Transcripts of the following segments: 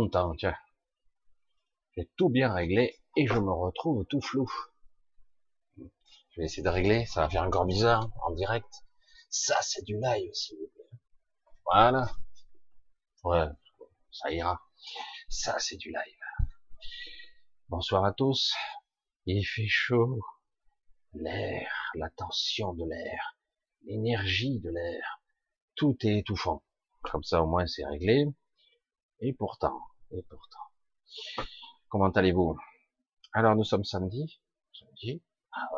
longtemps, tiens. J'ai tout bien réglé et je me retrouve tout flou. Je vais essayer de régler, ça va faire encore bizarre en direct. Ça, c'est du live, s'il vous plaît. Voilà. Ouais, ça ira. Ça, c'est du live. Bonsoir à tous. Il fait chaud. L'air, la tension de l'air, l'énergie de l'air, tout est étouffant. Comme ça, au moins, c'est réglé. Et pourtant, et pourtant. Comment allez-vous? Alors, nous sommes samedi. Samedi. Ah.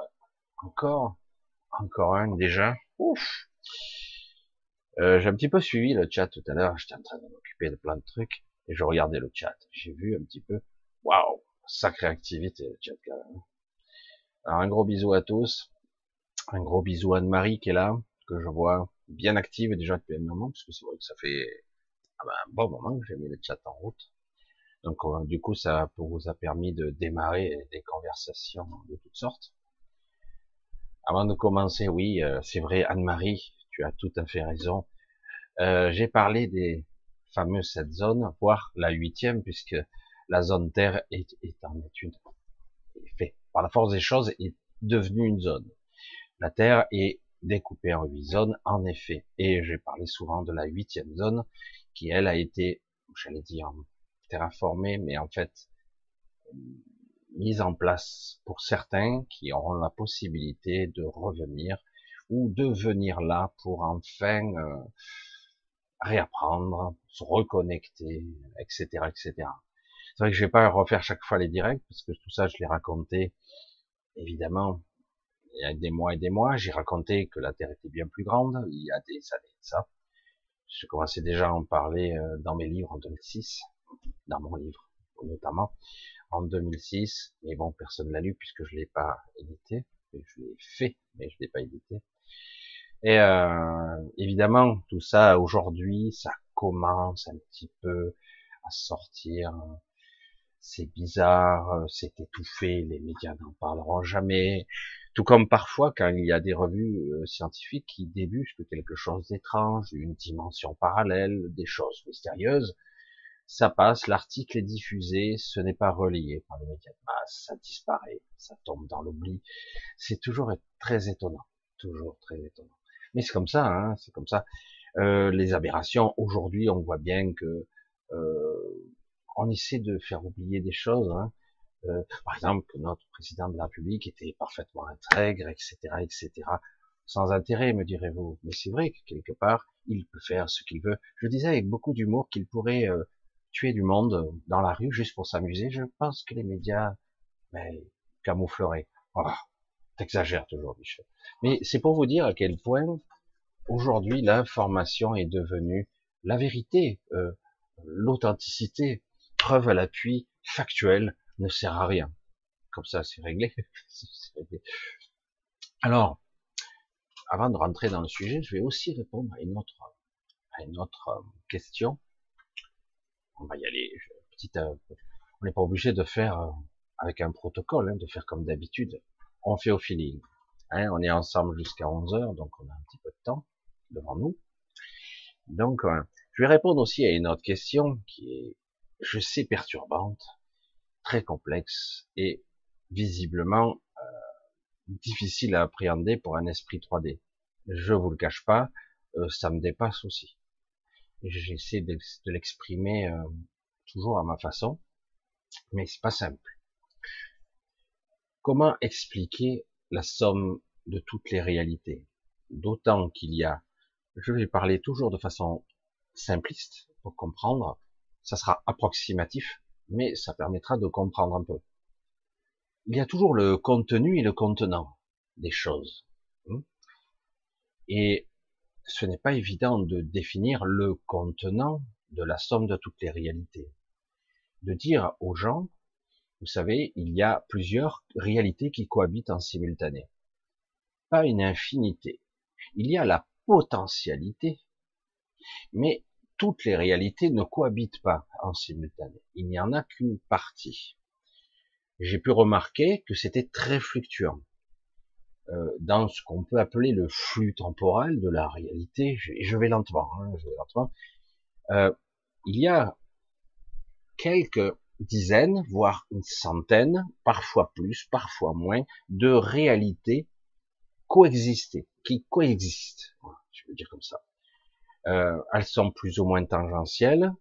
Encore, encore un déjà. Ouf. Euh, j'ai un petit peu suivi le chat tout à l'heure. J'étais en train de m'occuper de plein de trucs et je regardais le chat. J'ai vu un petit peu. Waouh, sacrée activité le chat quand. Alors un gros bisou à tous. Un gros bisou à Anne-Marie qui est là, que je vois bien active déjà depuis un moment, parce que c'est vrai que ça fait ah ben, un bon moment que j'ai mis le chat en route. Donc euh, du coup, ça vous a permis de démarrer des conversations de toutes sortes. Avant de commencer, oui, euh, c'est vrai, Anne-Marie, tu as tout à fait raison. Euh, j'ai parlé des fameuses sept zones, voire la huitième, puisque la zone Terre est, en étude, fait par la force des choses, est devenue une zone. La Terre est découpée en huit zones, en effet. Et j'ai parlé souvent de la huitième zone, qui elle a été, j'allais dire, terraformée, mais en fait mise en place pour certains qui auront la possibilité de revenir ou de venir là pour enfin euh, réapprendre, se reconnecter, etc., etc. C'est vrai que je vais pas refaire chaque fois les directs parce que tout ça je l'ai raconté évidemment il y a des mois et des mois. J'ai raconté que la Terre était bien plus grande il y a des années de ça. Je commençais déjà à en parler euh, dans mes livres en 2006, dans mon livre notamment en 2006, mais bon, personne l'a lu puisque je l'ai pas édité. Je l'ai fait, mais je l'ai pas édité. Et euh, évidemment, tout ça aujourd'hui, ça commence un petit peu à sortir. C'est bizarre, c'est étouffé, les médias n'en parleront jamais. Tout comme parfois quand il y a des revues euh, scientifiques qui débusquent quelque chose d'étrange, une dimension parallèle, des choses mystérieuses, ça passe, l'article est diffusé, ce n'est pas relayé par les médias de masse, ça disparaît, ça tombe dans l'oubli. C'est toujours très étonnant, toujours très étonnant. Mais c'est comme ça, hein, c'est comme ça. Euh, les aberrations, aujourd'hui, on voit bien que euh, on essaie de faire oublier des choses. Hein. Euh, par exemple, que notre président de la République était parfaitement intègre, etc., etc. Sans intérêt, me direz-vous. Mais c'est vrai que quelque part, il peut faire ce qu'il veut. Je disais avec beaucoup d'humour qu'il pourrait euh, tuer du monde dans la rue juste pour s'amuser, je pense que les médias ben, camoufleraient. Oh, T'exagères toujours, Michel. Mais c'est pour vous dire à quel point aujourd'hui l'information est devenue la vérité, euh, l'authenticité, preuve à l'appui, factuelle, ne sert à rien. Comme ça, c'est réglé. Alors, avant de rentrer dans le sujet, je vais aussi répondre à une autre, à une autre euh, question on va y aller petit à On n'est pas obligé de faire euh, avec un protocole, hein, de faire comme d'habitude. On fait au feeling. Hein, on est ensemble jusqu'à 11 heures, donc on a un petit peu de temps devant nous. Donc, euh, je vais répondre aussi à une autre question qui est, je sais, perturbante, très complexe et visiblement euh, difficile à appréhender pour un esprit 3D. Je vous le cache pas, ça me dépasse aussi j'essaie de, l'exprimer euh, toujours à ma façon, mais c'est pas simple. Comment expliquer la somme de toutes les réalités? D'autant qu'il y a, je vais parler toujours de façon simpliste pour comprendre, ça sera approximatif, mais ça permettra de comprendre un peu. Il y a toujours le contenu et le contenant des choses. Hein. Et ce n'est pas évident de définir le contenant de la somme de toutes les réalités. De dire aux gens, vous savez, il y a plusieurs réalités qui cohabitent en simultané. Pas une infinité. Il y a la potentialité, mais toutes les réalités ne cohabitent pas en simultané. Il n'y en a qu'une partie. J'ai pu remarquer que c'était très fluctuant. Euh, dans ce qu'on peut appeler le flux temporel de la réalité, et je vais lentement, hein, je vais lentement, euh, il y a quelques dizaines, voire une centaine, parfois plus, parfois moins, de réalités coexister, qui coexistent, je veux dire comme ça. Euh, elles sont plus ou moins tangentielles,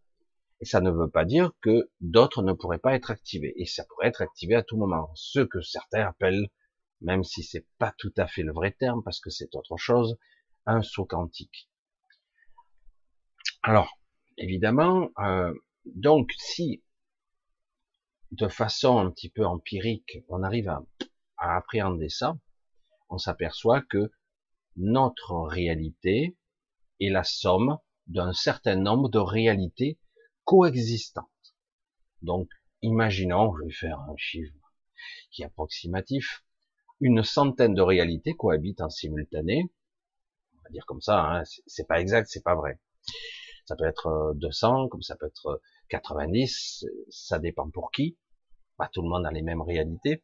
et ça ne veut pas dire que d'autres ne pourraient pas être activées. Et ça pourrait être activé à tout moment. Ce que certains appellent, même si c'est pas tout à fait le vrai terme, parce que c'est autre chose, un saut quantique. Alors, évidemment, euh, donc si de façon un petit peu empirique, on arrive à, à appréhender ça, on s'aperçoit que notre réalité est la somme d'un certain nombre de réalités coexistantes. Donc, imaginons, je vais faire un chiffre qui est approximatif, une centaine de réalités cohabitent en simultané. On va dire comme ça, hein, c'est pas exact, c'est pas vrai. Ça peut être 200, euh, comme ça peut être 90, euh, ça dépend pour qui. Pas tout le monde a les mêmes réalités.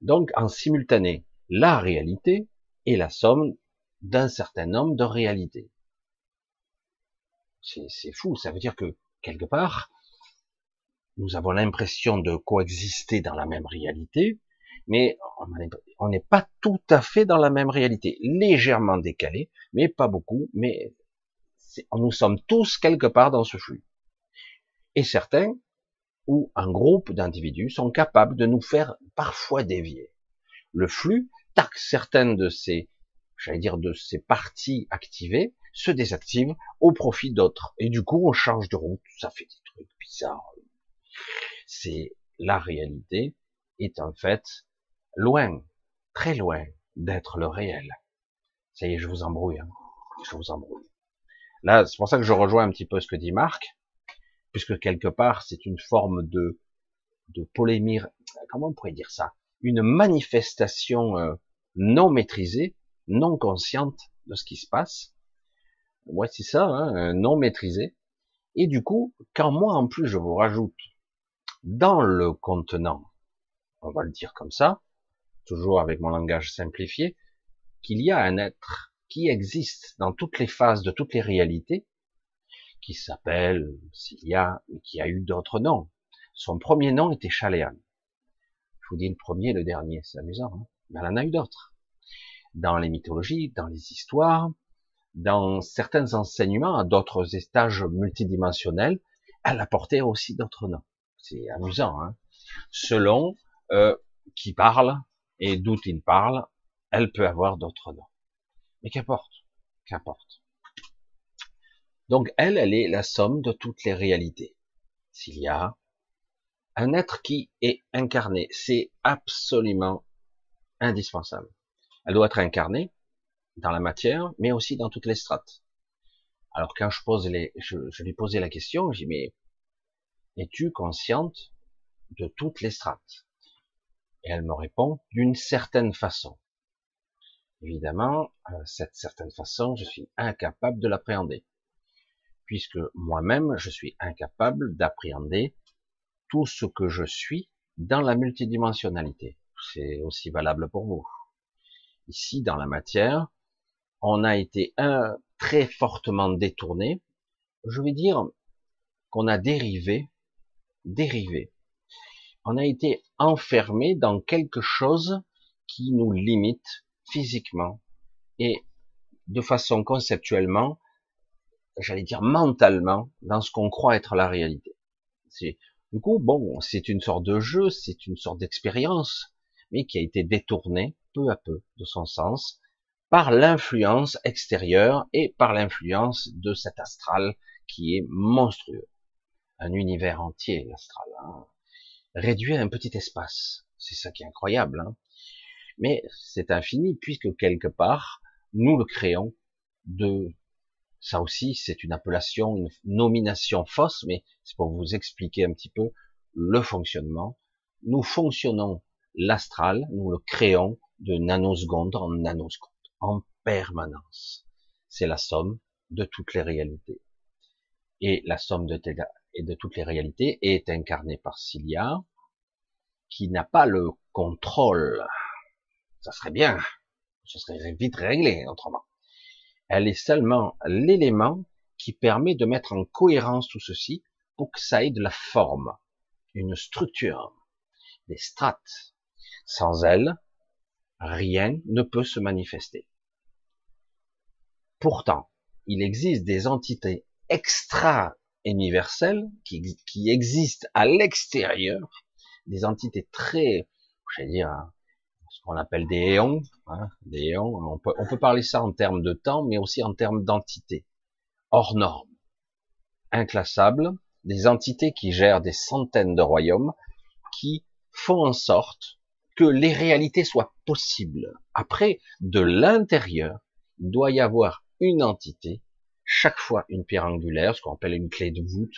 Donc, en simultané, la réalité est la somme d'un certain nombre de réalités. C'est fou, ça veut dire que quelque part, nous avons l'impression de coexister dans la même réalité, mais on n'est pas tout à fait dans la même réalité, légèrement décalé, mais pas beaucoup, mais nous sommes tous quelque part dans ce flux. Et certains, ou un groupe d'individus, sont capables de nous faire parfois dévier. Le flux, tac, certaines de ces, j'allais dire, de ces parties activées se désactivent au profit d'autres. Et du coup, on change de route, ça fait des trucs bizarres. C'est la réalité est en fait loin, très loin d'être le réel. Ça y est, je vous embrouille. Hein. Je vous embrouille. Là, c'est pour ça que je rejoins un petit peu ce que dit Marc, puisque quelque part, c'est une forme de, de polémique, comment on pourrait dire ça? Une manifestation euh, non maîtrisée, non consciente de ce qui se passe. Ouais, c'est ça, hein, non maîtrisée. Et du coup, quand moi, en plus, je vous rajoute dans le contenant, on va le dire comme ça, toujours avec mon langage simplifié, qu'il y a un être qui existe dans toutes les phases de toutes les réalités, qui s'appelle Cilia, mais qui a eu d'autres noms. Son premier nom était Chaléan. Je vous dis le premier le dernier, c'est amusant, hein mais elle en a eu d'autres. Dans les mythologies, dans les histoires, dans certains enseignements, à d'autres étages multidimensionnels, elle apportait aussi d'autres noms. C'est amusant, hein selon euh, qui parle et d'où il parle, elle peut avoir d'autres noms. Mais qu'importe, qu'importe. Donc elle, elle est la somme de toutes les réalités. S'il y a un être qui est incarné, c'est absolument indispensable. Elle doit être incarnée dans la matière, mais aussi dans toutes les strates. Alors quand je lui posais la question, je dis mais es-tu consciente de toutes les strates? Et elle me répond d'une certaine façon. Évidemment, euh, cette certaine façon, je suis incapable de l'appréhender, puisque moi-même, je suis incapable d'appréhender tout ce que je suis dans la multidimensionnalité. C'est aussi valable pour vous. Ici, dans la matière, on a été un, très fortement détourné. Je vais dire qu'on a dérivé, dérivé. On a été enfermé dans quelque chose qui nous limite, physiquement et de façon conceptuellement, j'allais dire mentalement, dans ce qu'on croit être la réalité. Du coup, bon, c'est une sorte de jeu, c'est une sorte d'expérience, mais qui a été détournée peu à peu de son sens par l'influence extérieure et par l'influence de cet astral qui est monstrueux. Un univers entier, l'astral, hein. réduit à un petit espace. C'est ça qui est incroyable. Hein mais c'est infini puisque quelque part, nous le créons de, ça aussi c'est une appellation, une nomination fausse, mais c'est pour vous expliquer un petit peu le fonctionnement. Nous fonctionnons l'astral, nous le créons de nanoseconde en nanoseconde, en permanence. C'est la somme de toutes les réalités. Et la somme de, et de toutes les réalités est incarnée par Cilia, qui n'a pas le contrôle ça serait bien, ce serait vite réglé autrement. Elle est seulement l'élément qui permet de mettre en cohérence tout ceci pour que ça ait de la forme, une structure, des strates. Sans elles, rien ne peut se manifester. Pourtant, il existe des entités extra-universelles qui, existent à l'extérieur, des entités très, je vais dire, ce qu'on appelle des éons, hein, des éons. On peut, on peut parler ça en termes de temps, mais aussi en termes d'entités hors normes, inclassables, des entités qui gèrent des centaines de royaumes, qui font en sorte que les réalités soient possibles. Après, de l'intérieur, il doit y avoir une entité, chaque fois une pierre angulaire, ce qu'on appelle une clé de voûte,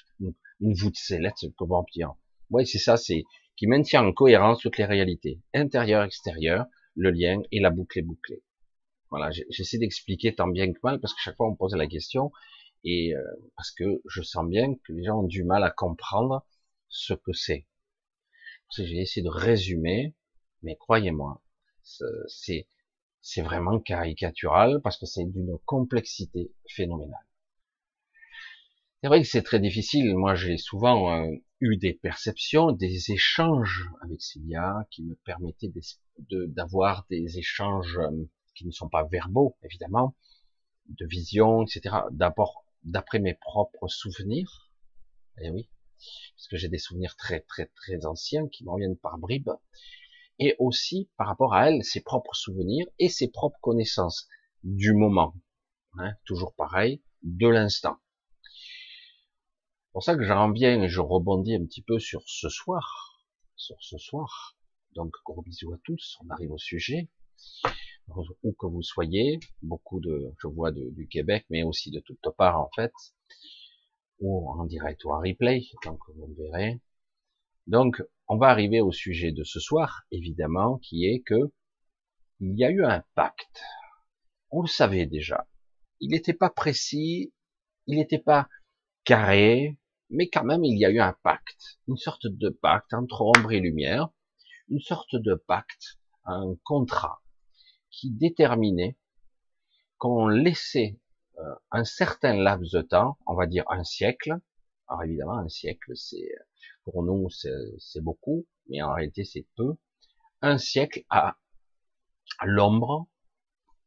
une voûte céleste, comment dire. Oui, c'est ça, c'est qui maintient en cohérence toutes les réalités, intérieur, extérieur, le lien et la boucle est bouclée. Voilà, j'essaie d'expliquer tant bien que mal parce que chaque fois on me pose la question et euh, parce que je sens bien que les gens ont du mal à comprendre ce que c'est. J'ai essayé de résumer, mais croyez-moi, c'est c'est vraiment caricatural parce que c'est d'une complexité phénoménale. C'est vrai que c'est très difficile. Moi, j'ai souvent euh, eu des perceptions, des échanges avec Cilia qui me permettaient d'avoir des échanges euh, qui ne sont pas verbaux, évidemment, de vision, etc. D'abord, d'après mes propres souvenirs. Eh oui, parce que j'ai des souvenirs très, très, très anciens qui m'en viennent par bribes. Et aussi par rapport à elle, ses propres souvenirs et ses propres connaissances du moment. Hein, toujours pareil, de l'instant pour ça que j'en viens et je rebondis un petit peu sur ce soir, sur ce soir. Donc gros bisous à tous, on arrive au sujet. Où que vous soyez, beaucoup de, je vois du Québec, mais aussi de toutes parts en fait, ou en direct ou en replay, donc vous verrez. Donc on va arriver au sujet de ce soir, évidemment, qui est que il y a eu un pacte. On le savait déjà. Il n'était pas précis, il n'était pas carré, mais quand même il y a eu un pacte, une sorte de pacte entre ombre et lumière, une sorte de pacte, un contrat qui déterminait qu'on laissait euh, un certain laps de temps, on va dire un siècle. Alors évidemment, un siècle, c'est pour nous c'est beaucoup, mais en réalité c'est peu. Un siècle à, l'ombre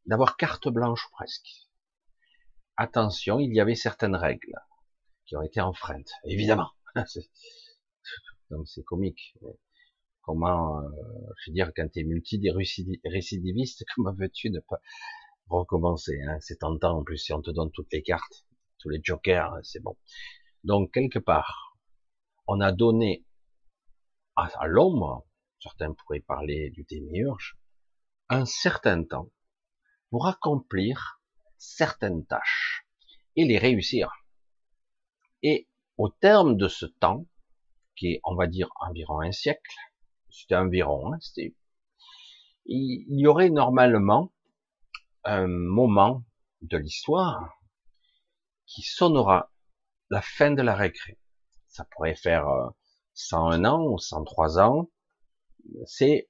d'avoir carte blanche presque. Attention, il y avait certaines règles qui ont été enfreintes, évidemment. c'est comique. Comment, euh, je veux dire, quand tu es multi-récidiviste, comment veux-tu ne pas recommencer hein? C'est tentant en plus si on te donne toutes les cartes, tous les jokers, c'est bon. Donc quelque part, on a donné à, à l'ombre, certains pourraient parler du démiurge, un certain temps pour accomplir certaines tâches et les réussir. Et au terme de ce temps, qui est, on va dire, environ un siècle, c'était environ, hein, c'était, il y aurait normalement un moment de l'histoire qui sonnera la fin de la récré. Ça pourrait faire 101 euh, ans ou 103 ans. C'est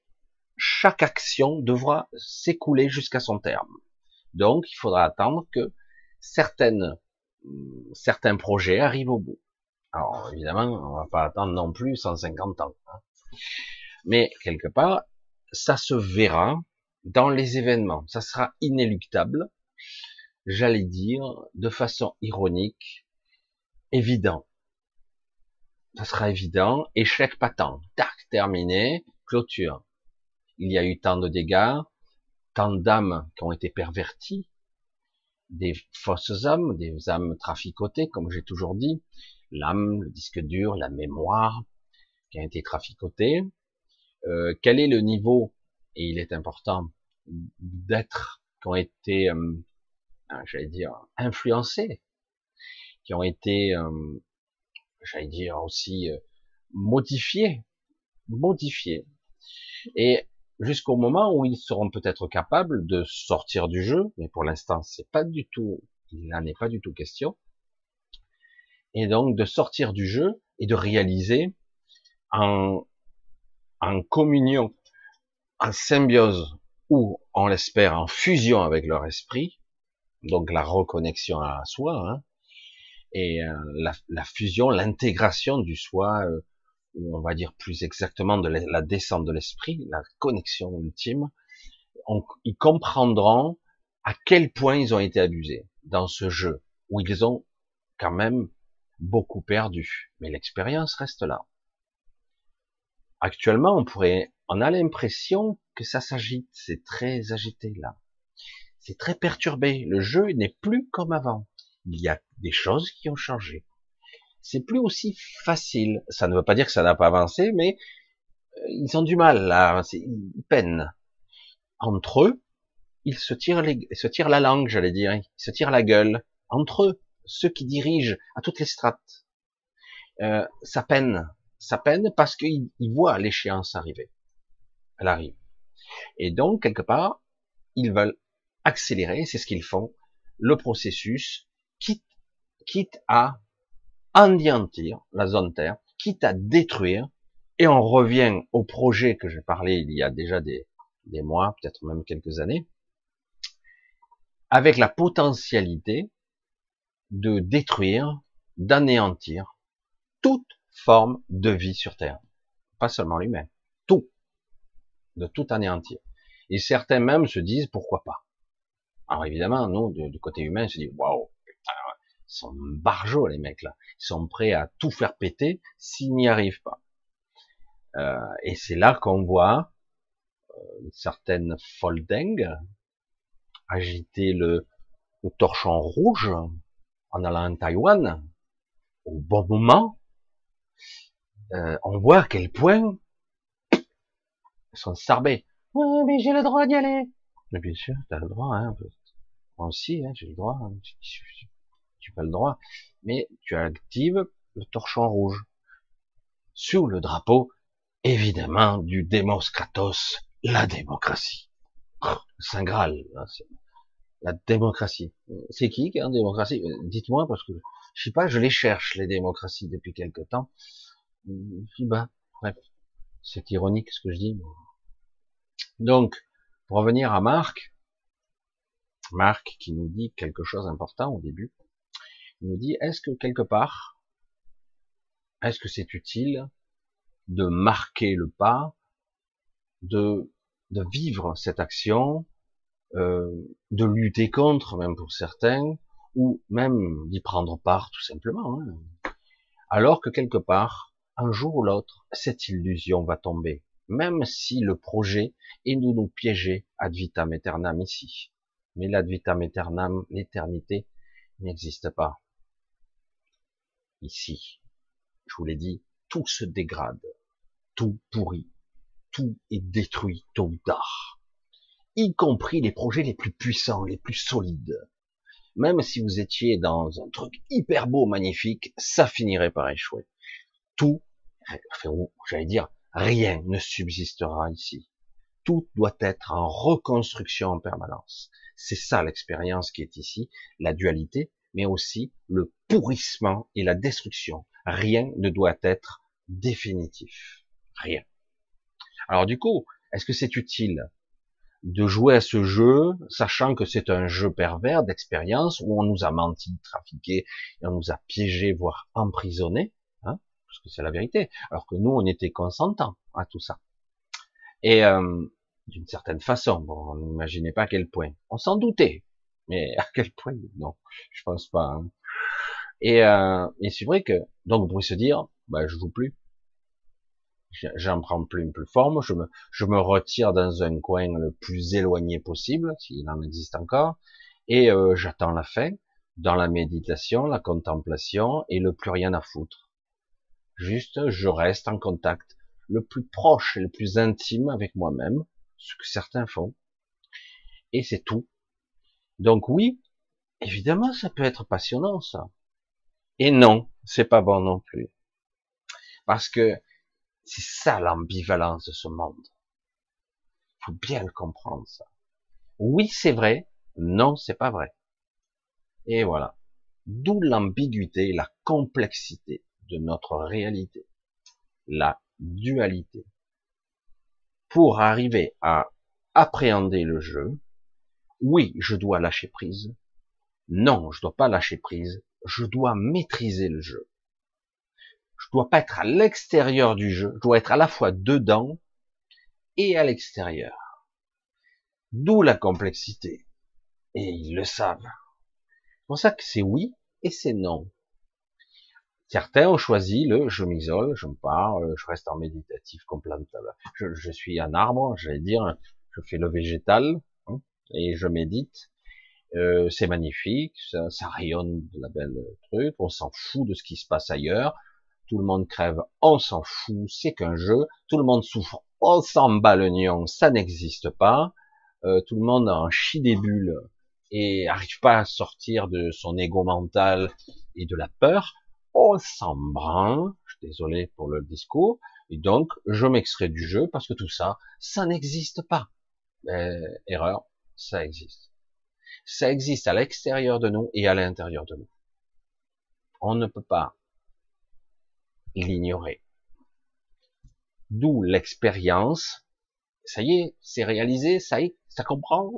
chaque action devra s'écouler jusqu'à son terme. Donc, il faudra attendre que certaines certains projets arrivent au bout. Alors évidemment, on va pas attendre non plus 150 ans. Hein. Mais quelque part, ça se verra dans les événements. Ça sera inéluctable, j'allais dire, de façon ironique, évident. Ça sera évident, échec patent. Tac, terminé, clôture. Il y a eu tant de dégâts, tant d'âmes qui ont été perverties, des fausses âmes, des âmes traficotées, comme j'ai toujours dit, l'âme, le disque dur, la mémoire qui a été traficotée. Euh, quel est le niveau, et il est important, d'être qui ont été, euh, j'allais dire, influencés, qui ont été, euh, j'allais dire aussi, euh, modifiés, modifiés. Et jusqu'au moment où ils seront peut-être capables de sortir du jeu, mais pour l'instant, c'est pas du tout, il n'en est pas du tout question. Et donc de sortir du jeu et de réaliser en, en communion, en symbiose ou, on l'espère, en fusion avec leur esprit, donc la reconnexion à soi, hein, et euh, la, fusion, l'intégration du soi, euh, ou on va dire plus exactement de la, descente de l'esprit, la connexion ultime, ils comprendront à quel point ils ont été abusés dans ce jeu, où ils ont quand même beaucoup perdu. Mais l'expérience reste là. Actuellement, on pourrait, on a l'impression que ça s'agite, c'est très agité là. C'est très perturbé. Le jeu n'est plus comme avant. Il y a des choses qui ont changé. C'est plus aussi facile. Ça ne veut pas dire que ça n'a pas avancé, mais euh, ils ont du mal là. Ils peinent. Entre eux, ils se tirent, les, se tirent la langue, j'allais dire. Ils se tirent la gueule. Entre eux, ceux qui dirigent à toutes les strates. Euh, ça peine. Ça peine parce qu'ils voient l'échéance arriver. Elle arrive. Et donc, quelque part, ils veulent accélérer, c'est ce qu'ils font, le processus, quitte, à anéantir la zone Terre, quitte à détruire, et on revient au projet que j'ai parlé il y a déjà des, des mois, peut-être même quelques années, avec la potentialité de détruire, d'anéantir toute forme de vie sur Terre. Pas seulement l'humain, tout. De tout anéantir. Et certains même se disent pourquoi pas. Alors évidemment, nous, du côté humain, on se dit waouh, ils sont barjots les mecs là. Ils sont prêts à tout faire péter s'ils n'y arrivent pas. Euh, et c'est là qu'on voit euh, une certaine folding agiter le, torchon rouge en allant en Taïwan au bon moment. Euh, on voit à quel point ils sont sarbés. Ouais, mais j'ai le droit d'y aller. Mais bien sûr, tu as le droit. Hein, moi aussi, hein, j'ai le droit. Hein, tu pas le droit. Mais tu actives le torchon rouge. Sous le drapeau, évidemment, du Demos Kratos, la démocratie. Saint Graal. La démocratie. C'est qui qui démocratie? Dites-moi parce que je sais pas, je les cherche les démocraties depuis quelque temps. Bref, c'est ironique ce que je dis. Donc, pour revenir à Marc, Marc qui nous dit quelque chose d'important au début. Il nous dit, est-ce que quelque part, est-ce que c'est utile de marquer le pas, de, de vivre cette action, euh, de lutter contre, même pour certains, ou même d'y prendre part tout simplement, hein. alors que quelque part, un jour ou l'autre, cette illusion va tomber, même si le projet est de nous piéger ad vitam aeternam ici mais l'ad vitam aeternam, l'éternité, n'existe pas. Ici, je vous l'ai dit, tout se dégrade, tout pourrit, tout est détruit tôt ou tard, y compris les projets les plus puissants, les plus solides. Même si vous étiez dans un truc hyper beau, magnifique, ça finirait par échouer. Tout, j'allais dire, rien ne subsistera ici. Tout doit être en reconstruction en permanence. C'est ça l'expérience qui est ici, la dualité, mais aussi le pourrissement et la destruction. Rien ne doit être définitif. Rien. Alors du coup, est-ce que c'est utile de jouer à ce jeu, sachant que c'est un jeu pervers d'expérience où on nous a menti, trafiqué, et on nous a piégé, voire emprisonné, hein, parce que c'est la vérité, alors que nous, on était consentants à tout ça. Et euh, d'une certaine façon. Bon, on n'imaginait pas à quel point. On s'en doutait, mais à quel point Non, je pense pas. Hein. Et, euh, et c'est vrai que donc on pourrait se dire, bah je joue plus, j'en prends plus une plus forme, je me, je me retire dans un coin le plus éloigné possible, s'il en existe encore, et euh, j'attends la fin, dans la méditation, la contemplation, et le plus rien à foutre. Juste, je reste en contact le plus proche le plus intime avec moi-même, ce que certains font, et c'est tout. Donc oui, évidemment, ça peut être passionnant, ça. Et non, c'est pas bon non plus. Parce que c'est ça l'ambivalence de ce monde. Faut bien le comprendre, ça. Oui, c'est vrai. Non, c'est pas vrai. Et voilà. D'où l'ambiguïté, la complexité de notre réalité. La dualité pour arriver à appréhender le jeu, oui, je dois lâcher prise. Non, je dois pas lâcher prise. je dois maîtriser le jeu. Je dois pas être à l'extérieur du jeu, je dois être à la fois dedans et à l'extérieur. D'où la complexité. Et ils le savent. C'est pour ça que c'est oui et c'est non. Certains ont choisi le je m'isole, je me parle, je reste en méditatif complètement. Je, suis un arbre, j'allais dire, je fais le végétal et je médite. Euh, c'est magnifique, ça, ça, rayonne de la belle truc, on s'en fout de ce qui se passe ailleurs, tout le monde crève, on s'en fout, c'est qu'un jeu, tout le monde souffre, on s'en bat le nion, ça n'existe pas, euh, tout le monde en chie des bulles et arrive pas à sortir de son ego mental et de la peur, on s'en branle, je suis désolé pour le discours, et donc je m'extrais du jeu parce que tout ça, ça n'existe pas. Mais, erreur, ça existe ça existe à l'extérieur de nous et à l'intérieur de nous. On ne peut pas l'ignorer. D'où l'expérience. Ça y est, c'est réalisé, ça y est, ça comprend,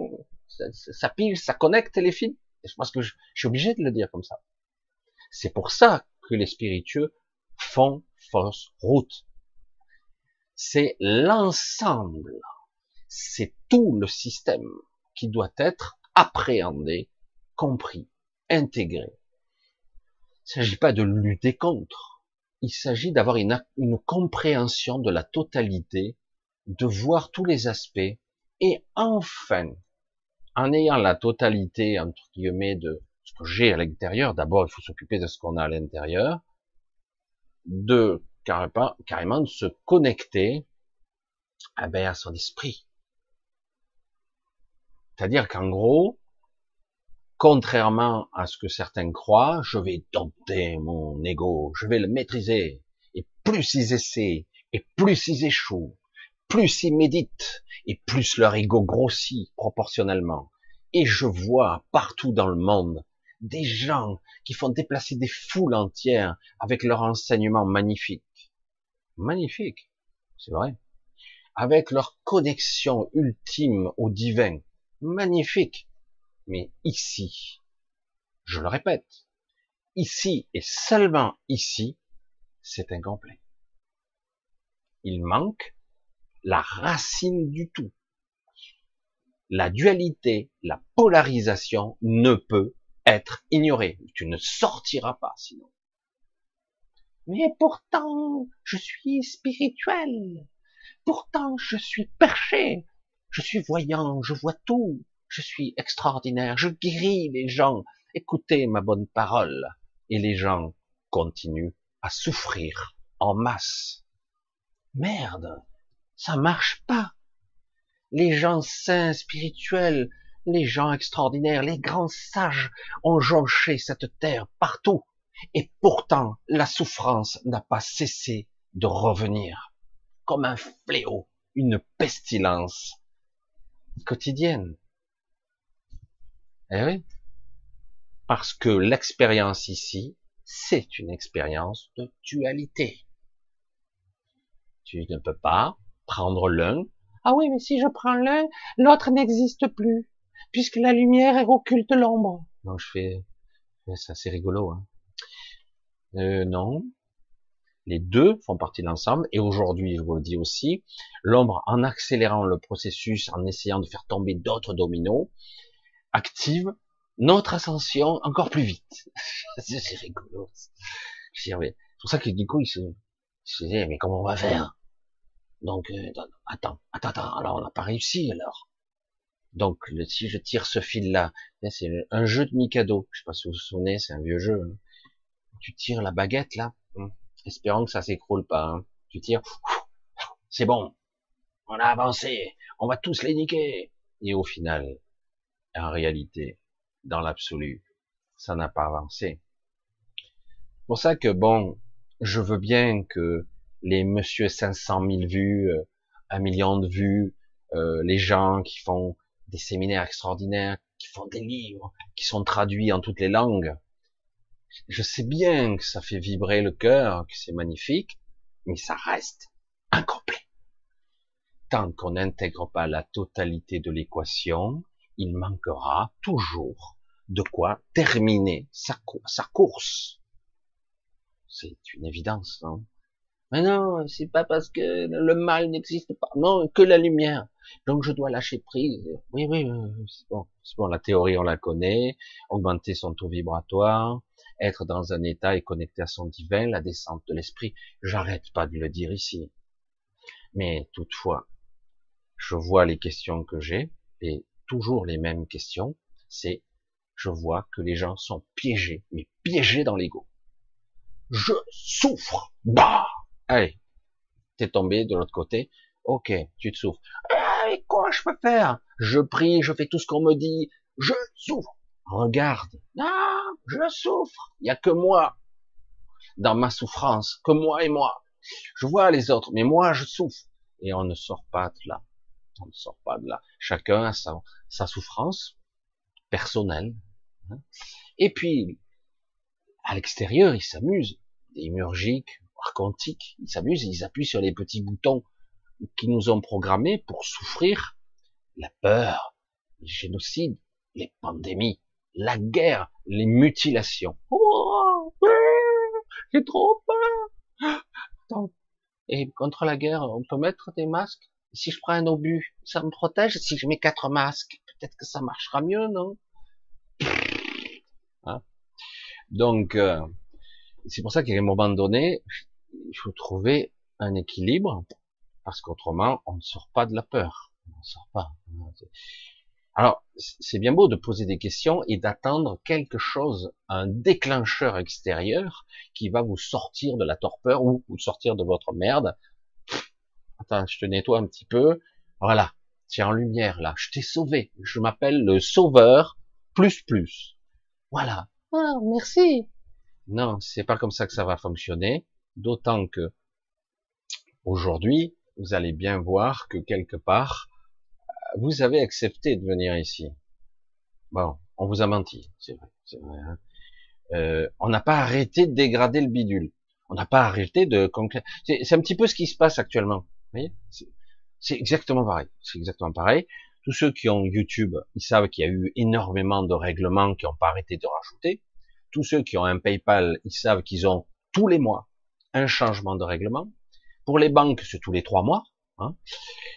ça, pile, ça connecte les fils. Parce que je, je suis obligé de le dire comme ça. C'est pour ça que les spiritueux font fausse route. C'est l'ensemble, c'est tout le système qui doit être appréhender, compris, intégré. Il ne s'agit pas de lutter contre. Il s'agit d'avoir une, compréhension de la totalité, de voir tous les aspects, et enfin, en ayant la totalité, entre guillemets, de ce que j'ai à l'intérieur, d'abord il faut s'occuper de ce qu'on a à l'intérieur, de carrément, de se connecter eh ben, à son esprit, c'est-à-dire qu'en gros, contrairement à ce que certains croient, je vais dompter mon ego, je vais le maîtriser. Et plus ils essaient, et plus ils échouent, plus ils méditent, et plus leur ego grossit proportionnellement. Et je vois partout dans le monde des gens qui font déplacer des foules entières avec leur enseignement magnifique. Magnifique, c'est vrai. Avec leur connexion ultime au divin magnifique. Mais ici, je le répète, ici et seulement ici, c'est incomplet. Il manque la racine du tout. La dualité, la polarisation ne peut être ignorée. Tu ne sortiras pas sinon. Mais pourtant, je suis spirituel. Pourtant, je suis perché. Je suis voyant, je vois tout, je suis extraordinaire, je guéris les gens. Écoutez ma bonne parole. Et les gens continuent à souffrir en masse. Merde, ça marche pas. Les gens saints, spirituels, les gens extraordinaires, les grands sages ont jonché cette terre partout. Et pourtant, la souffrance n'a pas cessé de revenir. Comme un fléau, une pestilence quotidienne. Eh oui. Parce que l'expérience ici, c'est une expérience de dualité. Tu ne peux pas prendre l'un. Ah oui, mais si je prends l'un, l'autre n'existe plus, puisque la lumière occulte l'ombre. Non, je fais, c'est rigolo. Hein. Euh, non, les deux font partie de l'ensemble. Et aujourd'hui, je vous le dis aussi, l'ombre, en accélérant le processus, en essayant de faire tomber d'autres dominos, active notre ascension encore plus vite. c'est rigolo. C'est pour ça que du coup, il se, se disait, mais comment on va faire? Donc, euh, attends, attends, attends. Alors, on n'a pas réussi alors. Donc, si je tire ce fil-là, c'est un jeu de Mikado. Je sais pas si vous vous souvenez, c'est un vieux jeu. Hein. Tu tires la baguette là, espérant que ça s'écroule pas. Hein. Tu tires, c'est bon, on a avancé, on va tous les niquer. Et au final, en réalité, dans l'absolu, ça n'a pas avancé. Pour ça que bon, je veux bien que les monsieur 500 000 vues, euh, un million de vues, euh, les gens qui font des séminaires extraordinaires, qui font des livres, qui sont traduits en toutes les langues, je sais bien que ça fait vibrer le cœur, que c'est magnifique, mais ça reste incomplet. Tant qu'on n'intègre pas la totalité de l'équation, il manquera toujours de quoi terminer sa, course. C'est une évidence, non? Mais non, c'est pas parce que le mal n'existe pas, non, que la lumière. Donc je dois lâcher prise. Oui, oui, c'est bon, bon. La théorie, on la connaît. Augmenter son taux vibratoire, être dans un état et connecté à son divin, la descente de l'esprit. J'arrête pas de le dire ici. Mais toutefois, je vois les questions que j'ai et toujours les mêmes questions. C'est, je vois que les gens sont piégés, mais piégés dans l'ego. Je souffre. Bah, allez, t'es tombé de l'autre côté. Ok, tu te souffres. Ah, quoi je peux faire? Je prie, je fais tout ce qu'on me dit. Je souffre. Regarde. Ah, je souffre. Il y a que moi dans ma souffrance, que moi et moi. Je vois les autres, mais moi je souffre. Et on ne sort pas de là. On ne sort pas de là. Chacun a sa, souffrance personnelle. Hein. Et puis, à l'extérieur, ils s'amusent. Démurgiques, archontiques, ils s'amusent, ils appuient sur les petits boutons qui nous ont programmés pour souffrir la peur, les génocides, les pandémies, la guerre, les mutilations. Oh, j'ai trop peur. Et contre la guerre, on peut mettre des masques? Si je prends un obus, ça me protège? Si je mets quatre masques, peut-être que ça marchera mieux, non? Hein? Donc, euh, c'est pour ça qu'à un moment donné, il faut trouver un équilibre, parce qu'autrement, on ne sort pas de la peur. On ne sort pas. Alors, c'est bien beau de poser des questions et d'attendre quelque chose, un déclencheur extérieur qui va vous sortir de la torpeur ou vous sortir de votre merde. Attends, je te nettoie un petit peu. Voilà, c'est en lumière là. Je t'ai sauvé. Je m'appelle le sauveur plus plus. Voilà. Ah, merci. Non, c'est pas comme ça que ça va fonctionner. D'autant que aujourd'hui, vous allez bien voir que quelque part, vous avez accepté de venir ici. Bon, on vous a menti, c'est vrai. vrai hein. euh, on n'a pas arrêté de dégrader le bidule. On n'a pas arrêté de... C'est un petit peu ce qui se passe actuellement. Vous voyez C'est exactement pareil. C'est exactement pareil. Tous ceux qui ont YouTube, ils savent qu'il y a eu énormément de règlements qui n'ont pas arrêté de rajouter. Tous ceux qui ont un PayPal, ils savent qu'ils ont tous les mois un changement de règlement. Pour les banques, c'est tous les trois mois. Hein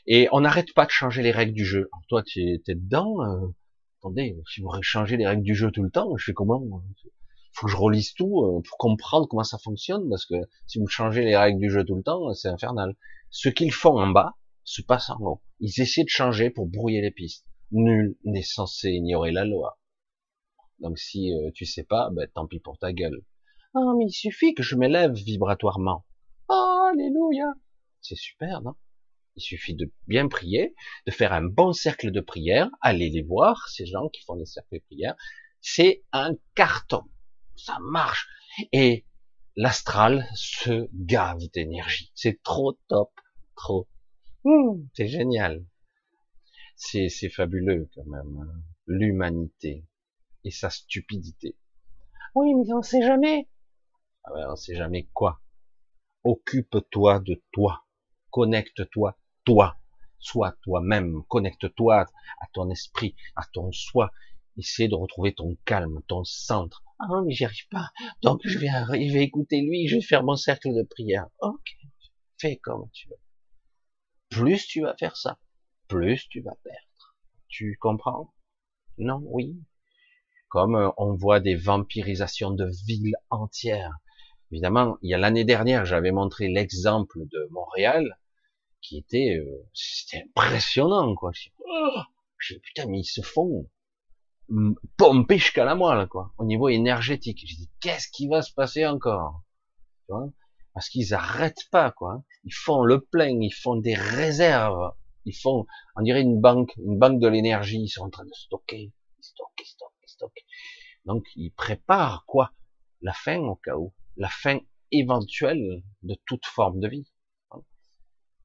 et on n'arrête pas de changer les règles du jeu. toi, tu es, dedans. Euh, attendez, si vous changez les règles du jeu tout le temps, je fais comment faut que je relise tout euh, pour comprendre comment ça fonctionne, parce que si vous changez les règles du jeu tout le temps, c'est infernal. Ce qu'ils font en bas se passe en haut. Ils essaient de changer pour brouiller les pistes. Nul n'est censé ignorer la loi. Donc si euh, tu sais pas, ben, tant pis pour ta gueule. Ah, mais il suffit que je m'élève vibratoirement. Alléluia. C'est super, non? Il suffit de bien prier, de faire un bon cercle de prière, allez les voir, ces gens qui font des cercles de prière. C'est un carton. Ça marche. Et l'astral se gave d'énergie. C'est trop top. Trop. C'est génial. C'est, c'est fabuleux quand même. Hein. L'humanité et sa stupidité. Oui, mais on sait jamais. Ah ben, on sait jamais quoi. Occupe-toi de toi. Connecte-toi toi, sois toi-même, connecte-toi à ton esprit, à ton soi, essaie de retrouver ton calme, ton centre. Ah mais j'y arrive pas, donc je vais arriver écouter lui, je vais faire mon cercle de prière. Ok, fais comme tu veux. Plus tu vas faire ça, plus tu vas perdre. Tu comprends? Non, oui. Comme euh, on voit des vampirisations de villes entières. Évidemment, il y a l'année dernière, j'avais montré l'exemple de Montréal, qui était, euh, c'était impressionnant, quoi. Oh, je putain, mais ils se font pomper jusqu'à la moelle, quoi, au niveau énergétique. J'ai dit, qu'est-ce qui va se passer encore? Tu vois? Parce qu'ils arrêtent pas, quoi. Ils font le plein, ils font des réserves, ils font, on dirait une banque, une banque de l'énergie, ils sont en train de stocker, stocker, stocker, stocker. Donc, ils préparent, quoi? La fin, au cas où. La fin éventuelle de toute forme de vie.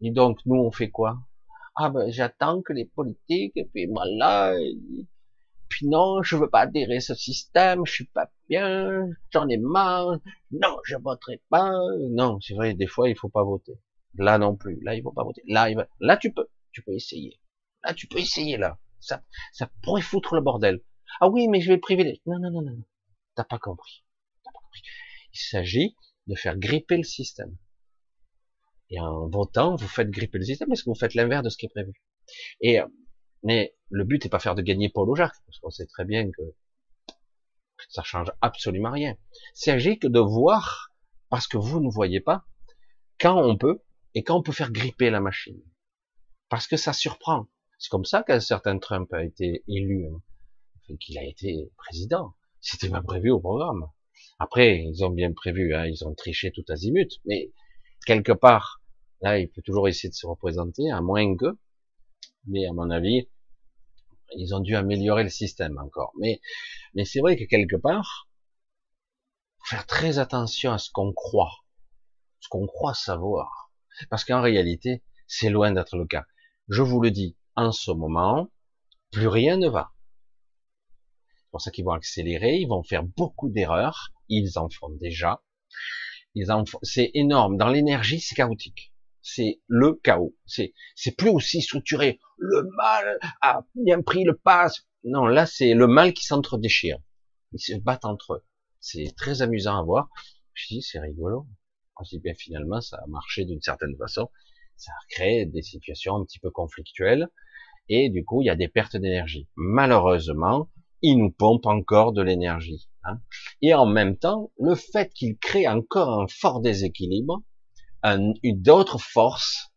Et donc, nous, on fait quoi? Ah ben, j'attends que les politiques, et puis voilà, puis non, je veux pas adhérer à ce système, je suis pas bien, j'en ai marre, non, je voterai pas. Non, c'est vrai, des fois, il faut pas voter. Là non plus, là, il faut pas voter. Là, là, tu peux, tu peux essayer. Là, tu peux essayer, là. Ça, ça pourrait foutre le bordel. Ah oui, mais je vais privilégier. Non, non, non, non, non. T'as. T'as pas compris. Il s'agit de faire gripper le système. Et en votant, vous faites gripper le système parce que vous faites l'inverse de ce qui est prévu. Et, mais le but n'est pas faire de gagner Paul ou Jacques, parce qu'on sait très bien que ça change absolument rien. Il s'agit que de voir, parce que vous ne voyez pas, quand on peut, et quand on peut faire gripper la machine. Parce que ça surprend. C'est comme ça qu'un certain Trump a été élu, hein, qu'il a été président. C'était pas prévu au programme. Après, ils ont bien prévu, hein, ils ont triché tout azimut, mais quelque part, là, il peut toujours essayer de se représenter, à moins que, mais à mon avis, ils ont dû améliorer le système encore. Mais, mais c'est vrai que quelque part, faire très attention à ce qu'on croit, ce qu'on croit savoir, parce qu'en réalité, c'est loin d'être le cas. Je vous le dis, en ce moment, plus rien ne va. C'est pour ça qu'ils vont accélérer, ils vont faire beaucoup d'erreurs, ils en font déjà. C'est énorme. Dans l'énergie, c'est chaotique. C'est le chaos. C'est, plus aussi structuré. Le mal a bien pris le pas. Non, là, c'est le mal qui s'entre-déchire. Ils se battent entre eux. C'est très amusant à voir. Je dis, c'est rigolo. Je dis, bien finalement, ça a marché d'une certaine façon. Ça a créé des situations un petit peu conflictuelles. Et du coup, il y a des pertes d'énergie. Malheureusement, ils nous pompent encore de l'énergie. Hein. Et en même temps, le fait qu'il crée encore un fort déséquilibre, un, une d'autres forces,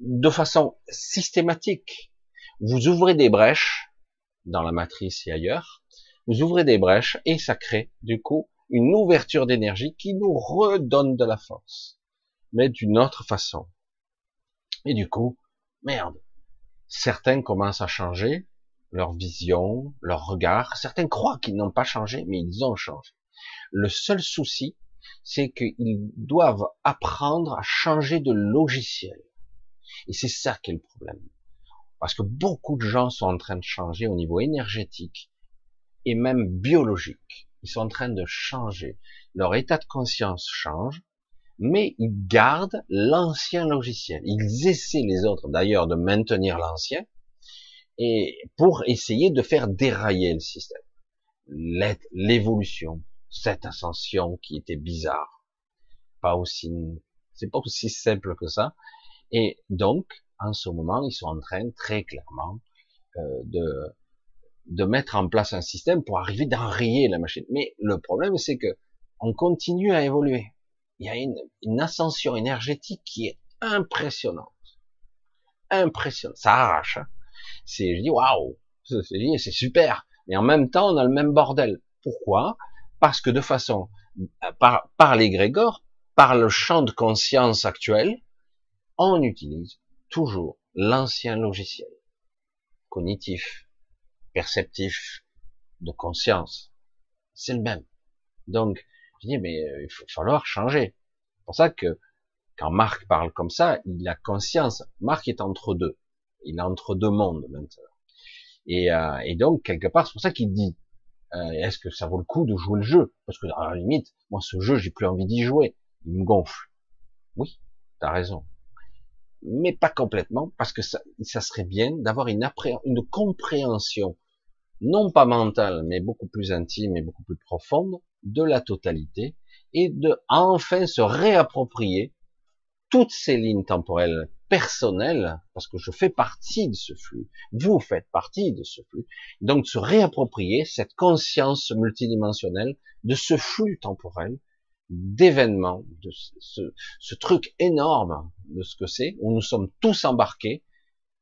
de façon systématique. Vous ouvrez des brèches dans la matrice et ailleurs, vous ouvrez des brèches et ça crée du coup une ouverture d'énergie qui nous redonne de la force, mais d'une autre façon. Et du coup, merde, certains commencent à changer, leur vision, leur regard. Certains croient qu'ils n'ont pas changé, mais ils ont changé. Le seul souci, c'est qu'ils doivent apprendre à changer de logiciel. Et c'est ça qui est le problème. Parce que beaucoup de gens sont en train de changer au niveau énergétique et même biologique. Ils sont en train de changer. Leur état de conscience change, mais ils gardent l'ancien logiciel. Ils essaient les autres d'ailleurs de maintenir l'ancien, et pour essayer de faire dérailler le système. L'évolution, cette ascension qui était bizarre, pas aussi, c'est pas aussi simple que ça. Et donc, en ce moment, ils sont en train très clairement euh, de de mettre en place un système pour arriver d'enrayer la machine. Mais le problème, c'est que on continue à évoluer. Il y a une, une ascension énergétique qui est impressionnante, impressionnante. Ça arrache. Hein c'est, je dis, waouh, c'est super. Mais en même temps, on a le même bordel. Pourquoi? Parce que de façon, par, par l'égrégore, par le champ de conscience actuel, on utilise toujours l'ancien logiciel cognitif, perceptif, de conscience. C'est le même. Donc, je dis, mais euh, il faut falloir changer. C'est pour ça que quand Marc parle comme ça, il a conscience. Marc est entre deux. Il est entre deux mondes maintenant. Et, euh, et donc, quelque part, c'est pour ça qu'il dit, euh, est-ce que ça vaut le coup de jouer le jeu? Parce que, à la limite, moi, ce jeu, j'ai plus envie d'y jouer. Il me gonfle. Oui, t'as raison. Mais pas complètement, parce que ça, serait bien d'avoir une compréhension, non pas mentale, mais beaucoup plus intime et beaucoup plus profonde, de la totalité, et de enfin se réapproprier toutes ces lignes temporelles personnelles, parce que je fais partie de ce flux, vous faites partie de ce flux, donc se réapproprier cette conscience multidimensionnelle de ce flux temporel, d'événements, de ce, ce, truc énorme de ce que c'est, où nous sommes tous embarqués,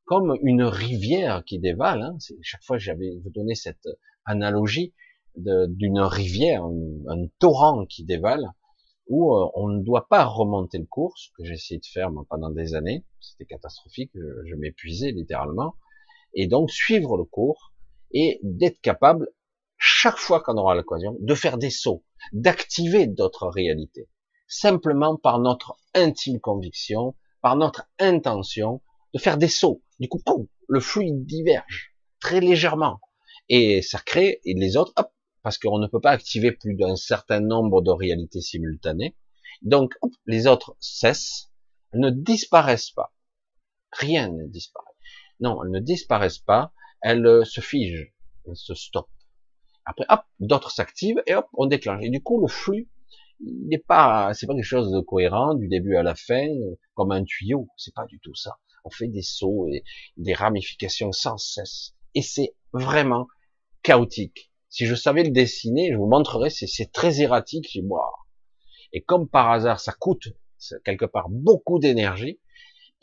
comme une rivière qui dévale. Hein, chaque fois, j'avais donné cette analogie d'une rivière, un, un torrent qui dévale où euh, on ne doit pas remonter le cours, ce que j'ai essayé de faire pendant des années, c'était catastrophique, je, m'épuisais littéralement, et donc suivre le cours et d'être capable, chaque fois qu'on aura l'occasion, de faire des sauts, d'activer d'autres réalités, simplement par notre intime conviction, par notre intention, de faire des sauts. Du coup, le fluide diverge très légèrement, et ça crée, les autres, hop, parce qu'on ne peut pas activer plus d'un certain nombre de réalités simultanées. Donc, les autres cessent, elles ne disparaissent pas. Rien ne disparaît. Non, elles ne disparaissent pas, elles euh, se figent. on se stoppe. Après, hop, d'autres s'activent et hop, on déclenche. Et du coup, le flux, il n'est pas, c'est pas quelque chose de cohérent du début à la fin, comme un tuyau. C'est pas du tout ça. On fait des sauts et des ramifications sans cesse. Et c'est vraiment chaotique. Si je savais le dessiner, je vous montrerais, c'est très erratique. Je Et comme par hasard, ça coûte quelque part beaucoup d'énergie.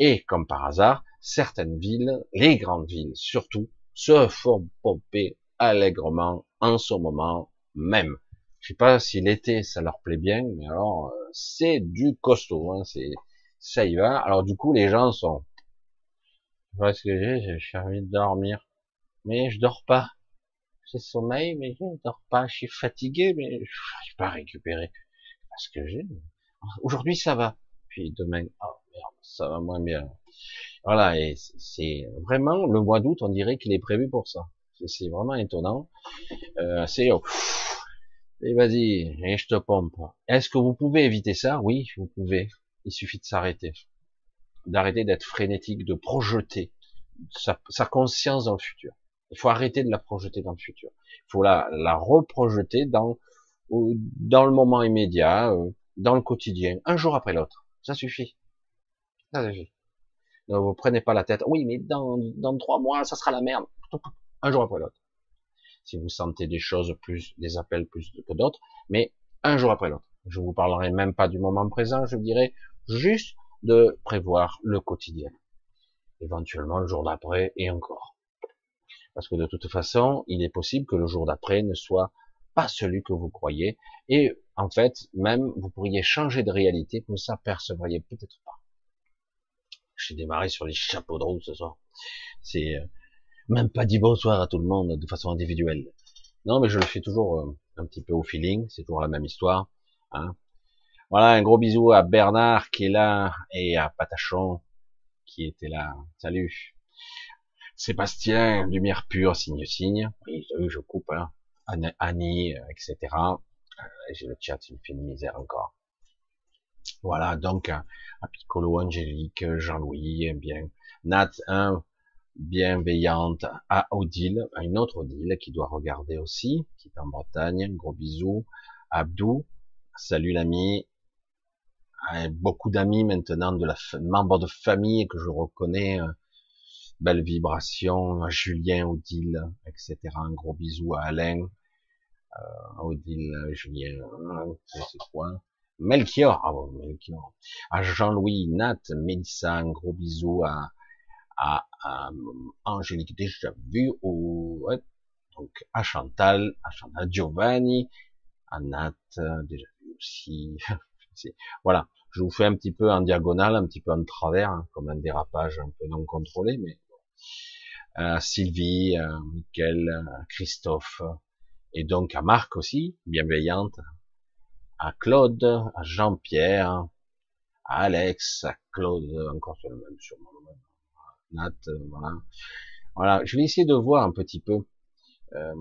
Et comme par hasard, certaines villes, les grandes villes surtout, se font pomper allègrement en ce moment même. Je sais pas si l'été ça leur plaît bien, mais alors euh, c'est du costaud, hein, c'est ça y va. Alors du coup les gens sont, voilà ce que j'ai, j'ai envie de dormir, mais je dors pas. J'ai sommeil, mais je ne dors pas. Je suis fatigué, mais je n'arrive pas à récupérer. Parce que j'ai. Aujourd'hui ça va, puis demain, oh merde, ça va moins bien. Voilà, et c'est vraiment le mois d'août, on dirait qu'il est prévu pour ça. C'est vraiment étonnant. Euh, c'est oh, et vas-y, et je te pompe. Est-ce que vous pouvez éviter ça? Oui, vous pouvez. Il suffit de s'arrêter, d'arrêter d'être frénétique, de projeter sa, sa, conscience dans le futur. Il faut arrêter de la projeter dans le futur. Il faut la, reprojeter dans le moment immédiat, euh, dans le quotidien, un jour après l'autre. Ça suffit. Ça suffit. Ne vous prenez pas la tête. Oui, mais dans, trois mois, ça sera la merde. Un jour après l'autre. Si vous sentez des choses plus, des appels plus que d'autres, mais un jour après l'autre. Je vous parlerai même pas du moment présent, je dirais juste de prévoir le quotidien. Éventuellement le jour d'après et encore. Parce que de toute façon, il est possible que le jour d'après ne soit pas celui que vous croyez. Et en fait, même, vous pourriez changer de réalité, que vous s'apercevriez peut-être pas. J'ai démarré sur les chapeaux de roue ce soir. C'est euh, même pas dit bonsoir à tout le monde de façon individuelle. Non, mais je le fais toujours euh, un petit peu au feeling. C'est toujours la même histoire. Hein. Voilà, un gros bisou à Bernard qui est là et à Patachon qui était là. Salut. Sébastien, lumière pure, signe signe. Oui, je coupe. Hein. Annie, euh, etc. J'ai le chat, il me fait une misère encore. Voilà, donc à Piccolo, Angélique, Jean-Louis, eh bien, Nat 1, bienveillante, à Odile, à une autre Odile qui doit regarder aussi, qui est en Bretagne, gros bisous, Abdou, salut l'ami, beaucoup d'amis maintenant, de la membres de famille que je reconnais, euh, belle vibration, Julien, Odile, etc. Un gros bisou à Alain, euh, Odile, Julien, c'est quoi. Melchior, ah bon, Melchior, à Jean-Louis, Nat, Mélissa, un gros bisou à, à, à Angélique déjà vu, ou, ouais, donc à Chantal, à Chantal Giovanni, à Nat, déjà vu aussi. voilà, je vous fais un petit peu en diagonale, un petit peu en travers, hein, comme un dérapage un peu non contrôlé, mais euh, Sylvie, euh, Michael, Christophe, et donc à Marc aussi, bienveillante, à Claude, à Jean-Pierre, à Alex, à Claude, encore sur le même, sur Nat, euh, voilà. Voilà, je vais essayer de voir un petit peu, euh,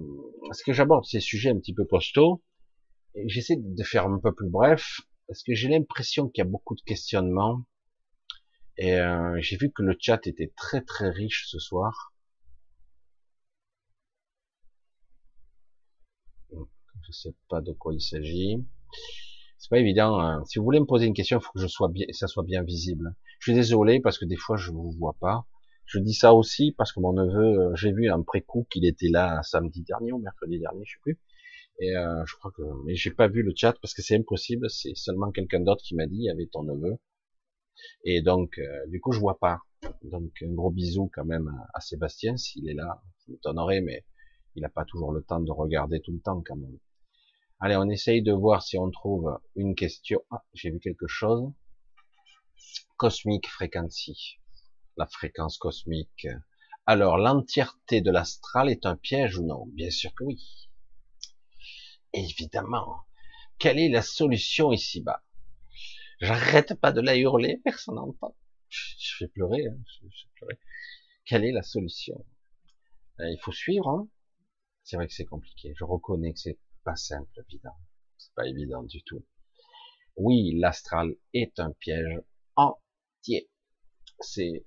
parce que j'aborde ces sujets un petit peu costauds, et j'essaie de faire un peu plus bref, parce que j'ai l'impression qu'il y a beaucoup de questionnements, et euh, j'ai vu que le chat était très très riche ce soir. Je sais pas de quoi il s'agit. C'est pas évident. Hein. Si vous voulez me poser une question, il faut que je sois bien, ça soit bien visible. Je suis désolé parce que des fois je vous vois pas. Je dis ça aussi parce que mon neveu, euh, j'ai vu un pré-coup qu'il était là samedi dernier ou mercredi dernier, je sais plus. Et euh, je crois que, mais j'ai pas vu le chat parce que c'est impossible. C'est seulement quelqu'un d'autre qui m'a dit il y avait ton neveu. Et donc, euh, du coup, je vois pas. Donc, un gros bisou quand même à, Sébastien s'il est là. Je m'étonnerais, mais il n'a pas toujours le temps de regarder tout le temps quand même. Allez, on essaye de voir si on trouve une question. Ah, j'ai vu quelque chose. Cosmic Frequency. La fréquence cosmique. Alors, l'entièreté de l'astral est un piège ou non? Bien sûr que oui. Évidemment. Quelle est la solution ici-bas? J'arrête pas de la hurler, personne n'entend. Je fais pleurer, hein, je fais pleurer. Quelle est la solution? Euh, Il faut suivre. Hein c'est vrai que c'est compliqué. Je reconnais que c'est pas simple, évident. C'est pas évident du tout. Oui, l'astral est un piège entier. C'est,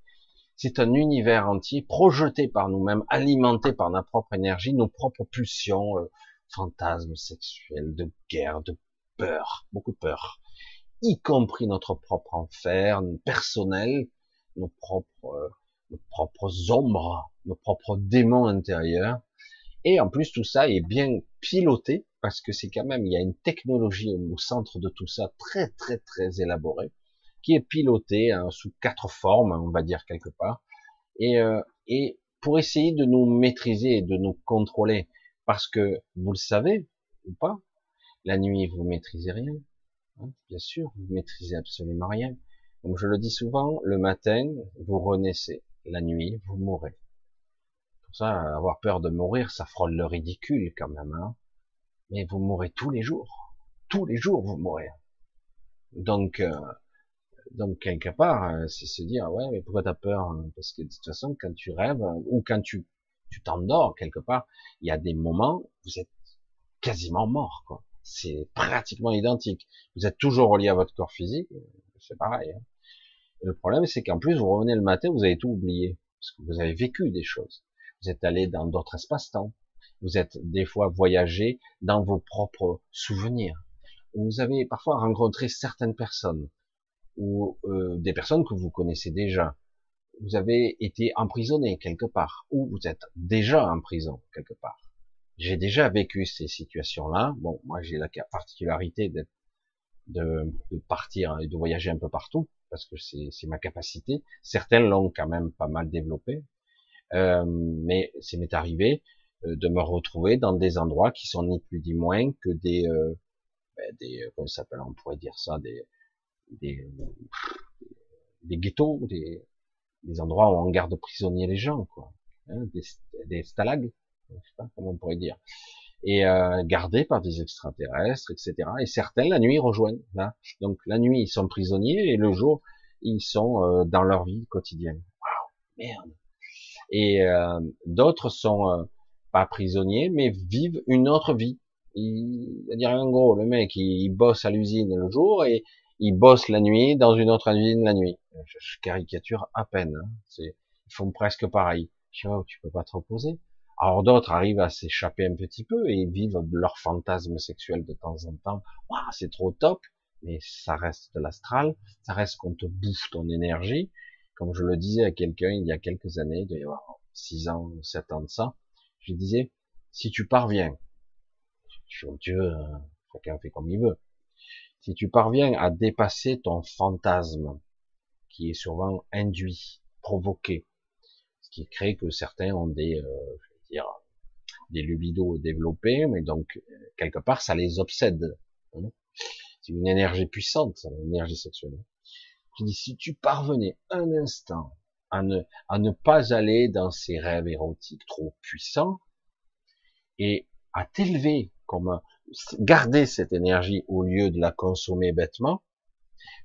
C'est un univers entier projeté par nous-mêmes, alimenté par notre propre énergie, nos propres pulsions, euh, fantasmes sexuels, de guerre, de peur, beaucoup de peur, y compris notre propre enfer personnel, nos propres, euh, nos propres ombres, nos propres démons intérieurs. Et en plus, tout ça est bien piloté parce que c'est quand même, il y a une technologie au centre de tout ça très, très, très élaborée qui est pilotée hein, sous quatre formes, on va dire quelque part. Et, euh, et pour essayer de nous maîtriser et de nous contrôler, parce que vous le savez ou pas, la nuit vous maîtrisez rien, bien sûr, vous maîtrisez absolument rien. Comme je le dis souvent, le matin vous renaissez, la nuit vous mourrez. Pour ça, avoir peur de mourir, ça frôle le ridicule quand même. Hein mais vous mourrez tous les jours. Tous les jours, vous mourrez. Donc, euh, donc quelque part, euh, c'est se dire, ouais, mais pourquoi t'as peur hein? Parce que de toute façon, quand tu rêves ou quand tu tu t'endors quelque part, il y a des moments vous êtes quasiment mort, quoi. C'est pratiquement identique. Vous êtes toujours relié à votre corps physique, c'est pareil. Hein. le problème, c'est qu'en plus, vous revenez le matin, vous avez tout oublié, parce que vous avez vécu des choses. Vous êtes allé dans d'autres espaces-temps. Vous êtes des fois voyagé dans vos propres souvenirs. Vous avez parfois rencontré certaines personnes ou euh, des personnes que vous connaissez déjà. Vous avez été emprisonné quelque part ou vous êtes déjà en prison quelque part. J'ai déjà vécu ces situations-là. Bon, moi j'ai la particularité de, de, partir et de voyager un peu partout parce que c'est ma capacité. Certains l'ont quand même pas mal développé, euh, mais c'est m'est arrivé euh, de me retrouver dans des endroits qui sont ni plus ni moins que des, euh, ben des euh, comment s'appelle, on pourrait dire ça, des, des, des ghettos, des, des endroits où on garde prisonniers les gens, quoi, hein, des, des stalags, je sais pas comment on pourrait dire, et euh, gardés par des extraterrestres, etc. Et certains la nuit rejoignent. Là. Donc la nuit ils sont prisonniers et le jour ils sont dans leur vie quotidienne. Waouh, merde. Et euh, d'autres sont pas prisonniers, mais vivent une autre vie. C'est-à-dire en gros, le mec, il, bosse à l'usine le jour et il bosse la nuit dans une autre usine la nuit. Je, caricature à peine. Hein. ils font presque pareil. Je oh, tu peux pas te reposer. Alors d'autres arrivent à s'échapper un petit peu et vivent leur fantasme sexuel de temps en temps. c'est trop top, mais ça reste de l'astral, ça reste qu'on te bouffe ton énergie. Comme je le disais à quelqu'un il y a quelques années, il doit y avoir 6 ans, 7 ans de ça, je disais, si tu parviens, je Dieu, chacun fait comme il veut, si tu parviens à dépasser ton fantasme, qui est souvent induit, provoqué, ce qui crée que certains ont des, euh, des lubidos développés, mais donc quelque part ça les obsède. Hein. C'est une énergie puissante, une énergie sexuelle. Je dis si tu parvenais un instant à ne, à ne pas aller dans ces rêves érotiques trop puissants et à t'élever comme garder cette énergie au lieu de la consommer bêtement,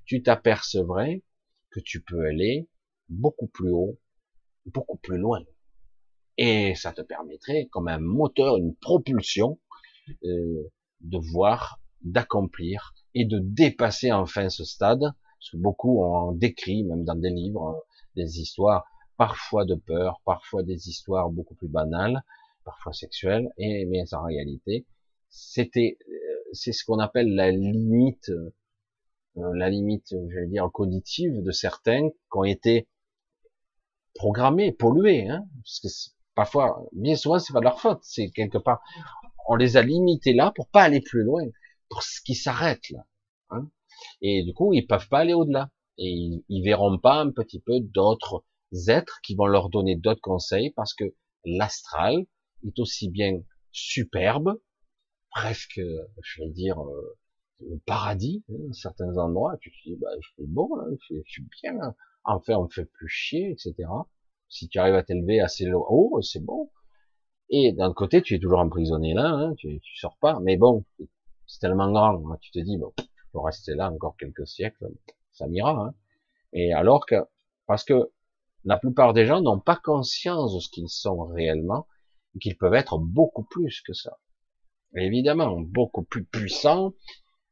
tu t'apercevrais que tu peux aller beaucoup plus haut, beaucoup plus loin. Et ça te permettrait, comme un moteur, une propulsion, euh, de voir, d'accomplir et de dépasser enfin ce stade, parce que beaucoup ont décrit, même dans des livres, des histoires parfois de peur, parfois des histoires beaucoup plus banales, parfois sexuelles, et mais en réalité, c'était, euh, c'est ce qu'on appelle la limite, euh, la limite, je vais dire, cognitive de certains qui ont été programmés, pollués, hein, parce que parfois, bien souvent, c'est pas de leur faute, c'est quelque part, on les a limités là pour pas aller plus loin, pour ce qui s'arrête là, hein, et du coup, ils peuvent pas aller au-delà et ils, verront pas un petit peu d'autres êtres qui vont leur donner d'autres conseils parce que l'astral est aussi bien superbe, presque, je vais dire, euh, le paradis, hein, certains endroits, tu te dis, bah, je suis bon, là, je, suis bien, enfin, on me fait plus chier, etc. Si tu arrives à t'élever assez haut, c'est bon. Et d'un côté, tu es toujours emprisonné là, hein, tu, sors pas, mais bon, c'est tellement grand, hein, tu te dis, bon, je peux rester là encore quelques siècles, ça m'ira. Hein. Et alors que, parce que la plupart des gens n'ont pas conscience de ce qu'ils sont réellement, qu'ils peuvent être beaucoup plus que ça. évidemment, beaucoup plus puissants,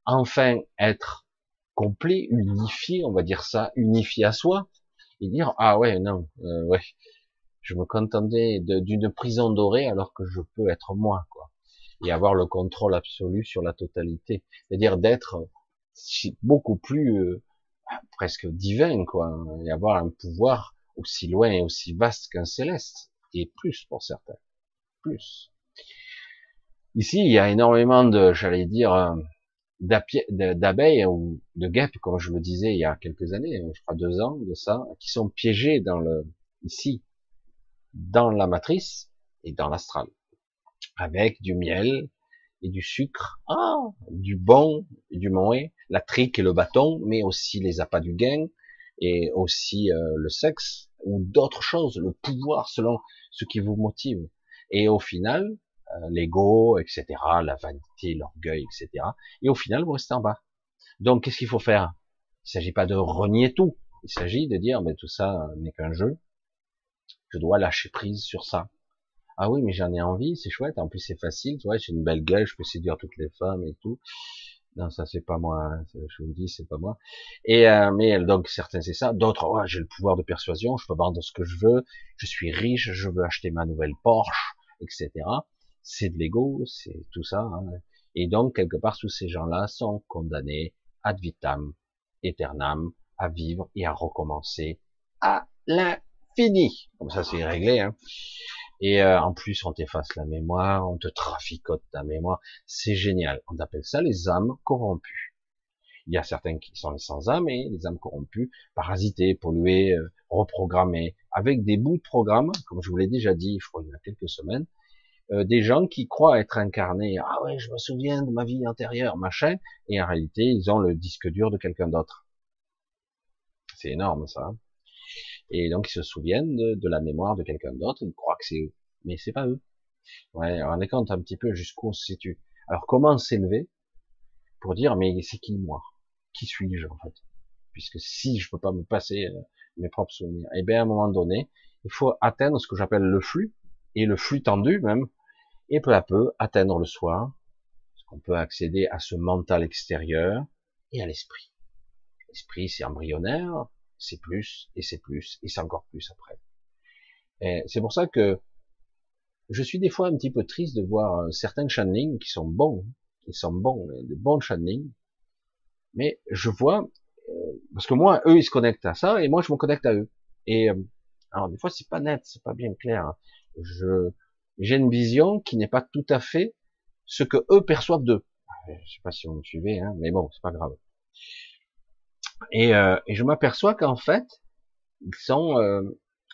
enfin être complet, unifié, on va dire ça, unifié à soi, et dire ah ouais non euh, ouais je me contentais d'une prison dorée alors que je peux être moi quoi. Et avoir le contrôle absolu sur la totalité. C'est-à-dire d'être beaucoup plus euh, presque divin quoi et avoir un pouvoir aussi loin et aussi vaste qu'un céleste. Et plus pour certains. Plus. Ici il y a énormément de j'allais dire euh, d'abeilles ou de guêpes, comme je le disais il y a quelques années, je crois deux ans de ça, qui sont piégées dans le, ici, dans la matrice et dans l'astral, avec du miel et du sucre, ah, du bon du mauvais, la trique et le bâton, mais aussi les appâts du gain et aussi euh, le sexe ou d'autres choses, le pouvoir selon ce qui vous motive. Et au final, l'ego, etc., la vanité, l'orgueil, etc. Et au final, vous restez en bas. Donc, qu'est-ce qu'il faut faire? Il ne s'agit pas de renier tout. Il s'agit de dire, mais tout ça n'est qu'un jeu. Je dois lâcher prise sur ça. Ah oui, mais j'en ai envie, c'est chouette. En plus, c'est facile. Tu vois, j'ai une belle gueule, je peux séduire toutes les femmes et tout. Non, ça c'est pas moi. Je vous dis, c'est pas moi. Et euh, mais donc certains c'est ça, d'autres oh, j'ai le pouvoir de persuasion, je peux vendre ce que je veux, je suis riche, je veux acheter ma nouvelle Porsche, etc c'est de l'ego, c'est tout ça. Hein. Et donc, quelque part, tous ces gens-là sont condamnés ad vitam, aeternam, à vivre et à recommencer à l'infini. Comme ça, c'est réglé. Hein. Et euh, en plus, on t'efface la mémoire, on te traficote ta mémoire. C'est génial. On appelle ça les âmes corrompues. Il y a certains qui sont sans âmes et les âmes corrompues, parasitées, polluées, euh, reprogrammées, avec des bouts de programme, comme je vous l'ai déjà dit, il y a quelques semaines, euh, des gens qui croient être incarnés. Ah ouais, je me souviens de ma vie antérieure, machin. Et en réalité, ils ont le disque dur de quelqu'un d'autre. C'est énorme ça. Et donc ils se souviennent de, la mémoire de quelqu'un d'autre. Ils croient que c'est eux, mais c'est pas eux. Ouais, on est compte un petit peu jusqu'où on se situe. Alors comment s'élever pour dire mais c'est qui moi? Qui suis-je en fait? Puisque si je peux pas me passer euh, mes propres souvenirs, eh bien à un moment donné, il faut atteindre ce que j'appelle le flux et le flux tendu même, et peu à peu atteindre le soi, parce qu'on peut accéder à ce mental extérieur et à l'esprit. L'esprit, c'est embryonnaire, c'est plus, et c'est plus, et c'est encore plus après. C'est pour ça que je suis des fois un petit peu triste de voir euh, certains channelings qui sont bons, qui sont bons, de bons channelings, mais je vois, euh, parce que moi, eux, ils se connectent à ça, et moi, je me connecte à eux. Et euh, alors, des fois, c'est pas net, c'est pas bien clair. Hein. Je, j'ai une vision qui n'est pas tout à fait ce que eux perçoivent d'eux. Je sais pas si vous me suivez, hein, mais bon, c'est pas grave. Et, euh, et je m'aperçois qu'en fait, ils sont euh,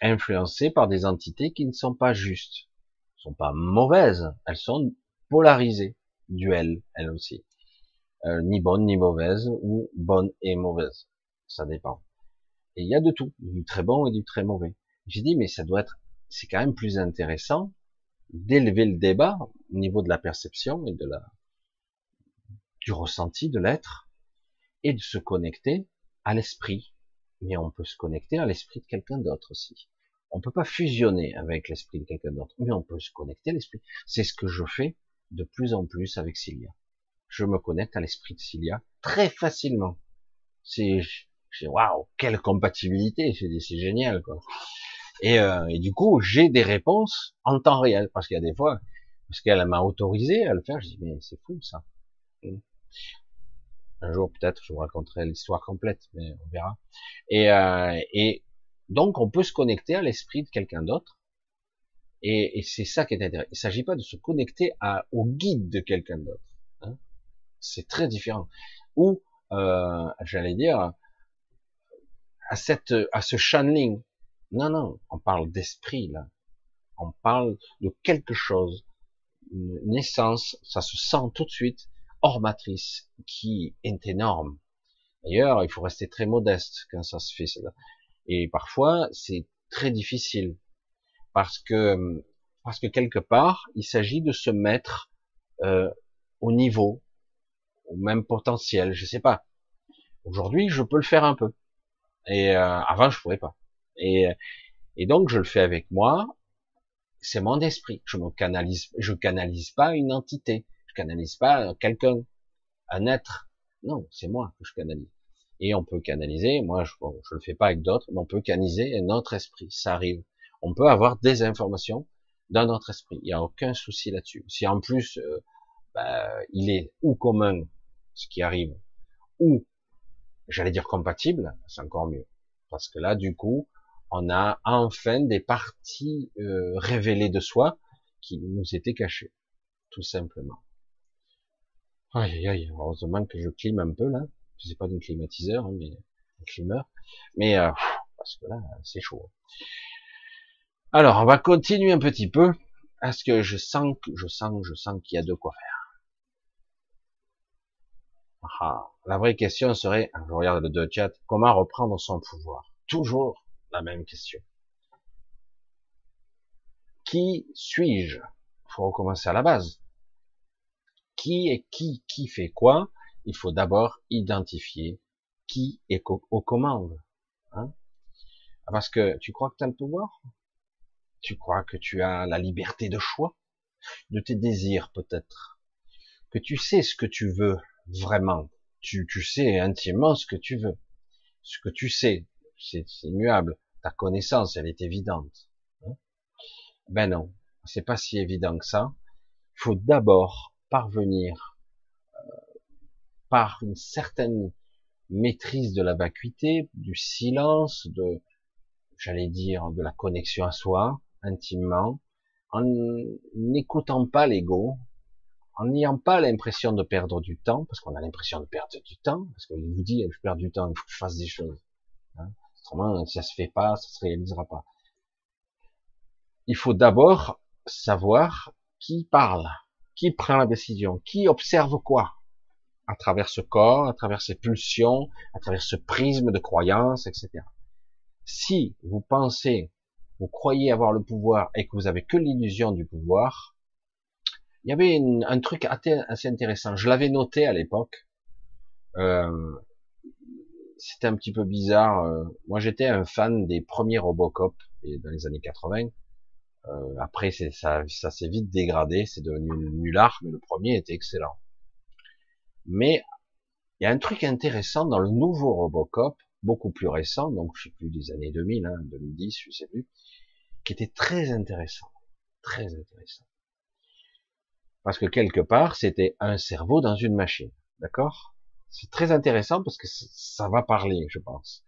influencés par des entités qui ne sont pas justes, ne sont pas mauvaises, elles sont polarisées, duelles, elles aussi, euh, ni bonnes ni mauvaises, ou bonnes et mauvaises, ça dépend. Et il y a de tout, du très bon et du très mauvais. J'ai dit, mais ça doit être, c'est quand même plus intéressant d'élever le débat au niveau de la perception et de la du ressenti de l'être et de se connecter à l'esprit. Mais on peut se connecter à l'esprit de quelqu'un d'autre aussi. On peut pas fusionner avec l'esprit de quelqu'un d'autre, mais on peut se connecter à l'esprit. C'est ce que je fais de plus en plus avec Cilia. Je me connecte à l'esprit de Cilia très facilement. C'est, waouh, quelle compatibilité, c'est génial quoi. Et, euh, du coup, j'ai des réponses en temps réel, parce qu'il y a des fois, parce qu'elle m'a autorisé à le faire, je dis mais c'est fou ça. Un jour peut-être je vous raconterai l'histoire complète, mais on verra. Et, euh, et donc on peut se connecter à l'esprit de quelqu'un d'autre, et, et c'est ça qui est intéressant. Il ne s'agit pas de se connecter à, au guide de quelqu'un d'autre. Hein. C'est très différent. Ou, euh, j'allais dire, à cette, à ce channeling, non, non, on parle d'esprit là. On parle de quelque chose, une essence, ça se sent tout de suite hors matrice, qui est énorme. D'ailleurs, il faut rester très modeste quand ça se fait. Et parfois, c'est très difficile parce que parce que quelque part, il s'agit de se mettre euh, au niveau, au même potentiel, je sais pas. Aujourd'hui, je peux le faire un peu, et euh, avant, je pourrais pas. Et, et donc, je le fais avec moi. C'est mon esprit. Je me canalise, je canalise pas une entité. Je canalise pas quelqu'un, un être. Non, c'est moi que je canalise. Et on peut canaliser, moi je, bon, je le fais pas avec d'autres, mais on peut canaliser un autre esprit, ça arrive. On peut avoir des informations d'un autre esprit, il n'y a aucun souci là-dessus. Si en plus euh, bah, il est ou commun, ce qui arrive, ou j'allais dire compatible, c'est encore mieux. Parce que là, du coup, on a enfin des parties euh, révélées de soi qui nous étaient cachées, tout simplement. Aïe, aïe, heureusement que je clime un peu là. Je pas d'un climatiseur, hein, mais un climeur. Mais euh, parce que là, c'est chaud. Alors, on va continuer un petit peu. Est-ce que je sens, que je sens, je sens qu'il y a de quoi faire? Ah, la vraie question serait, je regarde le chat, comment reprendre son pouvoir? Toujours la même question. Qui suis-je? Faut recommencer à la base. Qui est qui? Qui fait quoi? Il faut d'abord identifier qui est aux commandes. Hein Parce que tu crois que tu le pouvoir? Tu crois que tu as la liberté de choix? De tes désirs peut-être? Que tu sais ce que tu veux vraiment tu, tu sais intimement ce que tu veux. Ce que tu sais, c'est immuable. Ta connaissance, elle est évidente. Hein. ben non, c'est pas si évident que ça. Il faut d'abord parvenir euh, par une certaine maîtrise de la vacuité, du silence, de, j'allais dire, de la connexion à soi, intimement, en n'écoutant pas l'ego, en n'ayant pas l'impression de perdre du temps, parce qu'on a l'impression de perdre du temps, parce qu'il vous dit, je perds du temps, il faut que je fasse des choses. Hein. Autrement, ça se fait pas, ça se réalisera pas. Il faut d'abord savoir qui parle, qui prend la décision, qui observe quoi, à travers ce corps, à travers ses pulsions, à travers ce prisme de croyance, etc. Si vous pensez, vous croyez avoir le pouvoir et que vous avez que l'illusion du pouvoir, il y avait un truc assez intéressant. Je l'avais noté à l'époque. Euh, c'était un petit peu bizarre. Euh, moi, j'étais un fan des premiers Robocop dans les années 80. Euh, après, ça, ça s'est vite dégradé. C'est devenu nulard, mais le premier était excellent. Mais il y a un truc intéressant dans le nouveau Robocop, beaucoup plus récent, donc je sais plus des années 2000, hein, 2010, je sais plus, qui était très intéressant, très intéressant. Parce que quelque part, c'était un cerveau dans une machine. D'accord? C'est très intéressant parce que ça va parler, je pense.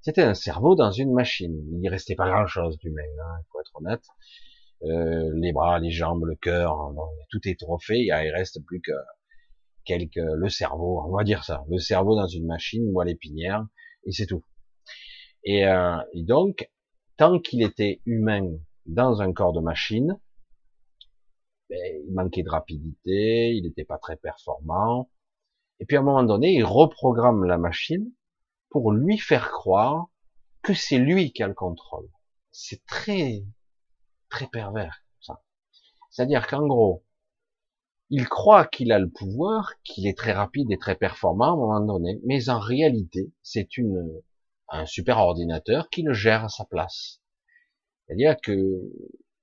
C'était un cerveau dans une machine. Il ne restait pas grand-chose d'humain, hein, il faut être honnête. Euh, les bras, les jambes, le cœur, tout est trop fait. Il reste plus que quelques, le cerveau, on va dire ça. Le cerveau dans une machine, moelle épinière, et c'est tout. Et, euh, donc, tant qu'il était humain dans un corps de machine, ben, il manquait de rapidité, il n'était pas très performant. Et puis à un moment donné, il reprogramme la machine pour lui faire croire que c'est lui qui a le contrôle. C'est très, très pervers, ça. C'est-à-dire qu'en gros, il croit qu'il a le pouvoir, qu'il est très rapide et très performant à un moment donné, mais en réalité, c'est un super ordinateur qui le gère à sa place. C'est-à-dire que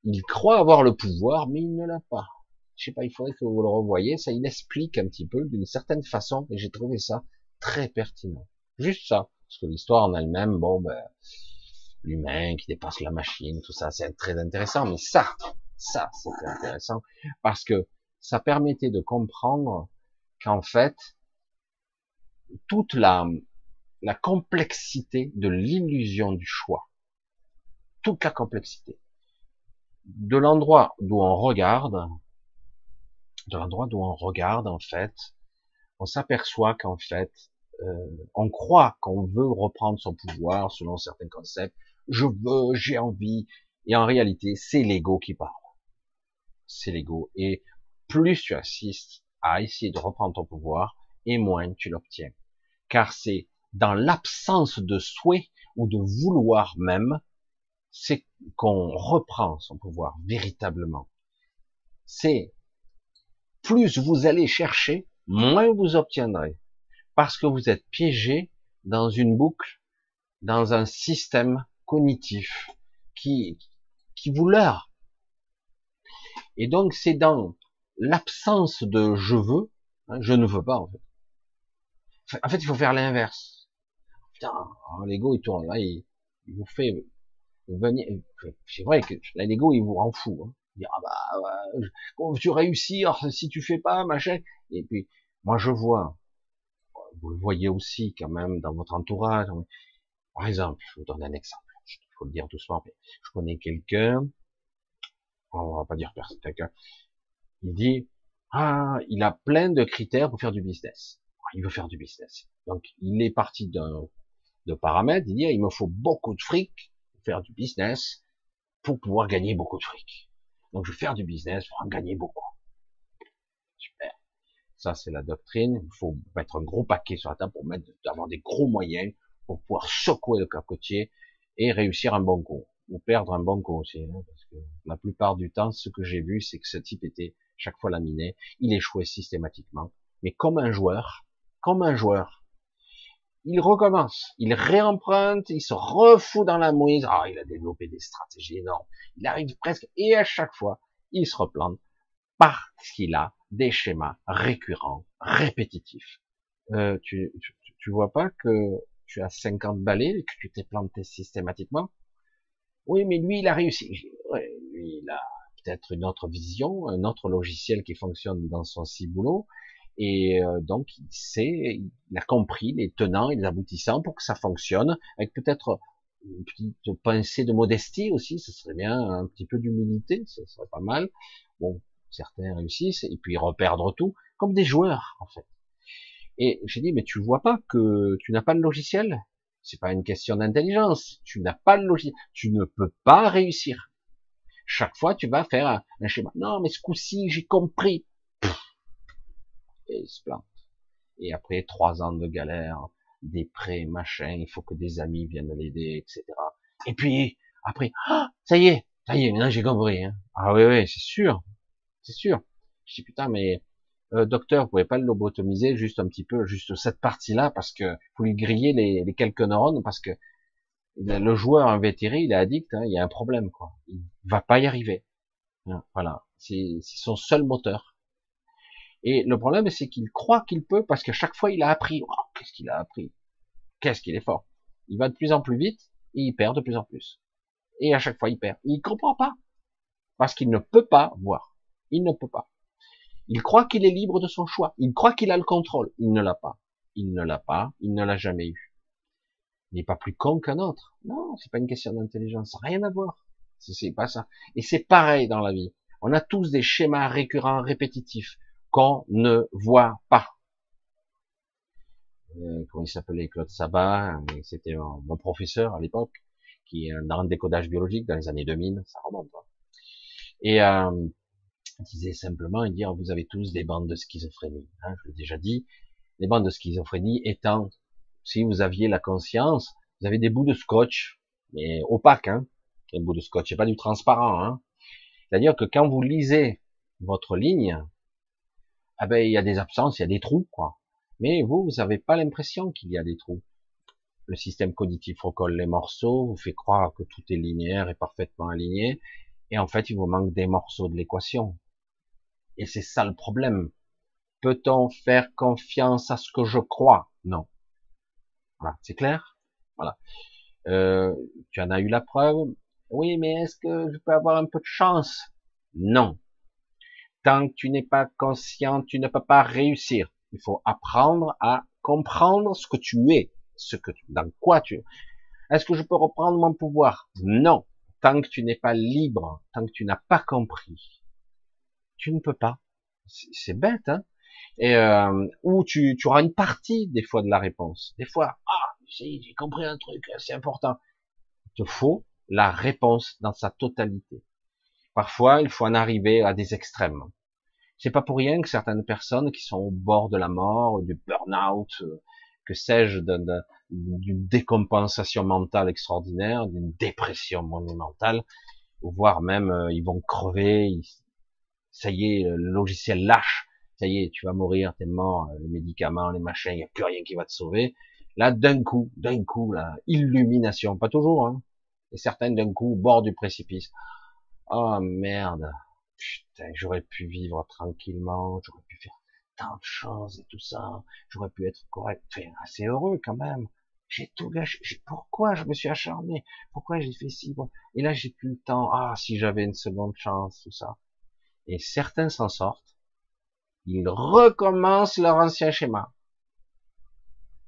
il croit avoir le pouvoir, mais il ne l'a pas. Je sais pas, il faudrait que vous le revoyez. Ça, il explique un petit peu d'une certaine façon, et j'ai trouvé ça très pertinent. Juste ça, parce que l'histoire en elle-même, bon, ben, l'humain qui dépasse la machine, tout ça, c'est très intéressant. Mais ça, ça, c'est intéressant parce que ça permettait de comprendre qu'en fait, toute la, la complexité de l'illusion du choix, toute la complexité, de l'endroit d'où on regarde, de l'endroit d'où on regarde, en fait, on s'aperçoit qu'en fait, euh, on croit qu'on veut reprendre son pouvoir selon certains concepts. Je veux, j'ai envie. Et en réalité, c'est l'ego qui parle. C'est l'ego. Et plus tu assistes à essayer de reprendre ton pouvoir, et moins tu l'obtiens. Car c'est dans l'absence de souhait ou de vouloir même c'est qu'on reprend son pouvoir véritablement. C'est plus vous allez chercher, moins vous obtiendrez. Parce que vous êtes piégé dans une boucle, dans un système cognitif qui, vous leurre. Et donc c'est dans l'absence de je veux, hein, je ne veux pas en fait. En fait, il faut faire l'inverse. Putain, l'ego il tourne là, il, vous fait venir. C'est vrai que l'ego il vous rend fou. Hein. Ah bah, tu réussir si tu fais pas machin. Et puis moi je vois, vous le voyez aussi quand même dans votre entourage. Par exemple, je vous donne un exemple. Il faut le dire doucement. Mais je connais quelqu'un, on va pas dire quelqu'un. Il dit, ah, il a plein de critères pour faire du business. Il veut faire du business. Donc, il est parti d'un, de paramètres. Il dit, il me faut beaucoup de fric pour faire du business pour pouvoir gagner beaucoup de fric. Donc, je vais faire du business pour en gagner beaucoup. Super. Ça, c'est la doctrine. Il faut mettre un gros paquet sur la table pour mettre, avoir des gros moyens pour pouvoir secouer le capotier et réussir un bon coup. Ou perdre un bon coup aussi. Hein, parce que la plupart du temps, ce que j'ai vu, c'est que ce type était chaque fois laminé, il échouait systématiquement. Mais comme un joueur, comme un joueur, il recommence, il réemprunte, il se refout dans la mouise. Ah, il a développé des stratégies énormes. Il arrive presque, et à chaque fois, il se replante parce qu'il a des schémas récurrents, répétitifs. Euh, tu, tu, vois pas que tu as 50 balais et que tu t'es planté systématiquement? Oui, mais lui, il a réussi. lui, il a peut-être une autre vision, un autre logiciel qui fonctionne dans son ciboulot. Et euh, donc, il sait, il a compris les tenants et les aboutissants pour que ça fonctionne, avec peut-être une petite pincée de modestie aussi, ce serait bien, un petit peu d'humilité, ce serait pas mal. Bon, certains réussissent, et puis reperdre tout, comme des joueurs, en fait. Et j'ai dit, mais tu vois pas que tu n'as pas de logiciel? C'est pas une question d'intelligence. Tu n'as pas de logiciel. Tu ne peux pas réussir. Chaque fois, tu vas faire un, schéma. Non, mais ce coup-ci, j'ai compris. Et il se plante. Et après trois ans de galère, des prêts, machin, il faut que des amis viennent l'aider, etc. Et puis, après, ah, ça y est, ça y est, maintenant j'ai compris. Hein. Ah oui, oui, c'est sûr, c'est sûr. Je dis putain, mais euh, docteur, vous pouvez pas le lobotomiser juste un petit peu, juste cette partie-là, parce que faut lui griller les, les quelques neurones, parce que le joueur invétéré, il est addict, hein, il y a un problème, quoi. Il va pas y arriver. Hein, voilà, c'est son seul moteur. Et le problème, c'est qu'il croit qu'il peut parce qu'à chaque fois, il a appris. Qu'est-ce qu'il a appris? Qu'est-ce qu'il est fort? Il va de plus en plus vite et il perd de plus en plus. Et à chaque fois, il perd. Il comprend pas parce qu'il ne peut pas voir. Il ne peut pas. Il croit qu'il est libre de son choix. Il croit qu'il a le contrôle. Il ne l'a pas. Il ne l'a pas. Il ne l'a jamais eu il n'est pas plus con qu'un autre. Non, c'est pas une question d'intelligence, rien à voir. C'est pas ça. Et c'est pareil dans la vie. On a tous des schémas récurrents, répétitifs, qu'on ne voit pas. Euh, comment il s'appelait Claude Sabat, c'était mon professeur à l'époque, qui est dans le décodage biologique dans les années 2000, ça remonte. Hein. Et euh, il disait simplement, il dit, vous avez tous des bandes de schizophrénie. Hein, je l'ai déjà dit, les bandes de schizophrénie étant si vous aviez la conscience, vous avez des bouts de scotch, mais opaques, hein. Un bout de scotch, c'est pas du transparent, hein. C'est-à-dire que quand vous lisez votre ligne, ah ben, il y a des absences, il y a des trous, quoi. Mais vous, vous n'avez pas l'impression qu'il y a des trous. Le système cognitif recolle les morceaux, vous fait croire que tout est linéaire et parfaitement aligné, et en fait, il vous manque des morceaux de l'équation. Et c'est ça le problème. Peut-on faire confiance à ce que je crois? Non. Voilà, c'est clair? Voilà. Euh, tu en as eu la preuve? Oui, mais est-ce que je peux avoir un peu de chance? Non. Tant que tu n'es pas conscient, tu ne peux pas réussir. Il faut apprendre à comprendre ce que tu es, ce que dans quoi tu es. Est-ce que je peux reprendre mon pouvoir? Non. Tant que tu n'es pas libre, tant que tu n'as pas compris, tu ne peux pas. C'est bête, hein? Et euh, où tu, tu auras une partie des fois de la réponse. Des fois, ah, j'ai compris un truc, c'est important. Il te faut la réponse dans sa totalité. Parfois, il faut en arriver à des extrêmes. C'est pas pour rien que certaines personnes qui sont au bord de la mort, du burn-out, que sais-je, d'une décompensation mentale extraordinaire, d'une dépression monumentale, voire même euh, ils vont crever, ça y est, le logiciel lâche, ça y est, tu vas mourir, t'es mort, euh, les médicaments, les machins, il n'y a plus rien qui va te sauver. Là, d'un coup, d'un coup, là, illumination, pas toujours, hein. Et certaines d'un coup, bord du précipice. Oh merde, putain, j'aurais pu vivre tranquillement, j'aurais pu faire tant de choses et tout ça, j'aurais pu être correct, enfin, assez heureux quand même. J'ai tout gâché. Pourquoi je me suis acharné? Pourquoi j'ai fait ci? Et là, j'ai plus le temps. Ah, si j'avais une seconde chance, tout ça. Et certains s'en sortent. Ils recommencent leur ancien schéma.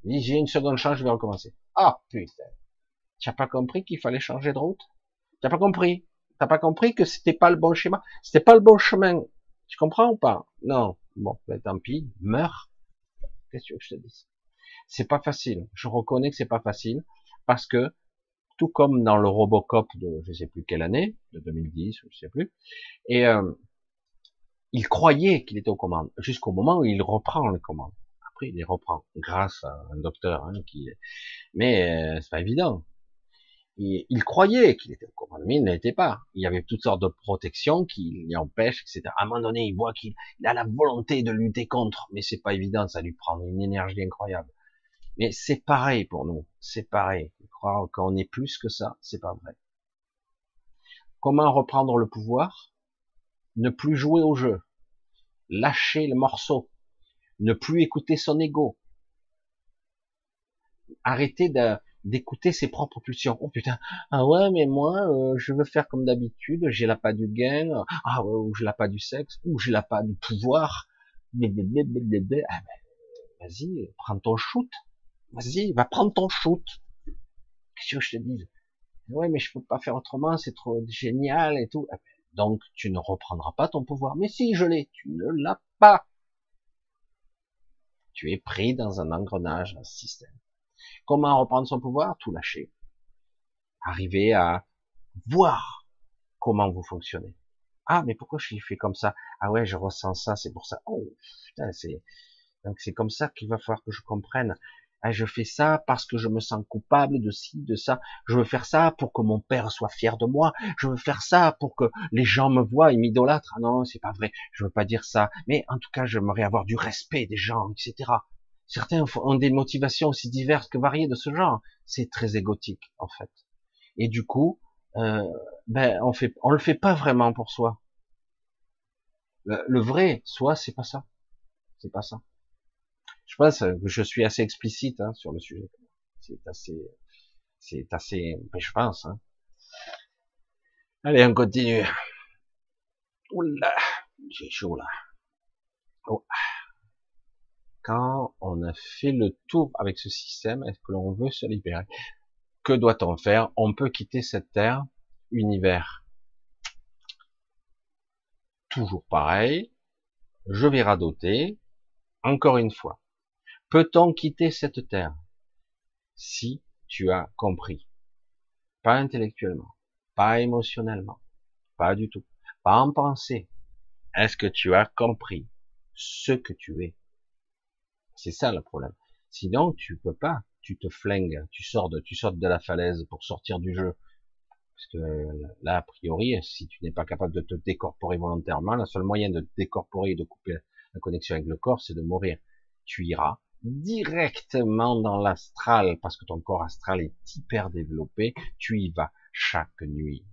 J'ai une seconde chance, je vais recommencer. Ah, putain. Tu n'as pas compris qu'il fallait changer de route? Tu n'as pas compris? T'as pas compris que c'était pas le bon schéma? C'était pas le bon chemin. Tu comprends ou pas? Non. Bon, ben, tant pis. Meurs. Qu'est-ce que je te dis C'est pas facile. Je reconnais que c'est pas facile parce que tout comme dans le Robocop de je sais plus quelle année, de 2010 ou je sais plus, et euh, il croyait qu'il était aux commandes jusqu'au moment où il reprend les commandes. Après, il les reprend grâce à un docteur hein, qui. Mais euh, c'est pas évident il croyait qu'il était au commandement, mais il n'était pas. Il y avait toutes sortes de protections qui l'y empêchent, etc. À un moment donné, il voit qu'il a la volonté de lutter contre, mais c'est pas évident, ça lui prend une énergie incroyable. Mais c'est pareil pour nous, c'est pareil. Croire qu'on est plus que ça, c'est pas vrai. Comment reprendre le pouvoir? Ne plus jouer au jeu, lâcher le morceau, ne plus écouter son ego, arrêter de d'écouter ses propres pulsions. Oh putain, ah ouais, mais moi, euh, je veux faire comme d'habitude, j'ai la pas du gain, ah ouais, ou j'ai la pas du sexe, ou j'ai la pas du pouvoir. Ah ben, vas-y, prends ton shoot. Vas-y, va prendre ton shoot. Qu'est-ce que je te dis Ouais, mais je peux pas faire autrement, c'est trop génial et tout. Ah ben, donc, tu ne reprendras pas ton pouvoir. Mais si, je l'ai, tu ne l'as pas. Tu es pris dans un engrenage, un système. Comment reprendre son pouvoir? Tout lâcher. Arriver à voir comment vous fonctionnez. Ah, mais pourquoi je suis fait comme ça? Ah ouais, je ressens ça, c'est pour ça. Oh, putain, c'est donc c'est comme ça qu'il va falloir que je comprenne. Ah, je fais ça parce que je me sens coupable de ci, de ça. Je veux faire ça pour que mon père soit fier de moi. Je veux faire ça pour que les gens me voient et m'idolâtrent. Ah non, c'est pas vrai. Je veux pas dire ça. Mais en tout cas, j'aimerais avoir du respect des gens, etc. Certains ont des motivations aussi diverses que variées de ce genre. C'est très égotique, en fait. Et du coup, euh, ben, on fait, on le fait pas vraiment pour soi. Le, vrai soi, c'est pas ça. C'est pas ça. Je pense que je suis assez explicite hein, sur le sujet. C'est assez, c'est assez, ben, je pense. Hein. Allez, on continue. Oula, j'ai chaud là. Oh quand on a fait le tour avec ce système, est-ce que l'on veut se libérer? Que doit-on faire? On peut quitter cette terre, univers. Toujours pareil, je vais radoter, encore une fois. Peut-on quitter cette terre? Si tu as compris. Pas intellectuellement, pas émotionnellement, pas du tout, pas en pensée. Est-ce que tu as compris ce que tu es? C'est ça le problème. Sinon, tu peux pas. Tu te flingues. Tu sors de, tu sautes de la falaise pour sortir du jeu. Parce que là, a priori, si tu n'es pas capable de te décorporer volontairement, le seul moyen de te décorporer et de couper la connexion avec le corps, c'est de mourir. Tu iras directement dans l'astral, parce que ton corps astral est hyper développé, tu y vas chaque nuit.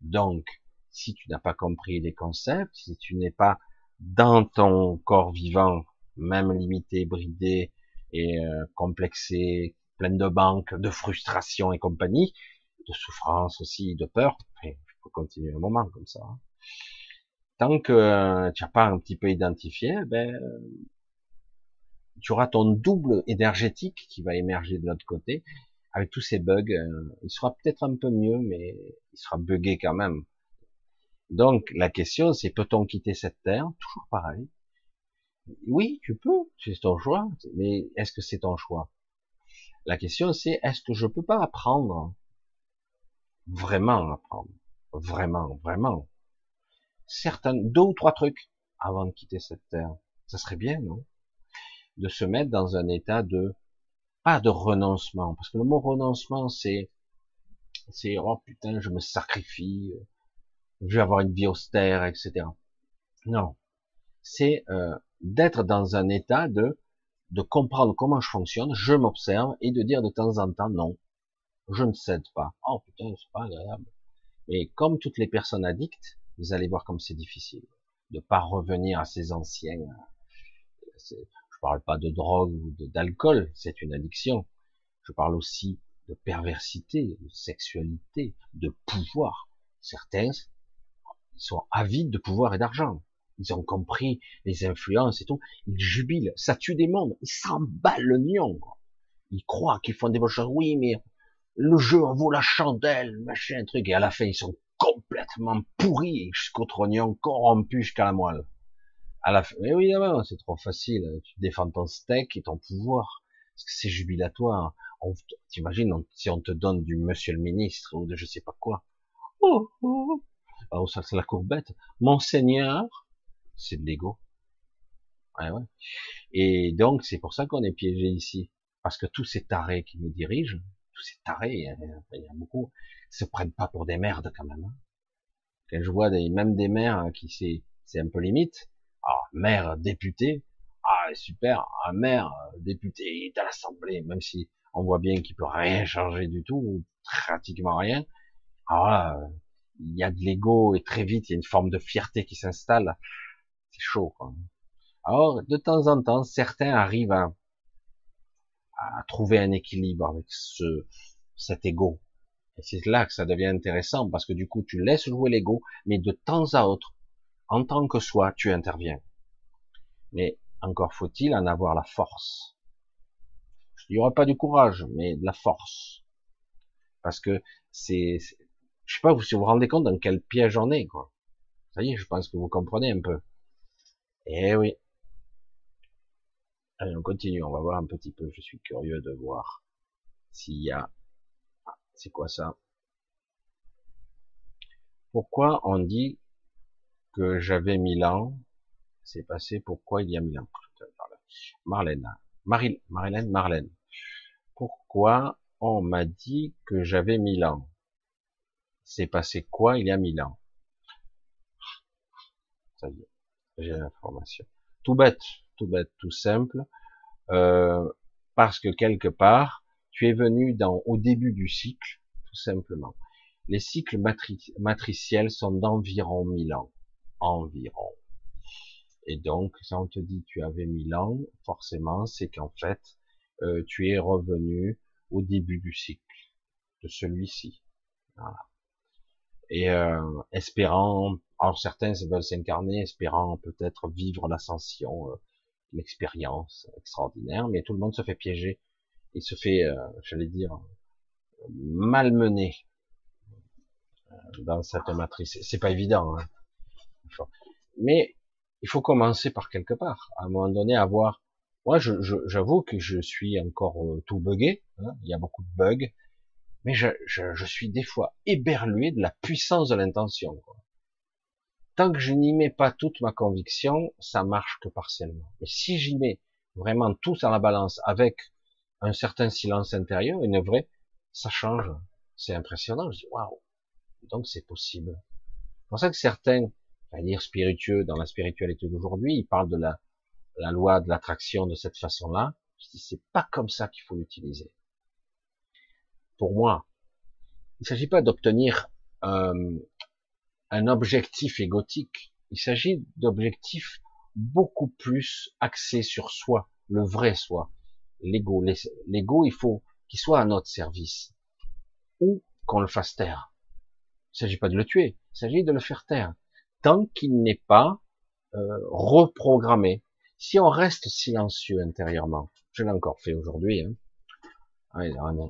Donc, si tu n'as pas compris les concepts, si tu n'es pas dans ton corps vivant même limité, bridé et euh, complexé, plein de banques, de frustration et compagnie, de souffrance aussi, de peur. je peux continuer un moment comme ça. Hein. Tant que euh, tu n'as pas un petit peu identifié, ben, tu auras ton double énergétique qui va émerger de l'autre côté, avec tous ces bugs. Euh, il sera peut-être un peu mieux, mais il sera buggé quand même. Donc la question, c'est peut-on quitter cette terre? Toujours pareil. Oui, tu peux, c'est ton choix, mais est-ce que c'est ton choix? La question c'est, est-ce que je peux pas apprendre? Vraiment apprendre. Vraiment, vraiment. Certains, deux ou trois trucs avant de quitter cette terre. Ça serait bien, non? De se mettre dans un état de, pas de renoncement, parce que le mot renoncement, c'est, c'est, oh putain, je me sacrifie, je vais avoir une vie austère, etc. Non. C'est, euh, d'être dans un état de, de comprendre comment je fonctionne, je m'observe et de dire de temps en temps non, je ne cède pas. Oh putain, c'est pas agréable. Et comme toutes les personnes addictes, vous allez voir comme c'est difficile de pas revenir à ces anciens. Je parle pas de drogue ou d'alcool, c'est une addiction. Je parle aussi de perversité, de sexualité, de pouvoir. Certains, sont avides de pouvoir et d'argent. Ils ont compris les influences et tout. Ils jubilent. Ça tue des mondes. Ils s'emballent le nion. Ils croient qu'ils font des bonnes choses. Oui, mais le jeu en vaut la chandelle, machin, truc. Et à la fin, ils sont complètement pourris jusqu'au trognon, corrompus jusqu'à la moelle. À la fin, mais évidemment, c'est trop facile. Tu défends ton steak et ton pouvoir. Parce que c'est jubilatoire. T'imagines si on te donne du monsieur le ministre ou de je sais pas quoi. Oh, oh. oh ça c'est la courbette. Monseigneur, c'est de l'ego. Et donc, c'est pour ça qu'on est piégé ici. Parce que tous ces tarés qui nous dirigent, tous ces tarés, il y a, beaucoup, se prennent pas pour des merdes quand même. Hein. Quand je vois des, même des maires qui c'est, c'est un peu limite. Ah, maire député, ah super, un maire député à l'Assemblée, même si on voit bien qu'il peut rien changer du tout, pratiquement rien. Alors là, il y a de l'ego et très vite il y a une forme de fierté qui s'installe c'est chaud. Quoi. Alors, de temps en temps, certains arrivent à, à trouver un équilibre avec ce, cet ego. Et c'est là que ça devient intéressant, parce que du coup, tu laisses jouer l'ego, mais de temps à autre, en tant que soi, tu interviens. Mais encore faut-il en avoir la force. Il n'y aura pas du courage, mais de la force. Parce que c'est, je sais pas si vous vous rendez compte dans quel piège on est, quoi. Ça y est, je pense que vous comprenez un peu. Eh oui. Allez, on continue, on va voir un petit peu, je suis curieux de voir s'il y a... Ah, c'est quoi ça? Pourquoi on dit que j'avais mille ans? C'est passé pourquoi il y a mille ans? Marlène. Marie, Marilène, Marlène. Pourquoi on m'a dit que j'avais mille ans? C'est passé quoi il y a mille ans? Ça y est j'ai l'information. Tout bête, tout bête, tout simple, euh, parce que quelque part, tu es venu dans au début du cycle, tout simplement. Les cycles matriciels sont d'environ 1000 ans, environ. Et donc, si on te dit tu avais 1000 ans, forcément, c'est qu'en fait, euh, tu es revenu au début du cycle, de celui-ci. Voilà. Et euh, espérant alors certains veulent s'incarner, espérant peut-être vivre l'ascension, euh, l'expérience extraordinaire, mais tout le monde se fait piéger. Il se fait, euh, j'allais dire, malmener euh, dans cette matrice. C'est pas évident. Hein. Mais il faut commencer par quelque part. À un moment donné, avoir. Moi, j'avoue que je suis encore tout buggé. Hein. Il y a beaucoup de bugs, mais je, je, suis des fois éberlué de la puissance de l'intention. Tant que je n'y mets pas toute ma conviction, ça marche que partiellement. Mais si j'y mets vraiment tout à la balance avec un certain silence intérieur, une vraie, ça change. C'est impressionnant. Je dis waouh. Donc c'est possible. C'est pour ça que certains, à dire spiritueux dans la spiritualité d'aujourd'hui, ils parlent de la, la loi de l'attraction de cette façon-là. Je dis c'est pas comme ça qu'il faut l'utiliser. Pour moi, il ne s'agit pas d'obtenir euh, un objectif égotique. Il s'agit d'objectifs beaucoup plus axés sur soi, le vrai soi, l'ego. L'ego, il faut qu'il soit à notre service ou qu'on le fasse taire. Il s'agit pas de le tuer, il s'agit de le faire taire tant qu'il n'est pas euh, reprogrammé. Si on reste silencieux intérieurement, je l'ai encore fait aujourd'hui. Hein.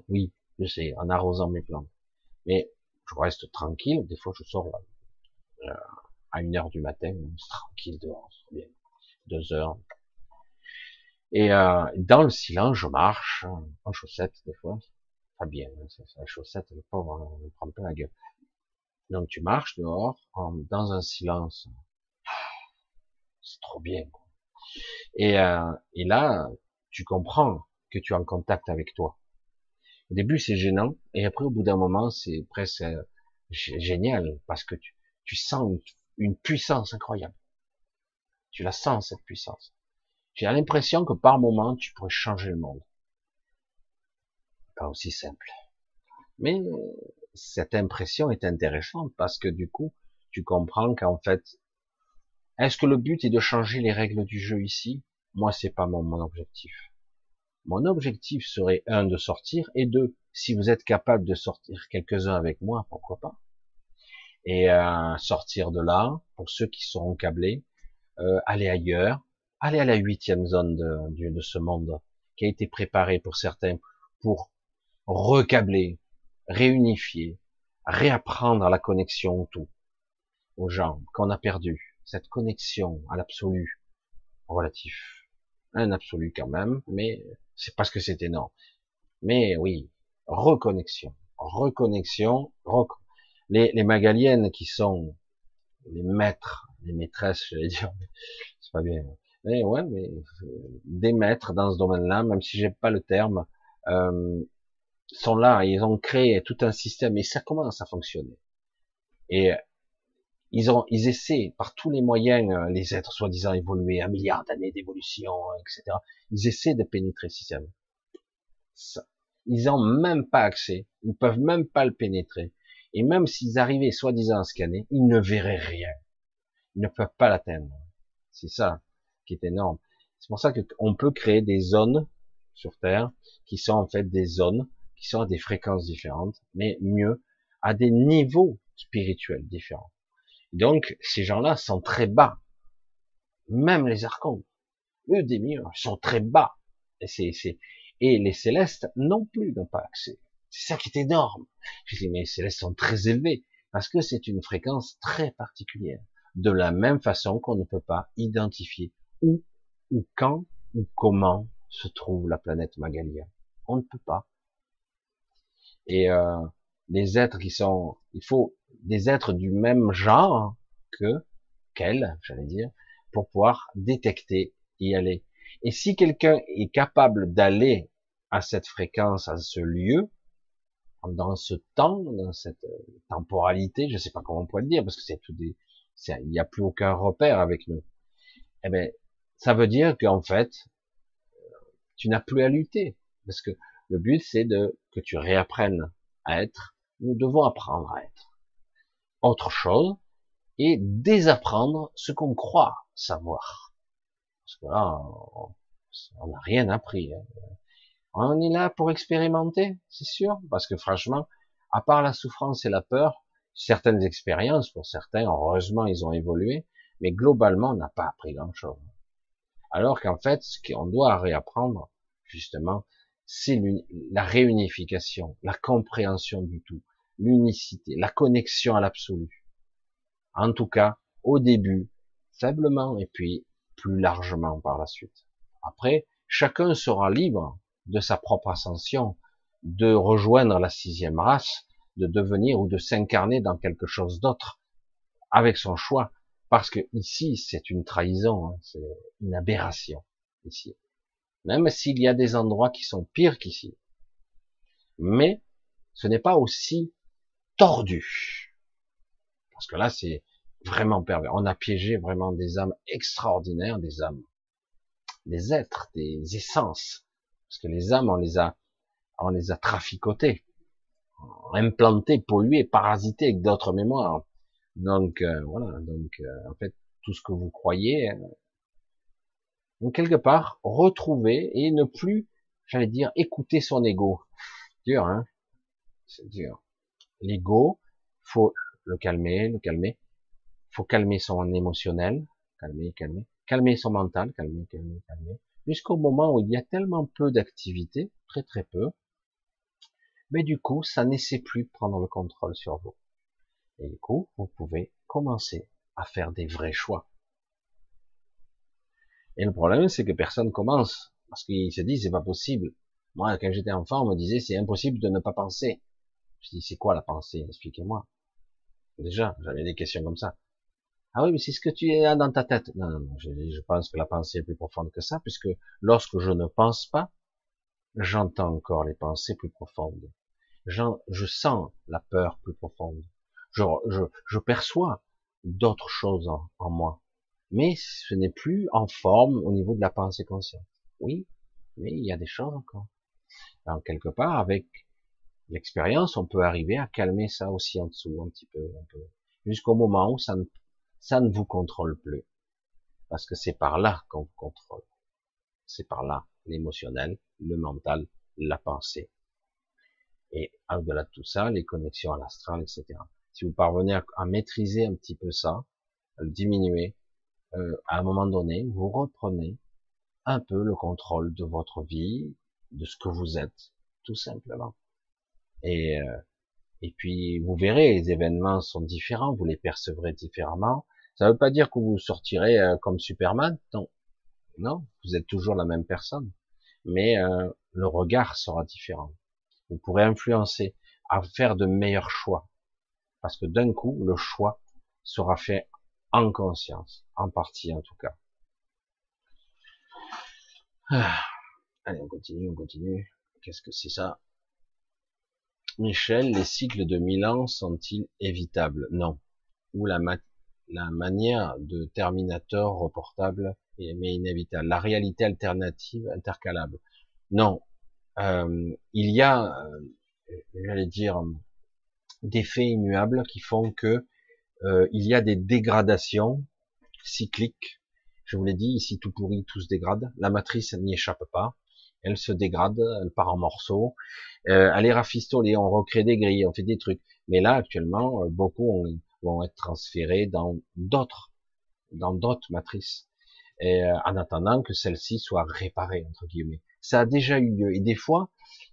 Oui, je sais, en arrosant mes plantes. Mais je reste tranquille. Des fois, je sors là, euh, à une heure du matin, tranquille dehors, bien, deux heures. Et euh, dans le silence, je marche en chaussettes des fois, pas bien, hein, la chaussette, le pauvre, on prend pas la gueule. Donc tu marches dehors, dans un silence, c'est trop bien. Et, euh, et là, tu comprends que tu es en contact avec toi. Au début, c'est gênant, et après, au bout d'un moment, c'est presque génial, parce que tu, tu sens une, puissance incroyable. Tu la sens, cette puissance. J'ai l'impression que par moment, tu pourrais changer le monde. Pas aussi simple. Mais cette impression est intéressante parce que du coup, tu comprends qu'en fait, est-ce que le but est de changer les règles du jeu ici? Moi, c'est pas mon, mon objectif. Mon objectif serait un de sortir et deux, si vous êtes capable de sortir quelques-uns avec moi, pourquoi pas? Et euh, sortir de là, pour ceux qui seront câblés, euh, aller ailleurs, aller à la huitième zone de, de ce monde qui a été préparé pour certains pour recabler, réunifier, réapprendre la connexion au tout, aux gens qu'on a perdu, cette connexion à l'absolu, relatif, un absolu quand même, mais c'est parce que c'est énorme. Mais oui, reconnexion, reconnexion, les, les magaliennes qui sont les maîtres, les maîtresses, j'allais dire, c'est pas bien. Mais ouais, mais euh, des maîtres dans ce domaine-là, même si j'ai pas le terme, euh, sont là, ils ont créé tout un système et ça commence à fonctionner. Et ils ont, ils essaient par tous les moyens, euh, les êtres soi-disant évolués, un milliard d'années d'évolution, etc. Ils essaient de pénétrer le système. Ça, ils n'ont même pas accès, ils ne peuvent même pas le pénétrer. Et même s'ils arrivaient soi-disant à scanner, ils ne verraient rien. Ils ne peuvent pas l'atteindre. C'est ça qui est énorme. C'est pour ça qu'on peut créer des zones sur Terre qui sont en fait des zones qui sont à des fréquences différentes, mais mieux, à des niveaux spirituels différents. Donc, ces gens-là sont très bas. Même les archontes, eux, des mieux, sont très bas. Et, c'est, et les célestes non plus n'ont pas accès. C'est ça qui est énorme. Je dis, mais les célestes sont très élevés, parce que c'est une fréquence très particulière. De la même façon qu'on ne peut pas identifier où, ou quand, ou comment se trouve la planète Magalia. On ne peut pas. Et euh, êtres qui sont, il faut des êtres du même genre que qu'elle, j'allais dire, pour pouvoir détecter y aller. Et si quelqu'un est capable d'aller à cette fréquence, à ce lieu, dans ce temps, dans cette euh, temporalité, je sais pas comment on pourrait le dire, parce que c'est tout des, il n'y a plus aucun repère avec nous. Eh ben, ça veut dire qu'en fait, tu n'as plus à lutter, parce que le but c'est de que tu réapprennes à être. Nous devons apprendre à être autre chose et désapprendre ce qu'on croit savoir. Parce que là, on n'a rien appris. Hein. On est là pour expérimenter, c'est sûr, parce que franchement, à part la souffrance et la peur, certaines expériences, pour certains, heureusement, ils ont évolué, mais globalement, on n'a pas appris grand-chose. Alors qu'en fait, ce qu'on doit réapprendre, justement, c'est la réunification, la compréhension du tout, l'unicité, la connexion à l'absolu. En tout cas, au début, faiblement, et puis plus largement par la suite. Après, chacun sera libre de sa propre ascension, de rejoindre la sixième race, de devenir ou de s'incarner dans quelque chose d'autre, avec son choix, parce que ici, c'est une trahison, hein, c'est une aberration, ici. Même s'il y a des endroits qui sont pires qu'ici. Mais, ce n'est pas aussi tordu. Parce que là, c'est vraiment pervers. On a piégé vraiment des âmes extraordinaires, des âmes, des êtres, des essences. Parce que les âmes, on les a, on les a traficotées, implantées, polluées, parasitées avec d'autres mémoires. Donc euh, voilà. Donc euh, en fait, tout ce que vous croyez, euh, donc quelque part retrouver et ne plus, j'allais dire, écouter son ego. Dur, hein C'est dur. L'ego, faut le calmer, le calmer. Faut calmer son émotionnel, calmer, calmer, calmer son mental, calmer, calmer, calmer, jusqu'au moment où il y a tellement peu d'activité, très très peu, mais du coup, ça n'essaie plus de prendre le contrôle sur vous. Et du coup, vous pouvez commencer à faire des vrais choix. Et le problème, c'est que personne commence, parce qu'ils se disent, c'est pas possible. Moi, quand j'étais enfant, on me disait, c'est impossible de ne pas penser. Je dis, c'est quoi la pensée? Expliquez-moi. Déjà, j'avais des questions comme ça. Ah oui, mais c'est ce que tu as dans ta tête. Non, non, non, je, je pense que la pensée est plus profonde que ça, puisque lorsque je ne pense pas, j'entends encore les pensées plus profondes. Je sens la peur plus profonde. Je, je, je perçois d'autres choses en, en, moi. Mais ce n'est plus en forme au niveau de la pensée consciente. Oui, mais il y a des choses encore. Alors, quelque part, avec l'expérience, on peut arriver à calmer ça aussi en dessous, un petit peu, un peu, jusqu'au moment où ça ne, ça ne vous contrôle plus. Parce que c'est par là qu'on vous contrôle. C'est par là. l'émotionnel, le mental, la pensée. Et au-delà de tout ça, les connexions à l'astral, etc. Si vous parvenez à, maîtriser un petit peu ça, à le diminuer, euh, à un moment donné, vous reprenez un peu le contrôle de votre vie, de ce que vous êtes, tout simplement. Et, euh, et puis vous verrez, les événements sont différents, vous les percevrez différemment. Ça ne veut pas dire que vous sortirez euh, comme Superman, non. Non, vous êtes toujours la même personne, mais euh, le regard sera différent. Vous pourrez influencer à faire de meilleurs choix, parce que d'un coup, le choix sera fait en conscience, en partie en tout cas. Ah. Allez, on continue, on continue. Qu'est-ce que c'est ça? Michel, les cycles de Milan sont-ils évitables? Non. Ou la, la manière de Terminator reportable mais inévitable. La réalité alternative intercalable. Non. Euh, il y a, euh, j'allais dire, des faits immuables qui font que euh, il y a des dégradations cycliques. Je vous l'ai dit, ici tout pourri, tout se dégrade. La matrice n'y échappe pas elle se dégrade, elle part en morceaux. Euh, elle est rafistolée, on recrée des grilles, on fait des trucs. Mais là, actuellement, euh, beaucoup vont être transférés dans d'autres, dans d'autres matrices, euh, en attendant que celle-ci soit réparée entre guillemets. Ça a déjà eu lieu. Et des fois,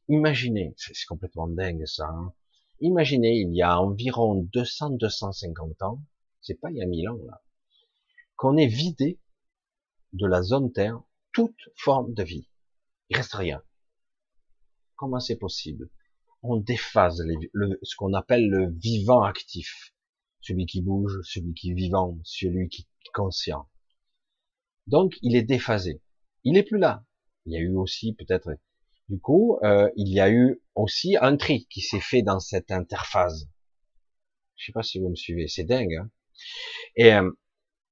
imaginez, c'est complètement dingue ça. Hein. imaginez, il y a environ 200-250 ans, c'est pas il y a 1000 ans là, qu'on ait vidé de la zone Terre toute forme de vie. Il reste rien. Comment c'est possible? On déphase le, ce qu'on appelle le vivant actif. Celui qui bouge, celui qui est vivant, celui qui est conscient. Donc, il est déphasé. Il n'est plus là. Il y a eu aussi peut-être, du coup, euh, il y a eu aussi un tri qui s'est fait dans cette interface. Je sais pas si vous me suivez, c'est dingue. Hein Et euh,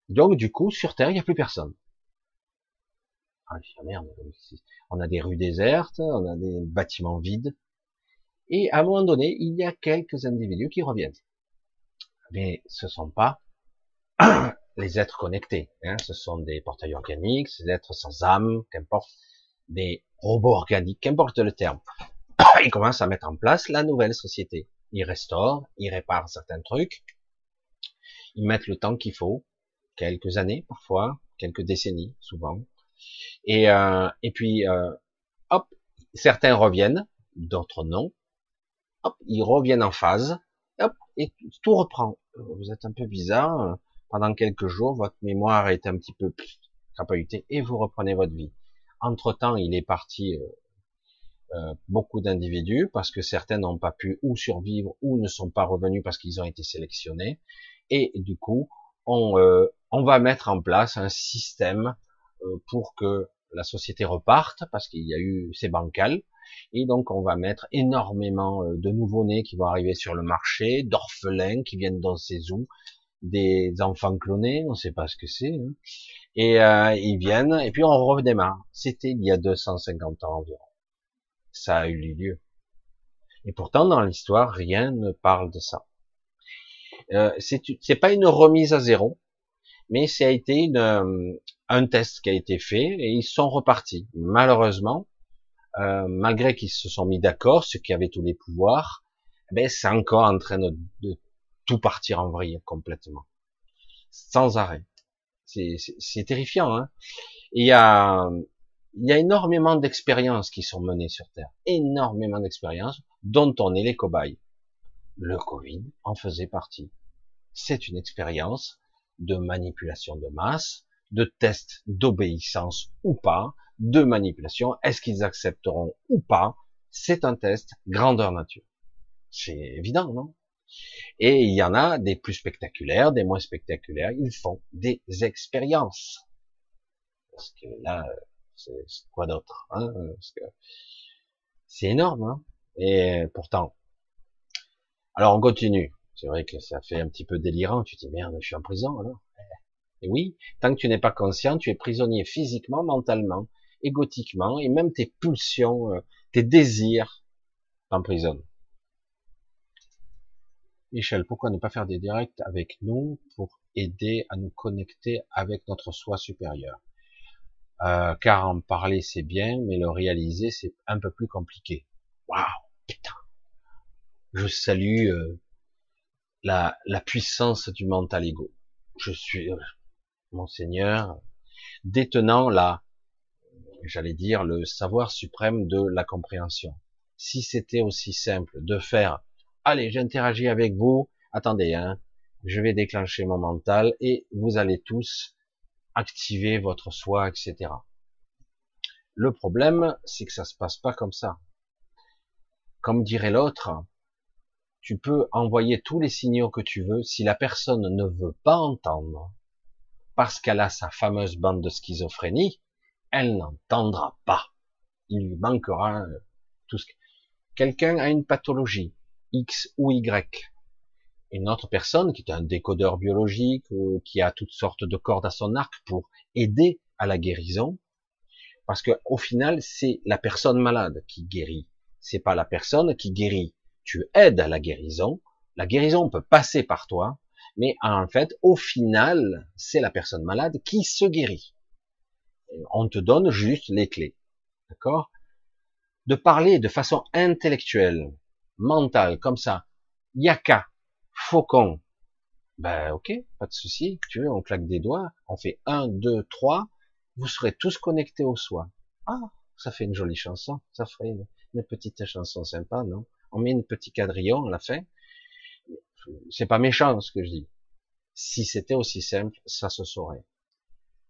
donc, du coup, sur Terre, il n'y a plus personne. Ah, merde, on a des rues désertes, on a des bâtiments vides. Et à un moment donné, il y a quelques individus qui reviennent. Mais ce sont pas les êtres connectés. Hein. Ce sont des portails organiques, des êtres sans âme, qu'importe, des robots organiques, qu'importe le terme. Ils commencent à mettre en place la nouvelle société. Ils restaurent, ils réparent certains trucs. Ils mettent le temps qu'il faut, quelques années parfois, quelques décennies souvent. Et, euh, et puis, euh, hop, certains reviennent, d'autres non. Hop, ils reviennent en phase. Hop, et tout reprend. Vous êtes un peu bizarre. Pendant quelques jours, votre mémoire est un petit peu crapahutée et vous reprenez votre vie. Entre temps, il est parti euh, euh, beaucoup d'individus parce que certains n'ont pas pu ou survivre ou ne sont pas revenus parce qu'ils ont été sélectionnés. Et du coup, on, euh, on va mettre en place un système euh, pour que la société reparte, parce qu'il y a eu ces bancales, et donc on va mettre énormément euh, de nouveaux-nés qui vont arriver sur le marché, d'orphelins qui viennent dans ces zoos, des enfants clonés, on ne sait pas ce que c'est, hein. et euh, ils viennent, et puis on redémarre. C'était il y a 250 ans environ. Ça a eu lieu. Et pourtant, dans l'histoire, rien ne parle de ça. Euh, c'est pas une remise à zéro, mais ça a été une, euh, un test qui a été fait et ils sont repartis. Malheureusement, euh, malgré qu'ils se sont mis d'accord, ceux qui avaient tous les pouvoirs, ben c'est encore en train de, tout partir en vrille complètement, sans arrêt. C'est terrifiant. Hein il y a il y a énormément d'expériences qui sont menées sur Terre, énormément d'expériences dont on est les cobayes. Le Covid en faisait partie. C'est une expérience de manipulation de masse, de tests d'obéissance ou pas, de manipulation, est-ce qu'ils accepteront ou pas, c'est un test grandeur nature. C'est évident, non? Et il y en a des plus spectaculaires, des moins spectaculaires, ils font des expériences. Parce que là, c'est quoi d'autre hein? C'est énorme, hein? Et pourtant, alors on continue. C'est vrai que ça fait un petit peu délirant. Tu te dis merde, je suis en prison alors. Et oui, tant que tu n'es pas conscient, tu es prisonnier physiquement, mentalement, égotiquement, et même tes pulsions, euh, tes désirs t'emprisonnent. Michel, pourquoi ne pas faire des directs avec nous pour aider à nous connecter avec notre soi supérieur? Euh, car en parler c'est bien, mais le réaliser c'est un peu plus compliqué. Waouh, putain. Je salue euh, la, la puissance du mental ego. Je suis monseigneur détenant la, j'allais dire, le savoir suprême de la compréhension. Si c'était aussi simple de faire, allez, j'interagis avec vous, attendez, hein, je vais déclencher mon mental et vous allez tous activer votre soi, etc. Le problème, c'est que ça se passe pas comme ça. Comme dirait l'autre, tu peux envoyer tous les signaux que tu veux, si la personne ne veut pas entendre, parce qu'elle a sa fameuse bande de schizophrénie, elle n'entendra pas. Il lui manquera euh, tout ce que... Quelqu'un a une pathologie, X ou Y. Une autre personne qui est un décodeur biologique qui a toutes sortes de cordes à son arc pour aider à la guérison, parce que au final, c'est la personne malade qui guérit. C'est pas la personne qui guérit. Tu aides à la guérison. La guérison peut passer par toi, mais en fait, au final, c'est la personne malade qui se guérit. On te donne juste les clés. D'accord? De parler de façon intellectuelle, mentale, comme ça. Yaka, faucon. Ben ok, pas de souci. Tu veux, on claque des doigts, on fait un, deux, trois. Vous serez tous connectés au soi. Ah, ça fait une jolie chanson. Ça ferait une, petite chanson sympa, non? On met une petit quadrillon à la fin c'est pas méchant ce que je dis. Si c'était aussi simple, ça se saurait.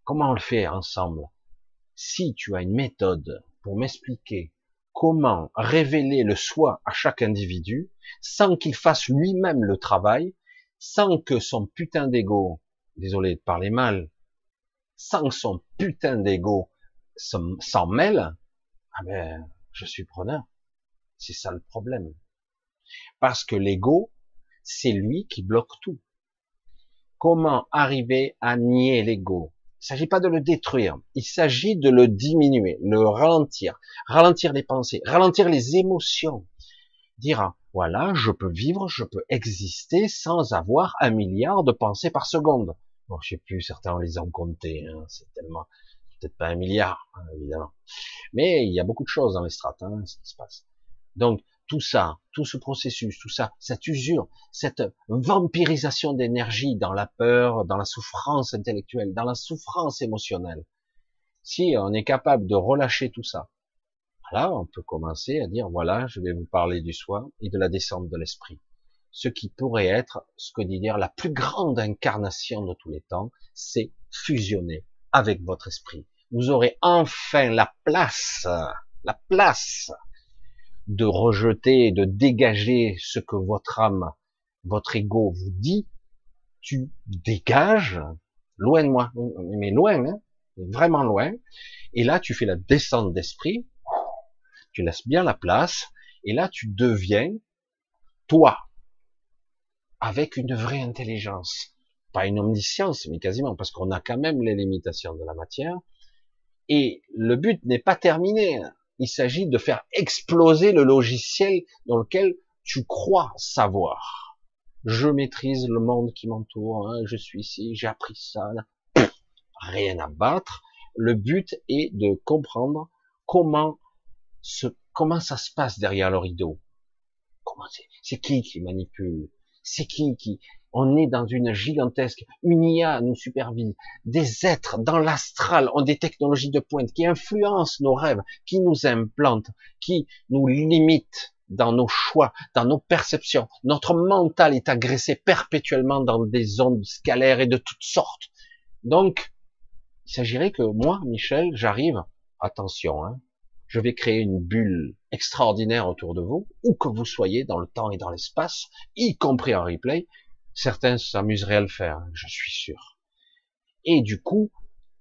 Comment on le fait ensemble? Si tu as une méthode pour m'expliquer comment révéler le soi à chaque individu, sans qu'il fasse lui-même le travail, sans que son putain d'ego, désolé de parler mal, sans que son putain d'ego s'en mêle, ah ben, je suis preneur. C'est ça le problème. Parce que l'ego, c'est lui qui bloque tout. Comment arriver à nier l'ego? Il ne s'agit pas de le détruire, il s'agit de le diminuer, le ralentir, ralentir les pensées, ralentir les émotions. Dire, voilà, je peux vivre, je peux exister sans avoir un milliard de pensées par seconde. Bon, je sais plus, certains les ont comptés, hein, c'est tellement, peut-être pas un milliard, hein, évidemment. Mais il y a beaucoup de choses dans les strates, hein, ce qui se passe. Donc, tout ça, tout ce processus, tout ça, cette usure, cette vampirisation d'énergie dans la peur, dans la souffrance intellectuelle, dans la souffrance émotionnelle. Si on est capable de relâcher tout ça, là, on peut commencer à dire, voilà, je vais vous parler du soi et de la descente de l'esprit. Ce qui pourrait être, ce que dit dire, la plus grande incarnation de tous les temps, c'est fusionner avec votre esprit. Vous aurez enfin la place, la place de rejeter, de dégager ce que votre âme, votre ego vous dit, tu dégages loin de moi, mais loin, hein, vraiment loin. Et là, tu fais la descente d'esprit, tu laisses bien la place, et là, tu deviens toi, avec une vraie intelligence, pas une omniscience, mais quasiment, parce qu'on a quand même les limitations de la matière. Et le but n'est pas terminé. Il s'agit de faire exploser le logiciel dans lequel tu crois savoir. Je maîtrise le monde qui m'entoure, hein, je suis ici, j'ai appris ça. rien à battre. Le but est de comprendre comment ce, comment ça se passe derrière le rideau. Comment c'est qui qui manipule? C'est qui qui, on est dans une gigantesque, une IA nous supervise, des êtres dans l'astral ont des technologies de pointe qui influencent nos rêves, qui nous implantent, qui nous limitent dans nos choix, dans nos perceptions. Notre mental est agressé perpétuellement dans des ondes scalaires et de toutes sortes. Donc, il s'agirait que moi, Michel, j'arrive, attention, hein, je vais créer une bulle extraordinaire autour de vous, où que vous soyez dans le temps et dans l'espace, y compris en replay, Certains s'amuseraient à le faire, je suis sûr. Et du coup,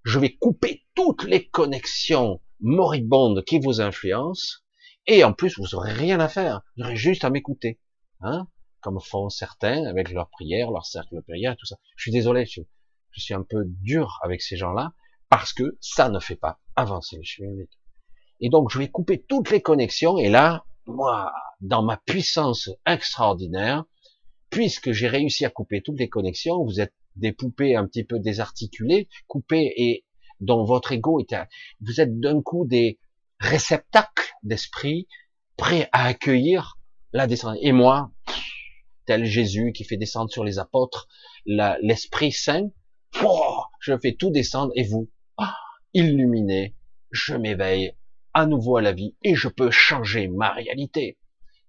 je vais couper toutes les connexions moribondes qui vous influencent, et en plus, vous aurez rien à faire. Vous aurez juste à m'écouter. Hein Comme font certains avec leurs prières, leur cercle de prière, tout ça. Je suis désolé, je, suis un peu dur avec ces gens-là, parce que ça ne fait pas avancer les cheminées. Et donc, je vais couper toutes les connexions, et là, moi, dans ma puissance extraordinaire, puisque j'ai réussi à couper toutes les connexions, vous êtes des poupées un petit peu désarticulées, coupées et dont votre ego est, vous êtes d'un coup des réceptacles d'esprit prêts à accueillir la descente. Et moi, tel Jésus qui fait descendre sur les apôtres l'Esprit Saint, je fais tout descendre et vous, ah, illuminé, je m'éveille à nouveau à la vie et je peux changer ma réalité.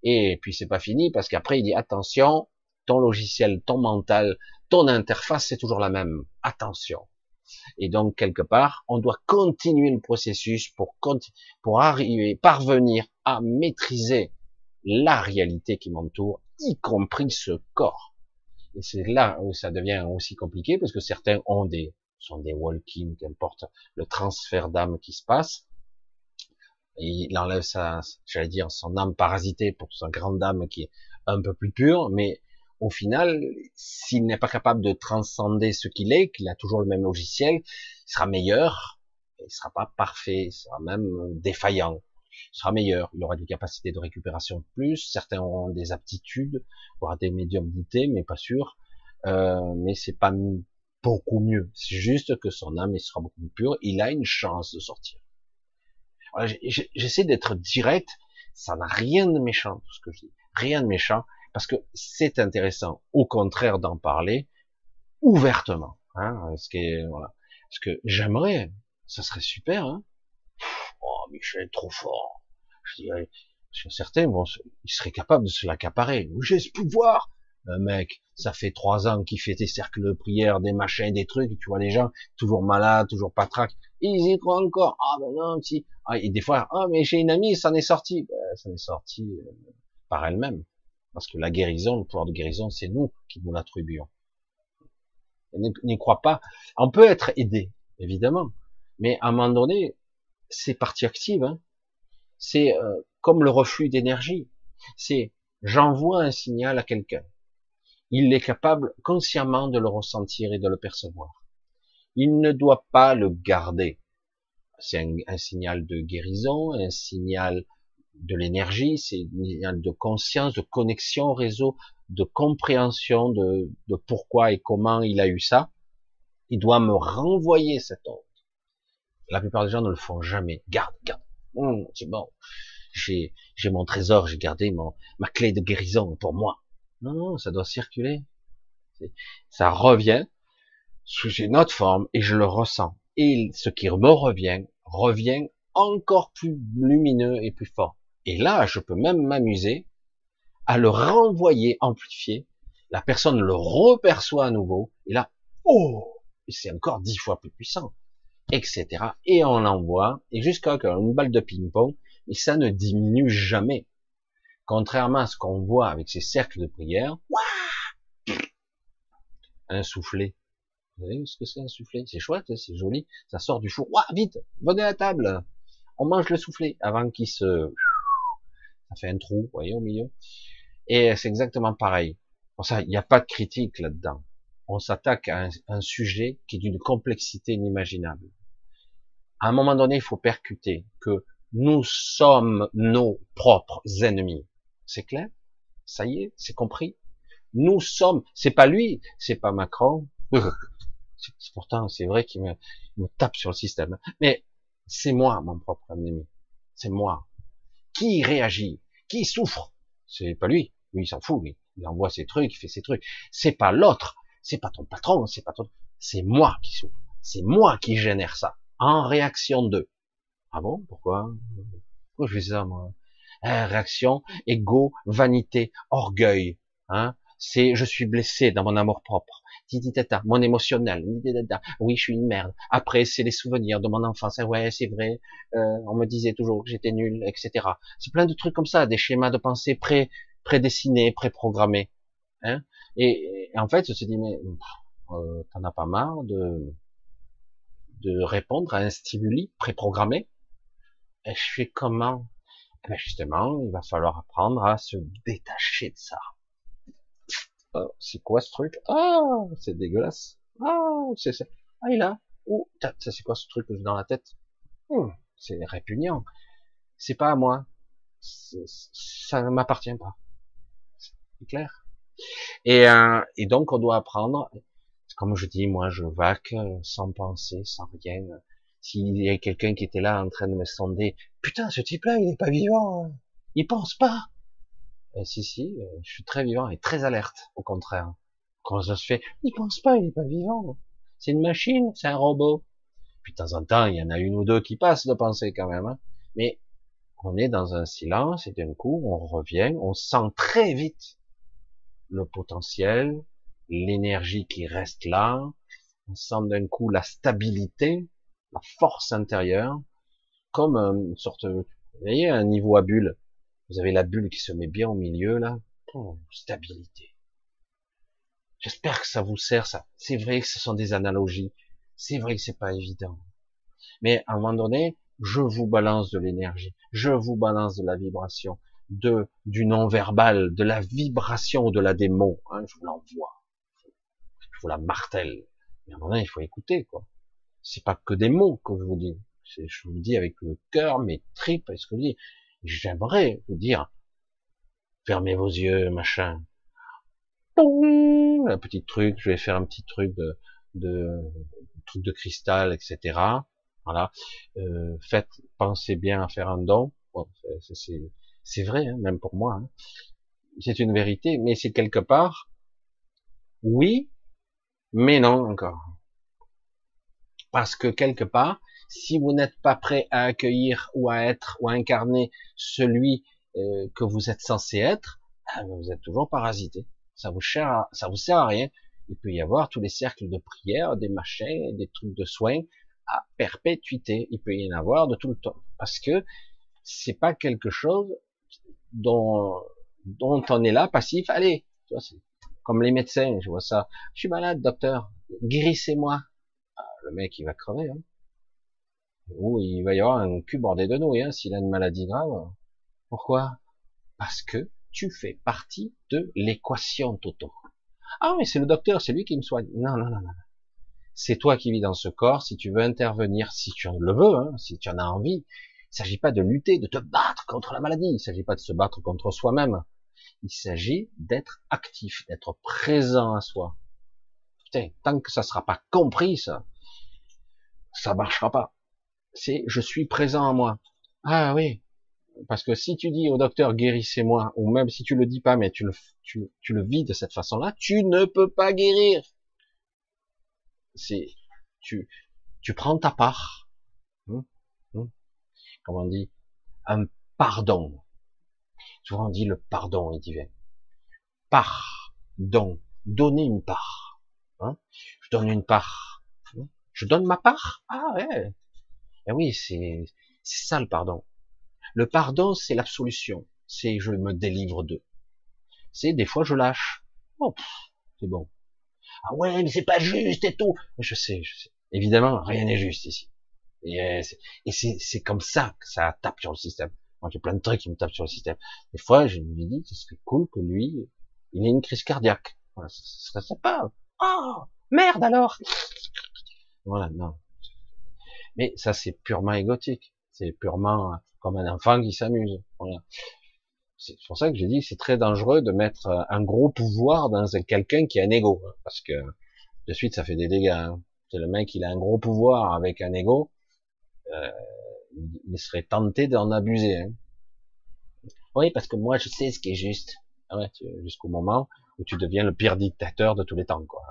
Et puis c'est pas fini parce qu'après il dit attention, ton logiciel, ton mental, ton interface c'est toujours la même. Attention. Et donc quelque part, on doit continuer le processus pour pour arriver, parvenir à maîtriser la réalité qui m'entoure, y compris ce corps. Et c'est là où ça devient aussi compliqué parce que certains ont des sont des walking, qu'importe le transfert d'âme qui se passe. Il enlève sa, j'allais dire, son âme parasitée pour sa grande âme qui est un peu plus pure, mais au final, s'il n'est pas capable de transcender ce qu'il est, qu'il a toujours le même logiciel, il sera meilleur, il sera pas parfait, il sera même défaillant, il sera meilleur, il aura des capacités de récupération de plus, certains auront des aptitudes, voire des médiumnités, mais pas sûr, euh, mais c'est pas beaucoup mieux. C'est juste que son âme sera beaucoup plus pure. Il a une chance de sortir. J'essaie d'être direct. Ça n'a rien de méchant, tout ce que je dis. Rien de méchant, parce que c'est intéressant, au contraire, d'en parler ouvertement. Hein, ce que, j'aimerais, ça serait super. Hein. Oh, Michel, trop fort. Je dirais, sur certains, bon, ils seraient capables de se l'accaparer. J'ai ce pouvoir. Un mec, ça fait trois ans qu'il fait des cercles de prière, des machins, des trucs, tu vois les gens toujours malades, toujours patraques, ils y croient encore. Ah ben non, si. Ah, et des fois, ah mais j'ai une amie, ça en est sorti. Ben, ça en est sorti euh, par elle-même. Parce que la guérison, le pouvoir de guérison, c'est nous qui nous l'attribuons. N'y crois pas. On peut être aidé, évidemment. Mais à un moment donné, c'est partie active. Hein. C'est euh, comme le reflux d'énergie. C'est j'envoie un signal à quelqu'un il est capable consciemment de le ressentir et de le percevoir. Il ne doit pas le garder. C'est un, signal de guérison, un signal de l'énergie, c'est de conscience, de connexion au réseau, de compréhension de, pourquoi et comment il a eu ça. Il doit me renvoyer cette onde. La plupart des gens ne le font jamais. Garde, garde. Hum, c'est bon. J'ai, j'ai mon trésor, j'ai gardé mon, ma clé de guérison pour moi. Non, non, ça doit circuler. Ça revient sous une autre forme et je le ressens. Et ce qui me revient, revient encore plus lumineux et plus fort. Et là, je peux même m'amuser à le renvoyer amplifié. La personne le reperçoit à nouveau. Et là, oh, c'est encore dix fois plus puissant, etc. Et on l'envoie, et jusqu'à une balle de ping-pong, et ça ne diminue jamais. Contrairement à ce qu'on voit avec ces cercles de prière, un soufflet. Vous savez ce que c'est un soufflet? C'est chouette, hein, c'est joli. Ça sort du four. Vite, venez à la table. On mange le soufflet avant qu'il se... Ça fait un trou, vous voyez, au milieu. Et c'est exactement pareil. Pour ça, il n'y a pas de critique là-dedans. On s'attaque à un, sujet qui est d'une complexité inimaginable. À un moment donné, il faut percuter que nous sommes nos propres ennemis. C'est clair? Ça y est, c'est compris? Nous sommes, c'est pas lui, c'est pas Macron. Pourtant, c'est vrai qu'il me, me, tape sur le système. Mais c'est moi, mon propre ennemi. C'est moi. Qui réagit? Qui souffre? C'est pas lui. Lui, il s'en fout. Lui. Il envoie ses trucs, il fait ses trucs. C'est pas l'autre. C'est pas ton patron. C'est pas ton. C'est moi qui souffre. C'est moi qui génère ça. En réaction de. Ah bon? Pourquoi? Pourquoi je fais ça, moi? Hein, réaction, ego, vanité, orgueil. Hein, c'est je suis blessé dans mon amour propre. Mon émotionnel. Oui, je suis une merde. Après, c'est les souvenirs de mon enfance. Ah ouais, c'est vrai. Euh, on me disait toujours que j'étais nul, etc. C'est plein de trucs comme ça, des schémas de pensée pré prédessinés, préprogrammés. Hein et, en fait, je me dit mais euh, t'en as pas marre de de répondre à un stimuli préprogrammé? Et je fais comment? Eh ben, justement, il va falloir apprendre à se détacher de ça. Oh, c'est quoi ce truc? Ah, c'est dégueulasse. Ah, c'est ça. Ah, il a. Oh, ça c'est quoi ce truc que j'ai dans la tête? Hmm, C'est répugnant. C'est pas à moi. Ça ne m'appartient pas. C'est clair. Et, euh, et donc on doit apprendre. Comme je dis, moi je vaque sans penser, sans rien. s'il y a quelqu'un qui était là en train de me sonder, putain, ce type-là, il est pas vivant, hein. il pense pas. Et si, si, euh, je suis très vivant et très alerte, au contraire. Comment ça se fait Il pense pas, il est pas vivant. C'est une machine, c'est un robot. Puis de temps en temps, il y en a une ou deux qui passent de penser quand même. Hein. Mais on est dans un silence et d'un coup, on revient, on sent très vite le potentiel, l'énergie qui reste là, on sent d'un coup la stabilité, la force intérieure, comme une sorte, vous voyez, un niveau à bulle. Vous avez la bulle qui se met bien au milieu, là. Oh, stabilité. J'espère que ça vous sert, ça. C'est vrai que ce sont des analogies. C'est vrai que c'est pas évident. Mais à un moment donné, je vous balance de l'énergie. Je vous balance de la vibration, de, du non-verbal, de la vibration au-delà des mots. Hein, je vous l'envoie. Je vous la martèle. Mais à un moment donné, il faut écouter, quoi. C'est pas que des mots que je vous dis. Je vous dis avec le cœur, mes tripes, est ce que je dis. J'aimerais vous dire, fermez vos yeux, machin. Un petit truc, je vais faire un petit truc de, truc de cristal, etc. Voilà. Euh, faites, pensez bien à faire un don. c'est vrai, hein, même pour moi. Hein. C'est une vérité, mais c'est quelque part, oui, mais non encore. Parce que quelque part, si vous n'êtes pas prêt à accueillir ou à être ou à incarner celui euh, que vous êtes censé être, ah, vous êtes toujours parasité. Ça vous sert, ça vous sert à rien. Il peut y avoir tous les cercles de prière, des machins, des trucs de soins à perpétuité. Il peut y en avoir de tout le temps. Parce que c'est pas quelque chose dont, dont on est là passif. Allez, comme les médecins, je vois ça. Je suis malade, docteur. Guérissez-moi. Ah, le mec, il va crever. Hein. Ou il va y avoir un cul bordé de nouilles hein, s'il a une maladie grave. Pourquoi? Parce que tu fais partie de l'équation Toto. Ah mais c'est le docteur, c'est lui qui me soigne. Non, non, non, non c'est toi qui vis dans ce corps, si tu veux intervenir, si tu le veux, hein, si tu en as envie, il s'agit pas de lutter, de te battre contre la maladie, il s'agit pas de se battre contre soi-même, il s'agit d'être actif, d'être présent à soi. Putain, tant que ça sera pas compris, ça, ça marchera pas. C'est, je suis présent à moi. Ah oui. Parce que si tu dis au docteur guérissez-moi, ou même si tu le dis pas, mais tu le, tu, tu le vis de cette façon-là, tu ne peux pas guérir c'est tu tu prends ta part. Hum, hum. Comment on dit un pardon. Souvent on dit le pardon est divin. Pardon, donner une part. Hein? Je donne une part. Hum. Je donne ma part? Ah ouais. Eh oui, c'est ça le pardon. Le pardon, c'est l'absolution. C'est je me délivre d'eux. C'est des fois je lâche. Oh, c'est bon ah ouais, mais c'est pas juste et tout. Je sais, je sais. Évidemment, rien n'est juste ici. Et c'est comme ça que ça tape sur le système. Moi, j'ai plein de trucs qui me tapent sur le système. Des fois, je me dis, ce serait cool que lui, il ait une crise cardiaque. Voilà, ce serait sympa. Oh, merde alors. Voilà, non. Mais ça, c'est purement égotique. C'est purement comme un enfant qui s'amuse. Voilà c'est pour ça que j'ai dit c'est très dangereux de mettre un gros pouvoir dans quelqu'un qui a un ego, hein, parce que de suite ça fait des dégâts. Hein. C'est le mec il a un gros pouvoir avec un ego, euh, il serait tenté d'en abuser. Hein. Oui, parce que moi je sais ce qui est juste. Ah jusqu'au moment où tu deviens le pire dictateur de tous les temps, quoi.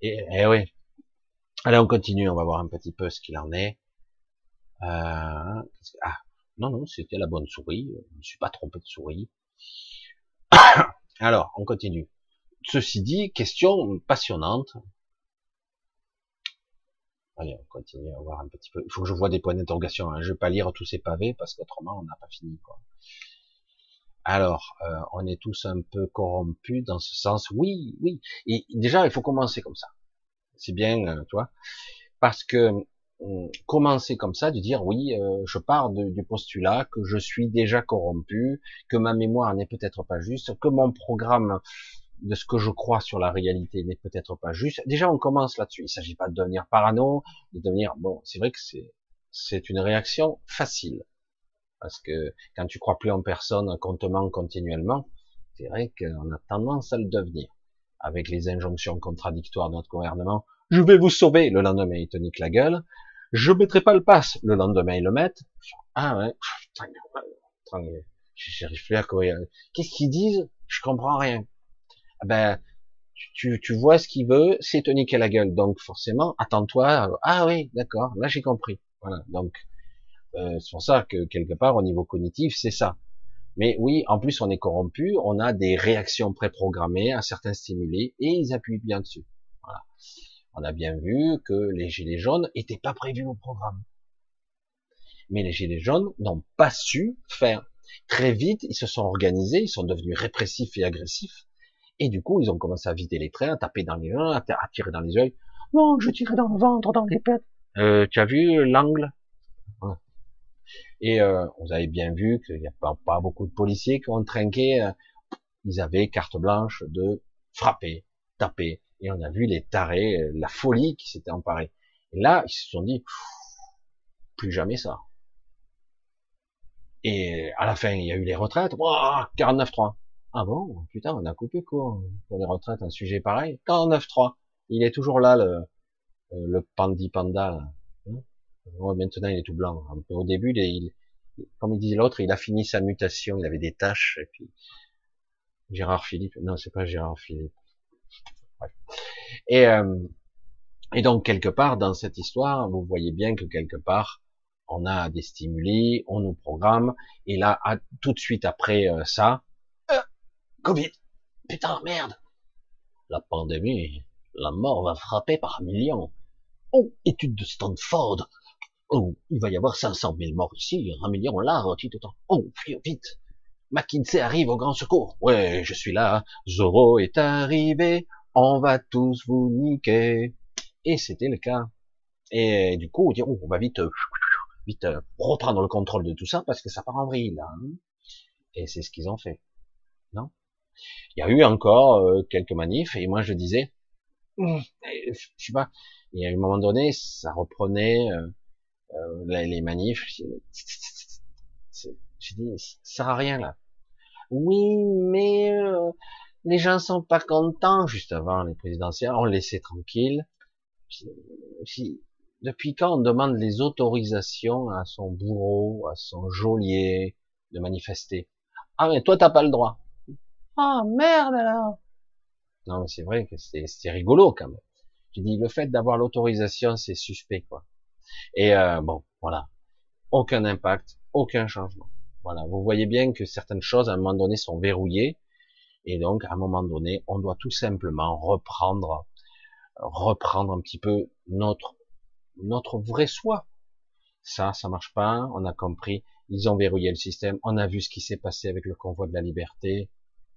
Et, et oui. Allez, on continue, on va voir un petit peu ce qu'il en est. Euh, ah, non, non, c'était la bonne souris. Je ne suis pas trompé de souris. Alors, on continue. Ceci dit, question passionnante. Allez, on continue, on va voir un petit peu. Il faut que je vois des points d'interrogation. Hein. Je ne vais pas lire tous ces pavés parce qu'autrement, on n'a pas fini. Quoi. Alors, euh, on est tous un peu corrompus dans ce sens. Oui, oui. Et déjà, il faut commencer comme ça. C'est bien, euh, tu vois, parce que commencer comme ça, de dire oui, euh, je pars du postulat que je suis déjà corrompu, que ma mémoire n'est peut-être pas juste, que mon programme de ce que je crois sur la réalité n'est peut-être pas juste. Déjà, on commence là-dessus. Il s'agit pas de devenir parano, de devenir bon. C'est vrai que c'est c'est une réaction facile parce que quand tu crois plus en personne, qu'on te ment continuellement, c'est vrai qu'on a tendance à le devenir avec les injonctions contradictoires de notre gouvernement. Je vais vous sauver. Le lendemain, il te nique la gueule je mettrai pas le pass. Le lendemain, ils le mettent. Ah ouais, j'arrive plus à quoi. Qu'est-ce qu'ils disent? Je comprends rien. Ah ben, tu, tu vois ce qu'il veut, c'est te niquer la gueule. Donc forcément, attends-toi. Ah oui, d'accord, là j'ai compris. Voilà. Donc euh, c'est pour ça que quelque part au niveau cognitif, c'est ça. Mais oui, en plus on est corrompu, on a des réactions préprogrammées à certains stimuli et ils appuient bien dessus. On a bien vu que les gilets jaunes n'étaient pas prévus au programme. Mais les gilets jaunes n'ont pas su faire. Très vite, ils se sont organisés, ils sont devenus répressifs et agressifs. Et du coup, ils ont commencé à vider les trains, à taper dans les mains, à tirer dans les yeux. Non, je tirais dans le ventre, dans les pètes. Euh, tu as vu l'angle? Et euh, vous avez bien vu qu'il n'y a pas, beaucoup de policiers qui ont trinqué. Euh, ils avaient carte blanche de frapper, taper. Et on a vu les tarés, euh, la folie qui s'était emparée. Et là, ils se sont dit, plus jamais ça. Et à la fin, il y a eu les retraites. 49-3. Ah bon? Putain, on a coupé quoi pour les retraites, un sujet pareil. 49-3. Il est toujours là, le, euh, le pandi panda. Là. Hein maintenant, il est tout blanc. Au début, il, comme il disait l'autre, il a fini sa mutation. Il avait des taches. Et puis Gérard Philippe. Non, c'est pas Gérard Philippe. Et, euh, et donc quelque part dans cette histoire, vous voyez bien que quelque part, on a des stimuli, on nous programme, et là, tout de suite après euh, ça, euh, Covid, putain merde, la pandémie, la mort va frapper par millions. Oh, étude de Stanford. Oh, il va y avoir 500 000 morts ici, un million là, tout temps. Oh, vite. McKinsey arrive au grand secours. Ouais, je suis là. Zoro est arrivé on va tous vous niquer. Et c'était le cas. Et du coup, on dit, oh, on va vite, euh, vite euh, reprendre le contrôle de tout ça parce que ça part en vrille. Là. Hein. Et c'est ce qu'ils ont fait. Non? Il y a eu encore euh, quelques manifs et moi je disais, hum, je sais pas. Et à un moment donné, ça reprenait les manifs. J'ai dit, ça sert à rien là. Oui, mais les gens sont pas contents juste avant les présidentielles, on laissait tranquille. Depuis quand on demande les autorisations à son bourreau, à son geôlier de manifester? Ah mais toi t'as pas le droit. Ah merde alors. Non mais c'est vrai que c'est rigolo quand même. Je dis le fait d'avoir l'autorisation c'est suspect quoi. Et euh, bon voilà, aucun impact, aucun changement. Voilà, vous voyez bien que certaines choses à un moment donné sont verrouillées et donc, à un moment donné, on doit tout simplement reprendre, reprendre un petit peu notre, notre vrai soi. Ça, ça marche pas. On a compris. Ils ont verrouillé le système. On a vu ce qui s'est passé avec le convoi de la liberté.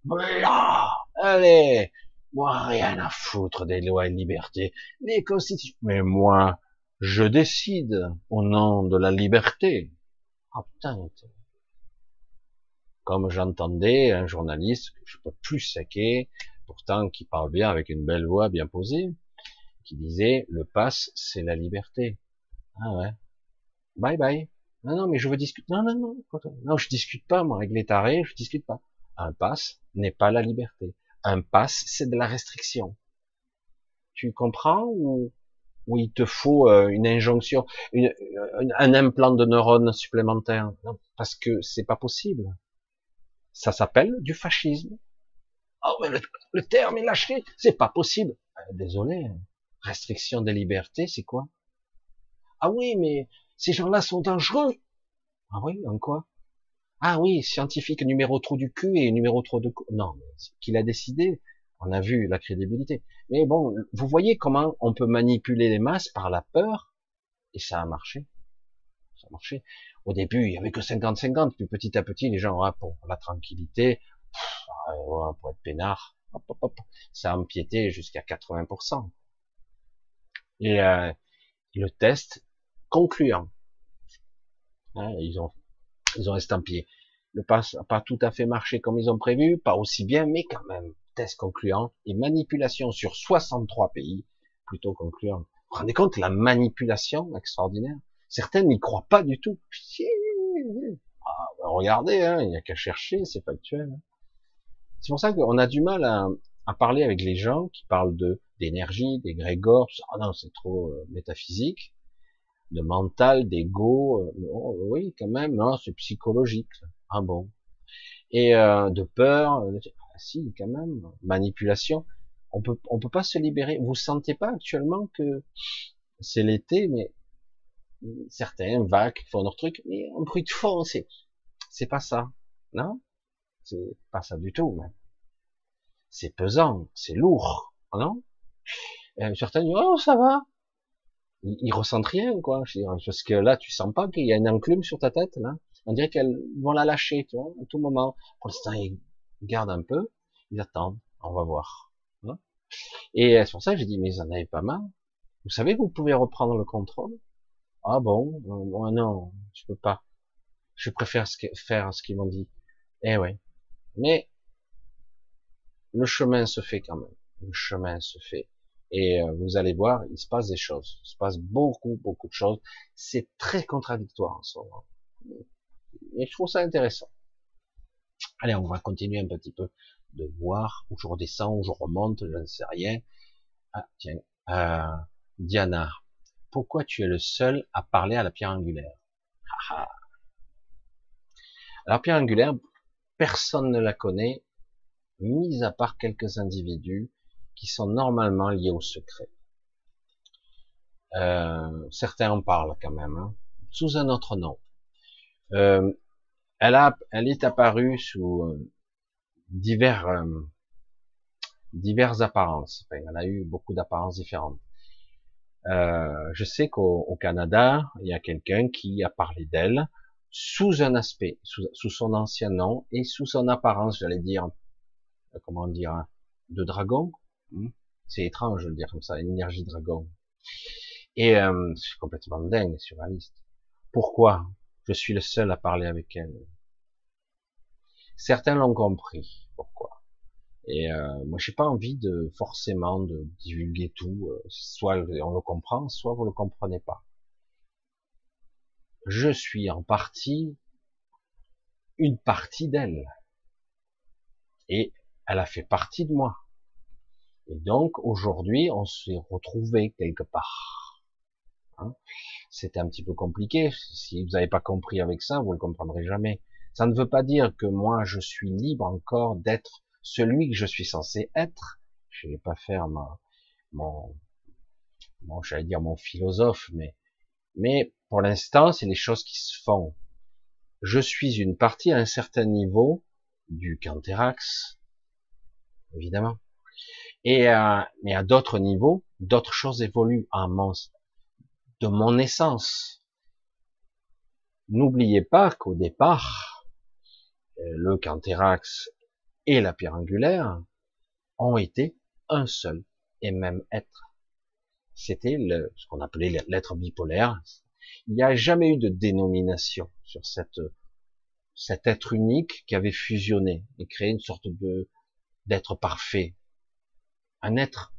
Voilà. Allez. Moi, rien à foutre des lois et liberté. Les constitutions. Mais moi, je décide au nom de la liberté. Ah putain, comme j'entendais un journaliste que je peux plus saquer, pourtant qui parle bien avec une belle voix bien posée, qui disait le pass c'est la liberté. Ah ouais. Bye bye. Non non mais je veux discuter. Non non non. Non je discute pas moi avec les tarés, je discute pas. Un pass n'est pas la liberté. Un pass c'est de la restriction. Tu comprends ou ou il te faut euh, une injonction, une, un implant de neurones supplémentaire non, Parce que c'est pas possible. Ça s'appelle du fascisme. Oh, mais le, terme est lâché, c'est pas possible. Euh, désolé, restriction des libertés, c'est quoi? Ah oui, mais ces gens-là sont dangereux. Ah oui, en quoi? Ah oui, scientifique numéro trop du cul et numéro trop de... Non, qu'il a décidé, on a vu la crédibilité. Mais bon, vous voyez comment on peut manipuler les masses par la peur, et ça a marché. Ça a marché. Au début, il y avait que 50-50, puis petit à petit, les gens, ah, pour la tranquillité, pour être peinard, ça a empiété jusqu'à 80%. Et euh, le test concluant, hein, ils ont ils ont estampillé. Le pass n'a pas tout à fait marché comme ils ont prévu, pas aussi bien, mais quand même, test concluant et manipulation sur 63 pays, plutôt concluant. Vous vous rendez compte la manipulation extraordinaire? Certains n'y croient pas du tout. Ah, ben regardez, hein, il n'y a qu'à chercher, c'est factuel. C'est pour ça qu'on a du mal à, parler avec les gens qui parlent de d'énergie, d'égrégore, tout ça. Ah non, c'est trop euh, métaphysique. de mental, d'ego. Euh, oui, quand même, non, c'est psychologique. Ah bon. Et euh, de peur, ah, si, quand même, manipulation. On peut, on peut pas se libérer. Vous sentez pas actuellement que c'est l'été, mais certains vagues font leur truc, mais un bruit de fond, c'est, c'est pas ça, non? C'est pas ça du tout, même. C'est pesant, c'est lourd, non? Et Certains disent oh ça va, ils, ressentent rien, quoi. parce que là, tu sens pas qu'il y a une enclume sur ta tête, là. On dirait qu'elles vont la lâcher, tu vois, à tout moment. Pour l'instant, ils gardent un peu, ils attendent, on va voir. Hein. Et c'est pour ça que j'ai dit, mais ils en avaient pas mal. Vous savez, vous pouvez reprendre le contrôle. Ah bon, moi non, je peux pas. Je préfère faire ce qu'ils m'ont dit. Eh ouais. Mais le chemin se fait quand même. Le chemin se fait. Et euh, vous allez voir, il se passe des choses. Il se passe beaucoup, beaucoup de choses. C'est très contradictoire en ce moment. Mais je trouve ça intéressant. Allez, on va continuer un petit peu de voir où je redescends, où je remonte, je ne sais rien. Ah, tiens, euh, Diana, pourquoi tu es le seul à parler à la pierre angulaire? La pierre angulaire, personne ne la connaît, mis à part quelques individus qui sont normalement liés au secret. Euh, certains en parlent quand même, hein, sous un autre nom. Euh, elle, a, elle est apparue sous euh, divers, diverses apparences. elle a eu beaucoup d'apparences différentes. Euh, je sais qu'au Canada, il y a quelqu'un qui a parlé d'elle sous un aspect, sous, son ancien nom et sous son apparence, j'allais dire, euh, comment dire, hein, de dragon. Hmm. C'est étrange de le dire comme ça, énergie dragon. Et euh, c'est complètement dingue, surréaliste. Pourquoi? Je suis le seul à parler avec elle Certains l'ont compris. Pourquoi et euh, moi, j'ai pas envie de forcément de divulguer tout. Euh, soit on le comprend, soit vous le comprenez pas. Je suis en partie une partie d'elle, et elle a fait partie de moi. Et donc aujourd'hui, on s'est retrouvé quelque part. Hein C'était un petit peu compliqué. Si vous n'avez pas compris avec ça, vous le comprendrez jamais. Ça ne veut pas dire que moi, je suis libre encore d'être celui que je suis censé être. Je vais pas faire ma, mon, mon j'allais dire mon philosophe, mais, mais pour l'instant, c'est les choses qui se font. Je suis une partie à un certain niveau du Canterax, évidemment. Et mais à d'autres niveaux, d'autres choses évoluent en de mon essence. N'oubliez pas qu'au départ, euh, le Canterax et la pierre angulaire ont été un seul et même être. C'était ce qu'on appelait l'être bipolaire. Il n'y a jamais eu de dénomination sur cette, cet être unique qui avait fusionné et créé une sorte de, d'être parfait. Un être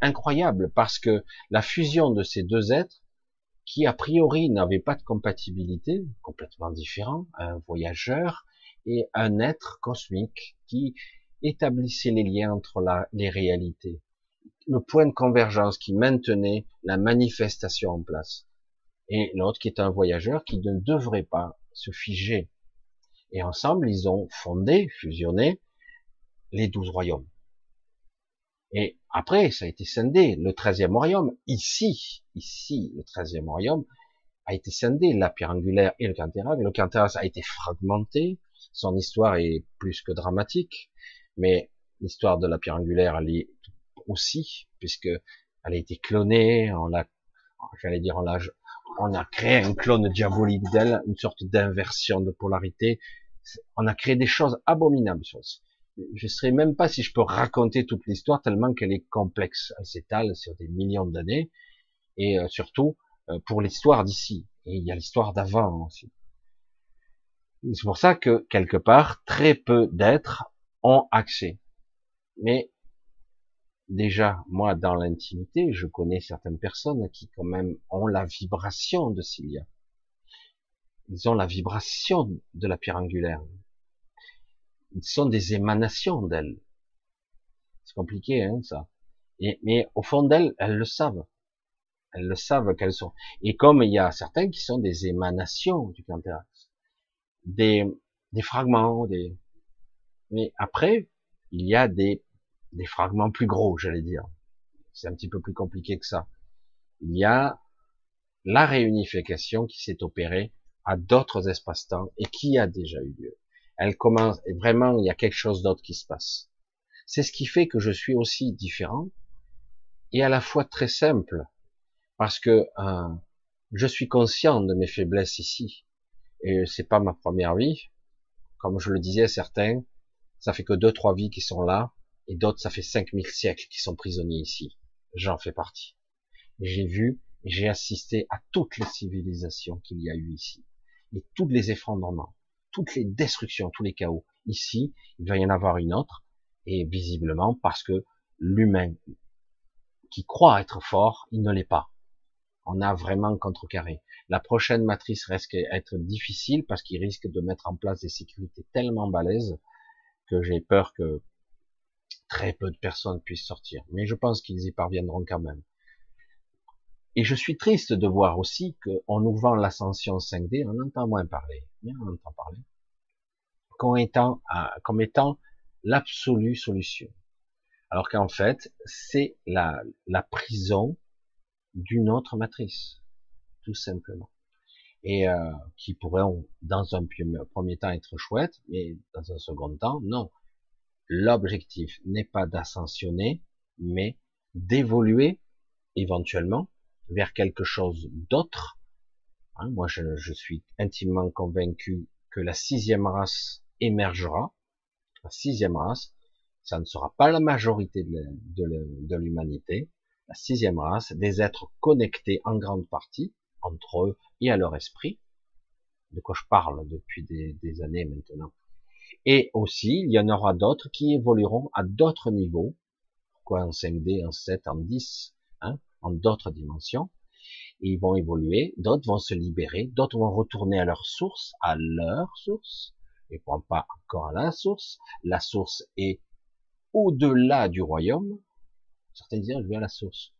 incroyable parce que la fusion de ces deux êtres qui a priori n'avaient pas de compatibilité, complètement différents, un voyageur et un être cosmique qui établissait les liens entre les réalités, le point de convergence qui maintenait la manifestation en place, et l'autre qui est un voyageur qui ne devrait pas se figer. Et ensemble, ils ont fondé, fusionné les douze royaumes. Et après, ça a été scindé. Le treizième royaume, ici, ici, le treizième royaume, a été scindé, la pierre angulaire et le Cantera. Le Cantera a été fragmenté, son histoire est plus que dramatique, mais l'histoire de la pierre angulaire, elle est aussi, puisque elle a été clonée, on l'a, j'allais dire, on on a créé un clone diabolique d'elle, une sorte d'inversion de polarité. On a créé des choses abominables. Je ne sais même pas si je peux raconter toute l'histoire tellement qu'elle est complexe. Elle s'étale sur des millions d'années et euh, surtout euh, pour l'histoire d'ici. Et il y a l'histoire d'avant aussi. C'est pour ça que, quelque part, très peu d'êtres ont accès. Mais, déjà, moi, dans l'intimité, je connais certaines personnes qui, quand même, ont la vibration de Cilia. Ils ont la vibration de la pierre angulaire. Ils sont des émanations d'elle. C'est compliqué, hein, ça. Mais au fond d'elles, elles le savent. Elles le savent qu'elles sont. Et comme il y a certains qui sont des émanations du Canthérax, des, des fragments, des. Mais après, il y a des, des fragments plus gros, j'allais dire. C'est un petit peu plus compliqué que ça. Il y a la réunification qui s'est opérée à d'autres espaces-temps et qui a déjà eu lieu. Elle commence, et vraiment, il y a quelque chose d'autre qui se passe. C'est ce qui fait que je suis aussi différent et à la fois très simple parce que euh, je suis conscient de mes faiblesses ici et c'est pas ma première vie. Comme je le disais à certains, ça fait que deux trois vies qui sont là et d'autres ça fait 5000 siècles qui sont prisonniers ici. J'en fais partie. J'ai vu, j'ai assisté à toutes les civilisations qu'il y a eu ici et tous les effondrements, toutes les destructions, tous les chaos. Ici, il va y en avoir une autre et visiblement parce que l'humain qui croit être fort, il ne l'est pas on a vraiment contrecarré. La prochaine matrice risque d'être difficile parce qu'il risque de mettre en place des sécurités tellement balèzes que j'ai peur que très peu de personnes puissent sortir. Mais je pense qu'ils y parviendront quand même. Et je suis triste de voir aussi qu'on nous l'ascension 5D, on entend moins parler, mais on entend parler, comme étant, comme étant l'absolue solution. Alors qu'en fait, c'est la, la prison d'une autre matrice, tout simplement. Et euh, qui pourrait, dans un premier temps, être chouette, mais dans un second temps, non. L'objectif n'est pas d'ascensionner, mais d'évoluer éventuellement vers quelque chose d'autre. Hein, moi, je, suis intimement convaincu que la sixième race émergera. La sixième race, ça ne sera pas la majorité de l'humanité, la sixième race, des êtres connectés en grande partie entre eux et à leur esprit, de quoi je parle depuis des, années maintenant. Et aussi, il y en aura d'autres qui évolueront à d'autres niveaux, quoi en 5D, en 7, en 10, hein, d'autres dimensions, et ils vont évoluer, d'autres vont se libérer, d'autres vont retourner à leur source, à leur source, et pas encore à la source. La source est au-delà du royaume, Certains disent, je vais à la source.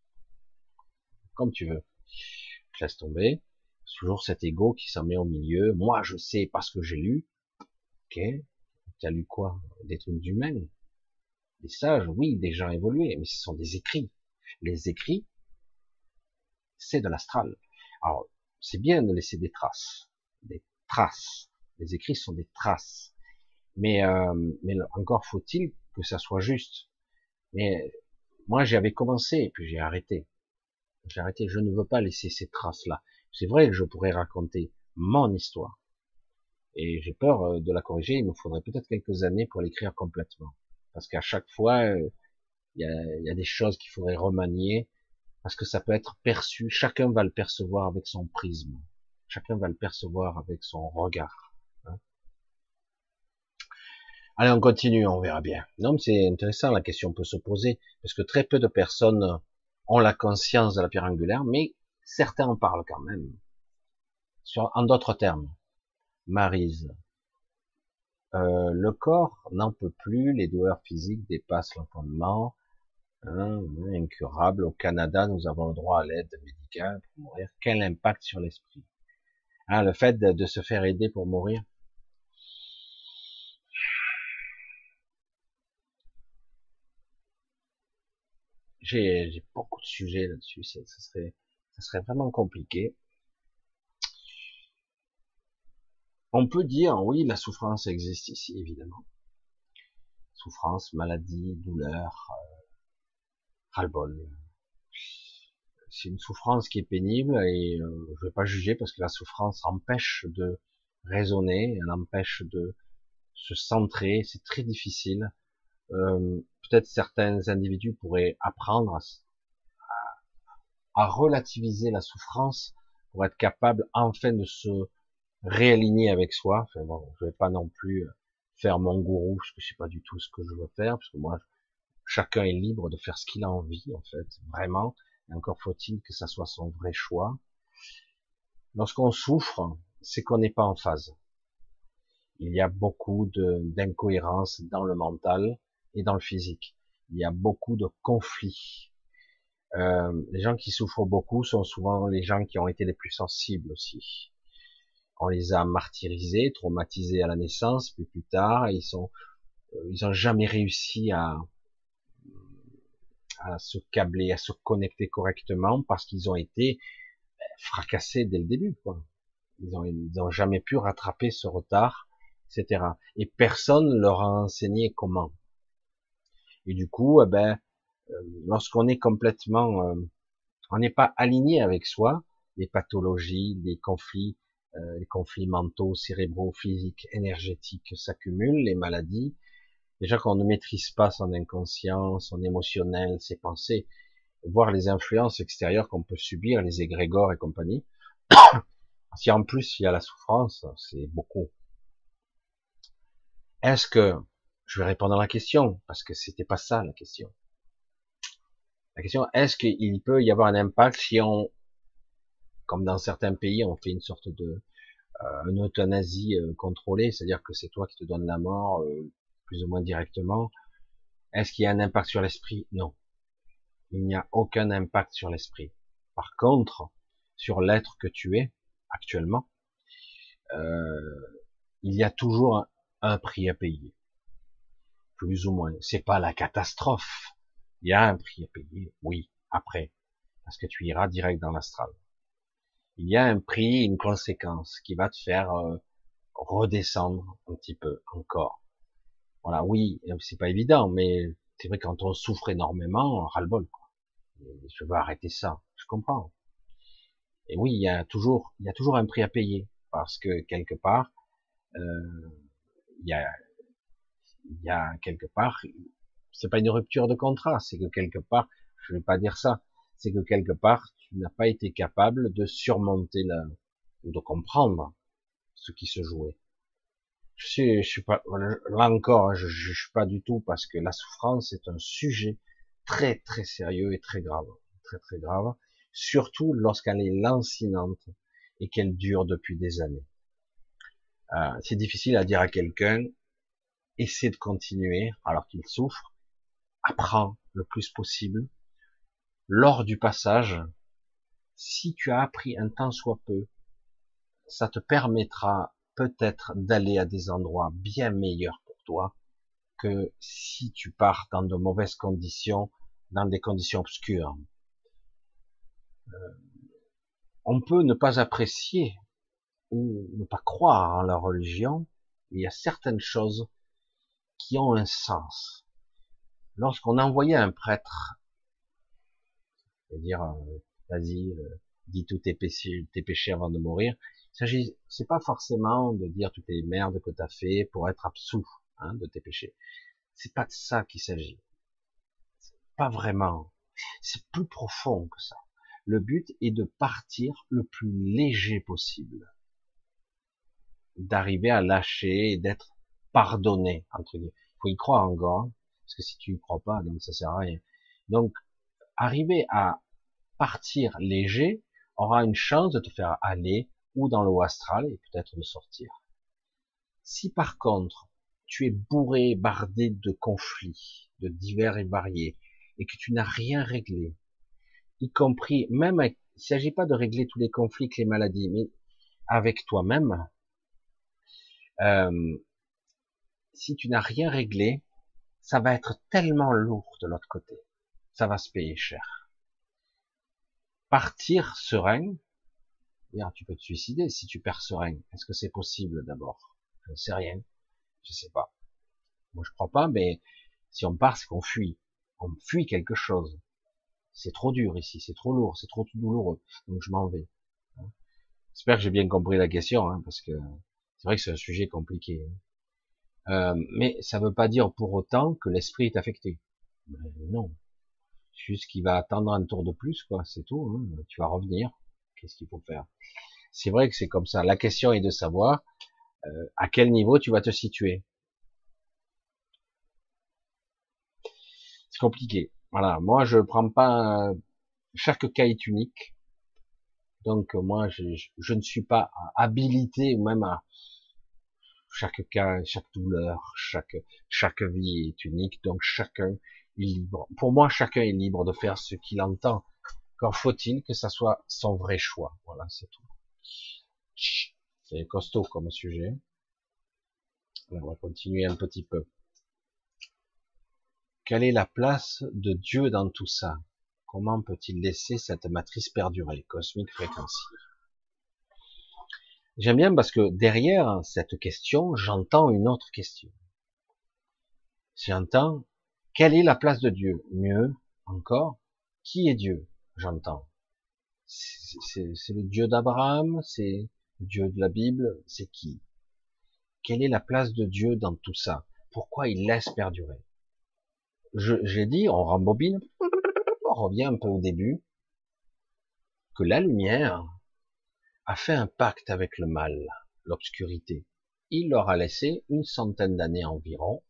Comme tu veux. Je laisse tomber. Toujours cet ego qui s'en met au milieu. Moi, je sais parce que j'ai lu. Ok. Tu as lu quoi? Des trucs humains. Des sages, oui, des gens évolués, mais ce sont des écrits. Les écrits, c'est de l'astral. Alors, c'est bien de laisser des traces. Des traces. Les écrits sont des traces. Mais, euh, mais encore faut-il que ça soit juste. Mais moi, j'avais commencé et puis j'ai arrêté. J'ai arrêté. Je ne veux pas laisser ces traces-là. C'est vrai que je pourrais raconter mon histoire. Et j'ai peur euh, de la corriger. Il me faudrait peut-être quelques années pour l'écrire complètement. Parce qu'à chaque fois, euh, il y, a, des choses qu'il faudrait remanier. Parce que ça peut être perçu. Chacun va le percevoir avec son prisme. Chacun va le percevoir avec son regard. Allez, on continue, on verra bien. Non, c'est intéressant, la question peut se poser, parce que très peu de personnes ont la conscience de la pierre angulaire, mais certains en parlent quand même. Sur, en d'autres termes, Marise, euh, le corps n'en peut plus, les douleurs physiques dépassent l'entendement, hein, incurable. Au Canada, nous avons le droit à l'aide médicale pour mourir. Quel impact sur l'esprit? Hein, Le fait de se faire aider pour mourir, J'ai beaucoup de sujets là-dessus. Ça serait, ça serait vraiment compliqué. On peut dire, oui, la souffrance existe ici, évidemment. Souffrance, maladie, douleur, euh, C'est une souffrance qui est pénible et euh, je vais pas juger parce que la souffrance empêche de raisonner, elle empêche de se centrer, c'est très difficile. Euh, peut-être certains individus pourraient apprendre à, relativiser la souffrance pour être capable enfin de se réaligner avec soi. Enfin bon, je vais pas non plus faire mon gourou, parce que c'est pas du tout ce que je veux faire, parce que moi, chacun est libre de faire ce qu'il a envie, en fait, vraiment. Encore faut-il que ça soit son vrai choix. Lorsqu'on souffre, c'est qu'on n'est pas en phase. Il y a beaucoup d'incohérences dans le mental, et dans le physique. Il y a beaucoup de conflits. Euh, les gens qui souffrent beaucoup sont souvent les gens qui ont été les plus sensibles aussi. On les a martyrisés, traumatisés à la naissance, puis plus tard, ils sont, euh, ils ont jamais réussi à, à se câbler, à se connecter correctement parce qu'ils ont été euh, fracassés dès le début. Quoi. Ils ont, ils ont jamais pu rattraper ce retard, etc. Et personne leur a enseigné comment. Et du coup, eh ben, euh, lorsqu'on est complètement, euh, on n'est pas aligné avec soi, les pathologies, les conflits, euh, les conflits mentaux, cérébraux, physiques, énergétiques s'accumulent, les maladies. Déjà qu'on ne maîtrise pas son inconscient, son émotionnel, ses pensées, voir les influences extérieures qu'on peut subir, les égrégores et compagnie. si en plus il y a la souffrance, c'est beaucoup. Est-ce que, je vais répondre à la question, parce que c'était pas ça la question. La question, est-ce qu'il peut y avoir un impact si on, comme dans certains pays, on fait une sorte de euh, euthanasie euh, contrôlée, c'est-à-dire que c'est toi qui te donnes la mort, euh, plus ou moins directement. Est-ce qu'il y a un impact sur l'esprit? Non. Il n'y a aucun impact sur l'esprit. Par contre, sur l'être que tu es actuellement, il y a toujours un, un prix à payer, plus ou moins. C'est pas la catastrophe, il y a un prix à payer, oui, après, parce que tu iras direct dans l'astral. Il y a un prix, une conséquence qui va te faire euh, redescendre un petit peu encore. Voilà, oui, c'est pas évident, mais c'est vrai quand on souffre énormément, ras-le-bol. Je veux arrêter ça, je comprends. Et oui, il y a toujours, il y a toujours un prix à payer parce que quelque part, euh, il y a, quelque part c'est pas une rupture de contrat, c'est que quelque part, je vais pas dire ça, c'est que quelque part, tu n'as pas été capable de surmonter la, ou de comprendre ce qui se jouait. Je je suis pas, là encore, je juge pas du tout parce que la souffrance est un sujet très très sérieux et très grave, très très grave, surtout lorsqu'elle est lancinante et qu'elle dure depuis des années. Euh, c'est difficile à dire à quelqu'un, essaie de continuer alors qu'il souffre, apprends le plus possible. Lors du passage, si tu as appris un temps soit peu, ça te permettra peut-être d'aller à des endroits bien meilleurs pour toi que si tu pars dans de mauvaises conditions, dans des conditions obscures. Euh, on peut ne pas apprécier ou ne pas croire en la religion, mais il y a certaines choses qui ont un sens lorsqu'on envoyait un prêtre, c'est-à-dire, euh, vas-y, euh, dis tous tes péchés, tes péchés avant de mourir, il s'agit, c'est pas forcément de dire toutes les merdes que tu as fait pour être absous hein, de tes péchés. C'est pas de ça qu'il s'agit. Pas vraiment. C'est plus profond que ça. Le but est de partir le plus léger possible. D'arriver à lâcher et d'être pardonné, entre guillemets. Il faut y croire encore. Parce que si tu ne crois pas, donc ça sert à rien. Donc, arriver à partir léger aura une chance de te faire aller ou dans l'eau astral et peut-être de sortir. Si par contre, tu es bourré, bardé de conflits, de divers et variés, et que tu n'as rien réglé, y compris, même, il ne s'agit pas de régler tous les conflits, les maladies, mais avec toi-même, euh, si tu n'as rien réglé, ça va être tellement lourd de l'autre côté. Ça va se payer cher. Partir serein, tu peux te suicider si tu perds serein. Est-ce que c'est possible d'abord? Je ne sais rien. Je sais pas. Moi, je crois pas, mais si on part, c'est qu'on fuit. On fuit quelque chose. C'est trop dur ici, c'est trop lourd, c'est trop douloureux. Donc je m'en vais. J'espère que j'ai bien compris la question, hein, parce que c'est vrai que c'est un sujet compliqué. Hein. Euh, mais ça ne veut pas dire pour autant que l'esprit est affecté. Ben, non. Juste qu'il va attendre un tour de plus, quoi, c'est tout. Hein. Tu vas revenir. Qu'est-ce qu'il faut faire? C'est vrai que c'est comme ça. La question est de savoir euh, à quel niveau tu vas te situer. C'est compliqué. Voilà. Moi, je prends pas. Chaque cas est unique. Donc moi, je, je ne suis pas habilité même à, Chaque cas, chaque douleur, chaque, chaque vie est unique, donc chacun libre. Pour moi, chacun est libre de faire ce qu'il entend. Quand faut-il que ça soit son vrai choix. Voilà, c'est tout. C'est costaud comme sujet. On va continuer un petit peu. Quelle est la place de Dieu dans tout ça? Comment peut-il laisser cette matrice perdurer, cosmique fréquentielle J'aime bien parce que derrière cette question, j'entends une autre question. J'entends quelle est la place de Dieu? Mieux encore, qui est Dieu? J'entends. C'est le Dieu d'Abraham, c'est le Dieu de la Bible, c'est qui? Quelle est la place de Dieu dans tout ça? Pourquoi il laisse perdurer? J'ai dit, on rembobine, on revient un peu au début, que la lumière a fait un pacte avec le mal, l'obscurité. Il leur a laissé une centaine d'années environ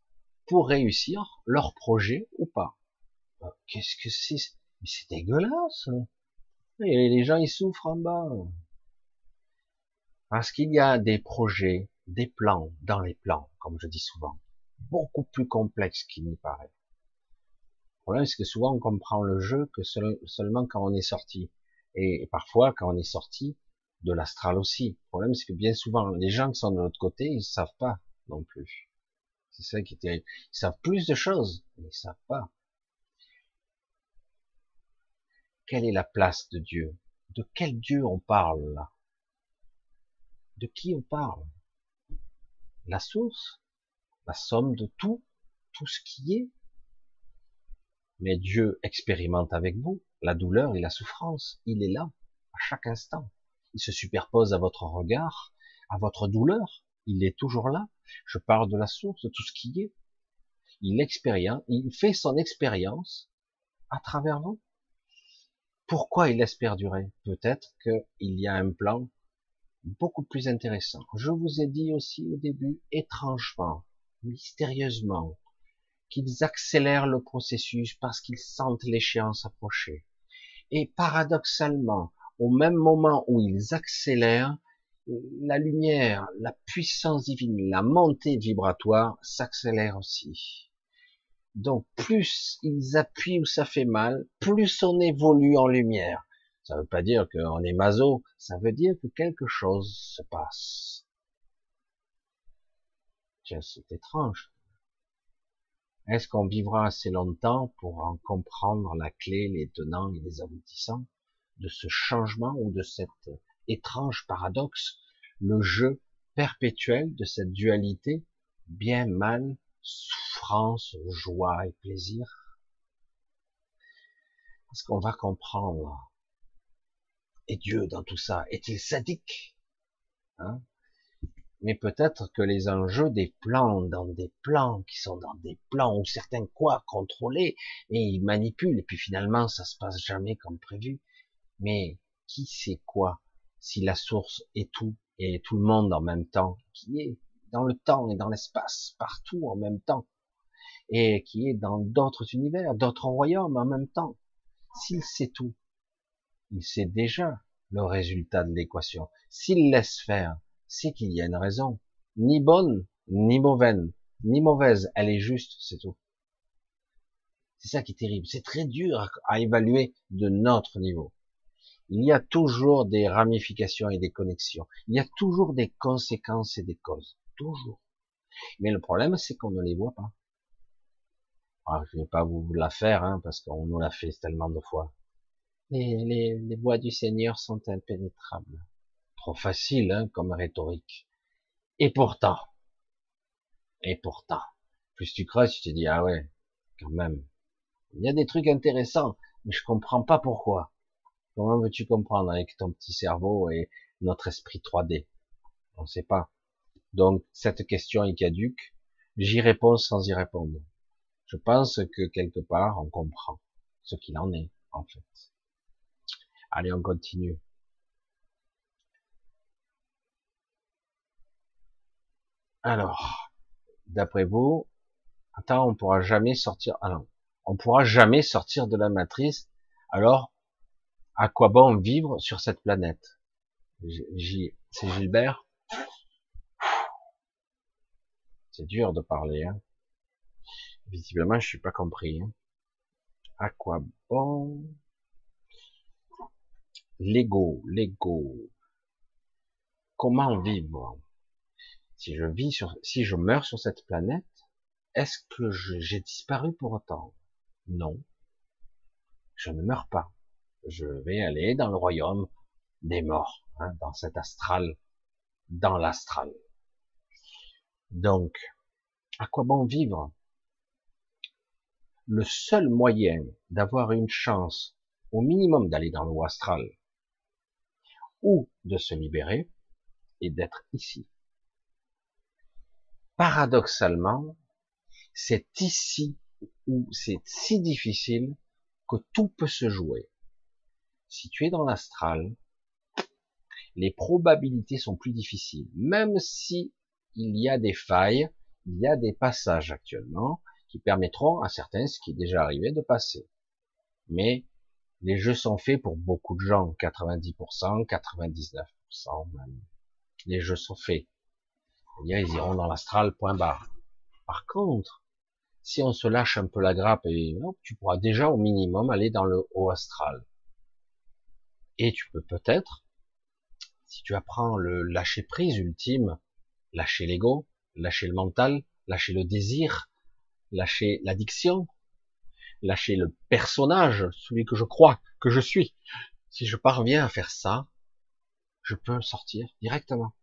pour réussir leur projet ou pas. Euh, qu'est-ce que c'est Mais c'est dégueulasse. Les gens ils souffrent en bas. Parce qu'il y a des projets, des plans dans les plans, comme je dis souvent, beaucoup plus complexes qu'il n'y paraît. Le problème, c'est que souvent on comprend le jeu que seulement quand on est sorti. Et parfois, quand on est sorti de l'astral aussi. Le problème, c'est que bien souvent, les gens qui sont de l'autre côté, ils savent pas non plus. C'est ça qui est terrible. Ils savent plus de choses, mais ils savent pas. Quelle est la place de Dieu? De quel Dieu on parle là? De qui on parle? La source? La somme de tout? Tout ce qui est? Mais Dieu expérimente avec vous la douleur et la souffrance. Il est là, à chaque instant. Il se superpose à votre regard, à votre douleur. Il est toujours là. Je parle de la source, de tout ce qui est. Il expérience, il fait son expérience à travers vous. Pourquoi il laisse perdurer? Peut-être qu'il y a un plan beaucoup plus intéressant. Je vous ai dit aussi au début, étrangement, mystérieusement, qu'ils accélèrent le processus parce qu'ils sentent l'échéance approcher. Et paradoxalement, au même moment où ils accélèrent, la lumière, la puissance divine, la montée vibratoire s'accélère aussi. Donc plus ils appuient où ça fait mal, plus on évolue en lumière. Ça ne veut pas dire qu'on est maso, ça veut dire que quelque chose se passe. Tiens, c'est étrange. Est-ce qu'on vivra assez longtemps pour en comprendre la clé, les tenants et les aboutissants de ce changement ou de cet étrange paradoxe, le jeu perpétuel de cette dualité, bien mal, souffrance, joie et plaisir. Est-ce qu'on va comprendre? Et Dieu dans tout ça Est-il sadique? Hein? Mais peut-être que les enjeux des plans, dans des plans qui sont dans des plans où certains quoi contrôler et ils manipulent et puis finalement ça se passe jamais comme prévu. Mais qui sait quoi? Si la source est tout et tout le monde en même temps, qui est dans le temps et dans l'espace, partout en même temps, et qui est dans d'autres univers, d'autres royaumes en même temps. S'il sait tout, il sait déjà le résultat de l'équation. S'il laisse faire, c'est qu'il y a une raison, ni bonne, ni mauvaise, ni mauvaise, elle est juste, c'est tout. C'est ça qui est terrible. C'est très dur à évaluer de notre niveau il y a toujours des ramifications et des connexions. Il y a toujours des conséquences et des causes. Toujours. Mais le problème, c'est qu'on ne les voit pas. Alors, ah, je ne vais pas vous la faire, hein, parce qu'on nous l'a fait tellement de fois. Les, les, les voies du Seigneur sont impénétrables. Trop facile, hein, comme rhétorique. Et pourtant, et pourtant, plus tu creuses, tu te dis, ah ouais, quand même. Il y a des trucs intéressants, mais je comprends pas pourquoi. Comment veux-tu comprendre avec ton petit cerveau et notre esprit 3D On ne sait pas. Donc cette question est caduque. J'y réponds sans y répondre. Je pense que quelque part on comprend ce qu'il en est en fait. Allez, on continue. Alors, d'après vous, attends, on pourra jamais sortir. Alors, on pourra jamais sortir de la matrice. Alors, à quoi bon vivre sur cette planète? C'est Gilbert? C'est dur de parler. Hein. Visiblement, je suis pas compris. Hein. À quoi bon L'ego, l'ego? Comment vivre? Si je vis sur, si je meurs sur cette planète, est-ce que j'ai disparu pour autant? Non. Je ne meurs pas. Je vais aller dans le royaume des morts, hein, dans cet astral, dans l'astral. Donc, à quoi bon vivre? Le seul moyen d'avoir une chance, au minimum d'aller dans le astral, ou de se libérer, est d'être ici. Paradoxalement, c'est ici où c'est si difficile que tout peut se jouer. Si tu es dans l'astral, les probabilités sont plus difficiles, même si il y a des failles, il y a des passages actuellement qui permettront à certains, ce qui est déjà arrivé, de passer. Mais les jeux sont faits pour beaucoup de gens, 90%, 99% même. Les jeux sont faits. Ils iront dans l'astral, point barre. Par contre, si on se lâche un peu la grappe et tu pourras déjà au minimum aller dans le haut astral. Et tu peux peut-être, si tu apprends le lâcher prise ultime, lâcher l'ego, lâcher le mental, lâcher le désir, lâcher l'addiction, lâcher le personnage, celui que je crois que je suis. Si je parviens à faire ça, je peux sortir directement.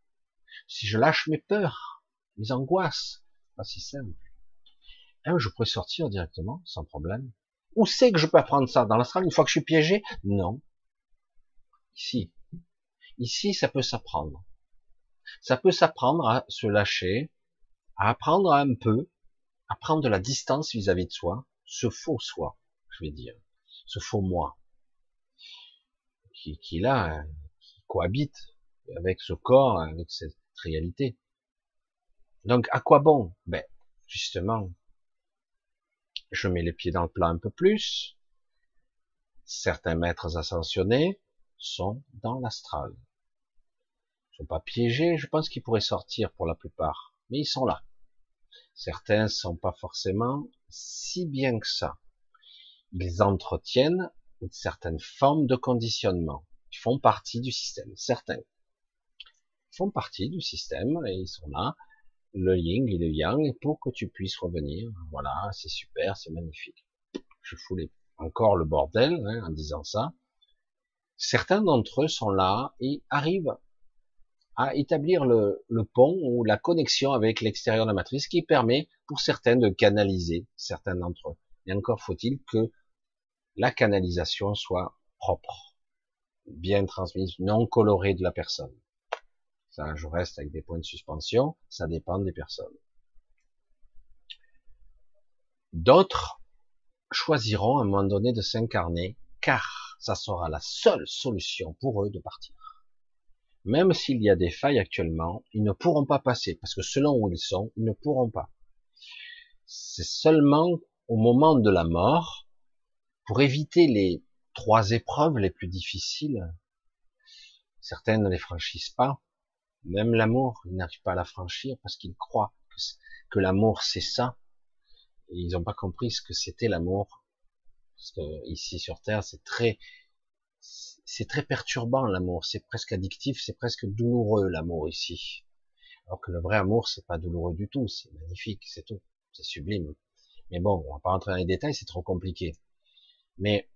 Si je lâche mes peurs, mes angoisses, pas si simple. Ah, je pourrais sortir directement, sans problème. Où c'est que je peux apprendre ça? Dans l'astral, une fois que je suis piégé? Non. Ici. Ici, ça peut s'apprendre. Ça peut s'apprendre à se lâcher, à apprendre un peu, à prendre de la distance vis-à-vis de soi, ce faux soi, je vais dire, ce faux moi, qui, qui là, qui cohabite avec ce corps, avec cette réalité. Donc, à quoi bon? Ben, justement, je mets les pieds dans le plat un peu plus. Certains maîtres ascensionnés sont dans l'astral. Ils sont pas piégés, je pense qu'ils pourraient sortir pour la plupart, mais ils sont là. Certains sont pas forcément si bien que ça. Ils entretiennent une certaine forme de conditionnement. Ils font partie du système. Certains font partie du système et ils sont là le yin et le yang pour que tu puisses revenir. Voilà, c'est super, c'est magnifique. Je fous encore le bordel hein, en disant ça. Certains d'entre eux sont là et arrivent à établir le, pont ou la connexion avec l'extérieur de la matrice qui permet pour certains de canaliser certains d'entre eux. Et encore faut-il que la canalisation soit propre, bien transmise, non colorée de la personne. Ça, je reste avec des points de suspension, ça dépend des personnes. D'autres choisiront à un moment donné de s'incarner, car ça sera la seule solution pour eux de partir. Même s'il y a des failles actuellement, ils ne pourront pas passer, parce que selon où ils sont, ils ne pourront pas. C'est seulement au moment de la mort, pour éviter les trois épreuves les plus difficiles, certaines ne les franchissent pas, même l'amour, ils n'arrivent pas à la franchir parce qu'ils croient que, l'amour c'est ça. Ils n'ont pas compris ce que c'était l'amour. Parce que ici sur Terre, c'est très, c'est très perturbant l'amour. C'est presque addictif, c'est presque douloureux l'amour ici. Alors que le vrai amour, c'est pas douloureux du tout. C'est magnifique, c'est tout. C'est sublime. Mais bon, on va pas rentrer dans les détails, c'est trop compliqué. Mais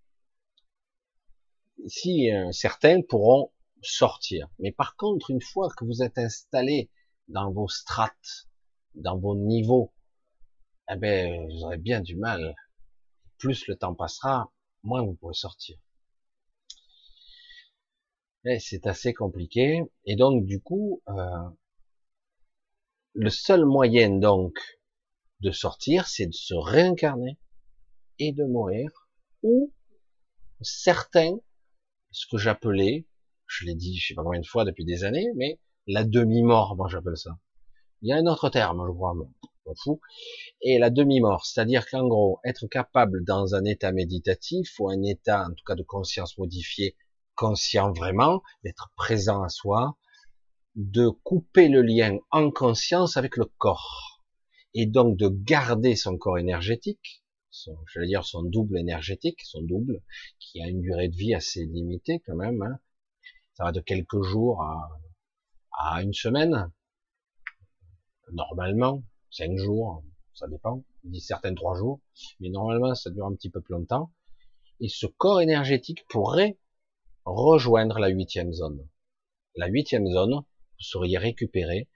ici, euh, certains pourront sortir. Mais par contre, une fois que vous êtes installé dans vos strates, dans vos niveaux, eh ben, vous aurez bien du mal. Plus le temps passera, moins vous pourrez sortir. C'est assez compliqué. Et donc, du coup, euh, le seul moyen donc de sortir, c'est de se réincarner et de mourir, ou certains, ce que j'appelais je l'ai dit, je sais pas combien de fois depuis des années, mais la demi-mort, moi j'appelle ça. Il y a un autre terme, je crois, Et la demi-mort, c'est-à-dire qu'en gros, être capable dans un état méditatif ou un état, en tout cas de conscience modifiée, conscient vraiment, d'être présent à soi, de couper le lien en conscience avec le corps. et donc de garder son corps énergétique, son, je vais dire son double énergétique, son double, qui a une durée de vie assez limitée quand même. Hein. Ça va de quelques jours à une semaine, normalement, cinq jours, ça dépend, dit certains trois jours, mais normalement ça dure un petit peu plus longtemps. Et ce corps énergétique pourrait rejoindre la huitième zone. La huitième zone, vous seriez récupéré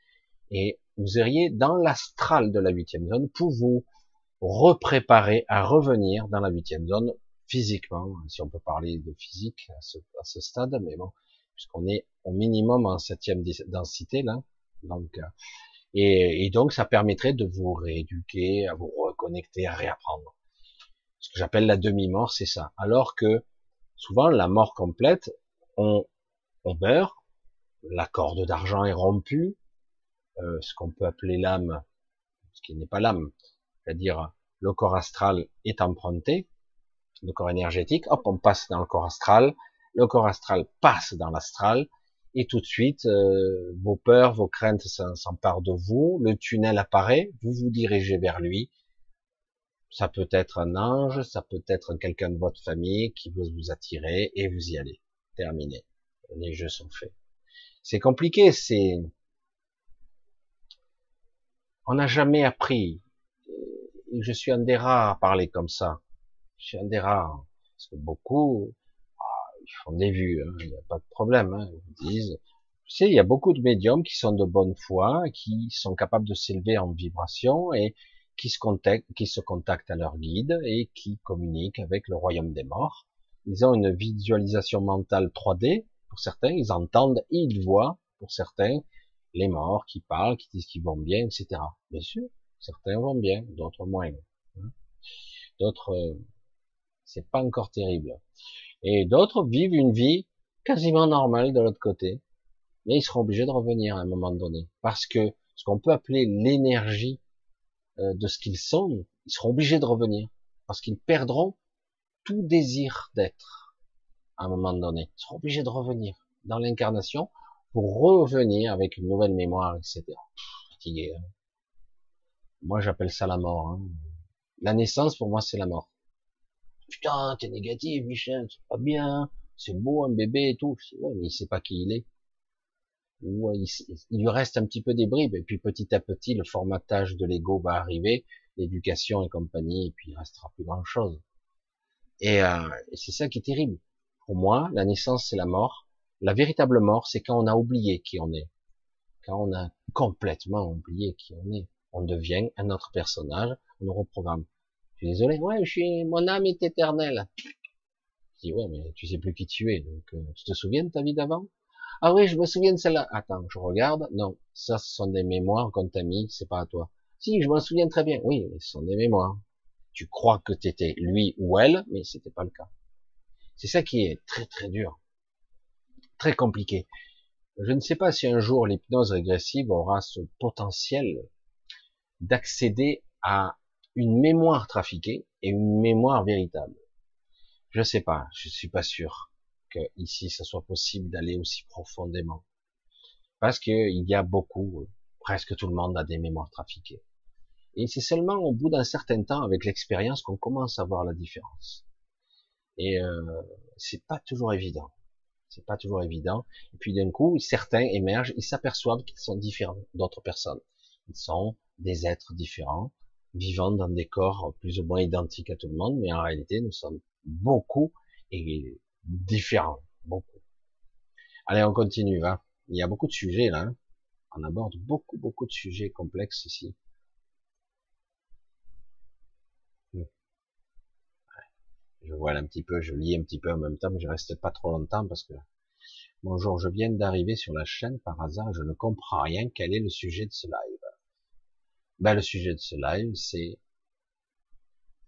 et vous iriez dans l'astral de la huitième zone pour vous repréparer à revenir dans la huitième zone physiquement, si on peut parler de physique à ce, à ce stade, mais bon, puisqu'on est au minimum en septième densité là, donc euh, et, et, donc ça permettrait de vous rééduquer, à vous reconnecter, à réapprendre. Ce que j'appelle la demi-mort, c'est ça. Alors que souvent la mort complète, on, on meurt, la corde d'argent est rompue, euh, ce qu'on peut appeler l'âme, ce qui n'est pas l'âme, c'est-à-dire le corps astral est emprunté, le corps énergétique, hop, on passe dans le corps astral, le corps astral passe dans l'astral, et tout de suite, euh, vos peurs, vos craintes s'emparent de vous, le tunnel apparaît, vous vous dirigez vers lui, ça peut être un ange, ça peut être quelqu'un de votre famille qui veut vous attirer, et vous y allez. Terminé. Les jeux sont faits. C'est compliqué, c'est... On n'a jamais appris. Je suis un des rares à parler comme ça. Je suis un des rares. Parce que beaucoup, ils font des vues, hein, il n'y a pas de problème. Hein, ils disent, tu sais, il y a beaucoup de médiums qui sont de bonne foi, qui sont capables de s'élever en vibration et qui se contactent, qui se contactent à leur guide et qui communiquent avec le royaume des morts. Ils ont une visualisation mentale 3D pour certains, ils entendent et ils voient pour certains les morts qui parlent, qui disent qu'ils vont bien, etc. Bien sûr, certains vont bien, d'autres moins. Hein. D'autres, euh, c'est pas encore terrible. Et d'autres vivent une vie quasiment normale de l'autre côté. Mais ils seront obligés de revenir à un moment donné. Parce que ce qu'on peut appeler l'énergie euh, de ce qu'ils sont, ils seront obligés de revenir. Parce qu'ils perdront tout désir d'être à un moment donné. Ils seront obligés de revenir dans l'incarnation pour revenir avec une nouvelle mémoire, etc. Fatigué. Hein. Moi, j'appelle ça la mort. Hein. La naissance, pour moi, c'est la mort putain, t'es négatif, Michel, c'est pas bien, c'est beau un bébé et tout. Ouais, mais il sait pas qui il est. Ouais, il, lui reste un petit peu des bribes, et puis petit à petit, le formatage de l'ego va arriver, l'éducation et compagnie, et puis il restera plus grand chose. Et, euh, et c'est ça qui est terrible. Pour moi, la naissance, c'est la mort. La véritable mort, c'est quand on a oublié qui on est. Quand on a complètement oublié qui on est. On devient un autre personnage, on nous reprogramme suis désolé, ouais, je suis, mon âme est éternelle. Je dis, ouais, mais tu sais plus qui tu es, donc euh, tu te souviens de ta vie d'avant? Ah oui, je me souviens de celle-là. Attends, je regarde. Non, ça, ce sont des mémoires qu'on t'a mis, c'est pas à toi. Si, je m'en souviens très bien. Oui, mais ce sont des mémoires. Tu crois que tu étais lui ou elle, mais c'était pas le cas. C'est ça qui est très très dur, très compliqué. Je ne sais pas si un jour l'hypnose régressive aura ce potentiel d'accéder à une mémoire trafiquée et une mémoire véritable. Je sais pas, je suis pas sûr que ici ça soit possible d'aller aussi profondément. Parce qu'il y a beaucoup, presque tout le monde a des mémoires trafiquées. Et c'est seulement au bout d'un certain temps, avec l'expérience, qu'on commence à voir la différence. Et euh, c'est pas toujours évident. C'est pas toujours évident. Et puis d'un coup, certains émergent, ils s'aperçoivent qu'ils sont différents d'autres personnes. Ils sont des êtres différents, vivant dans des corps plus ou moins identiques à tout le monde, mais en réalité, nous sommes beaucoup et différents, beaucoup. Allez, on continue. Hein. Il y a beaucoup de sujets là. Hein. On aborde beaucoup, beaucoup de sujets complexes ici. Hmm. Je vois un petit peu, je lis un petit peu en même temps, mais je reste pas trop longtemps parce que bonjour, je viens d'arriver sur la chaîne par hasard, je ne comprends rien. Quel est le sujet de ce live? Ben, le sujet de ce live, c'est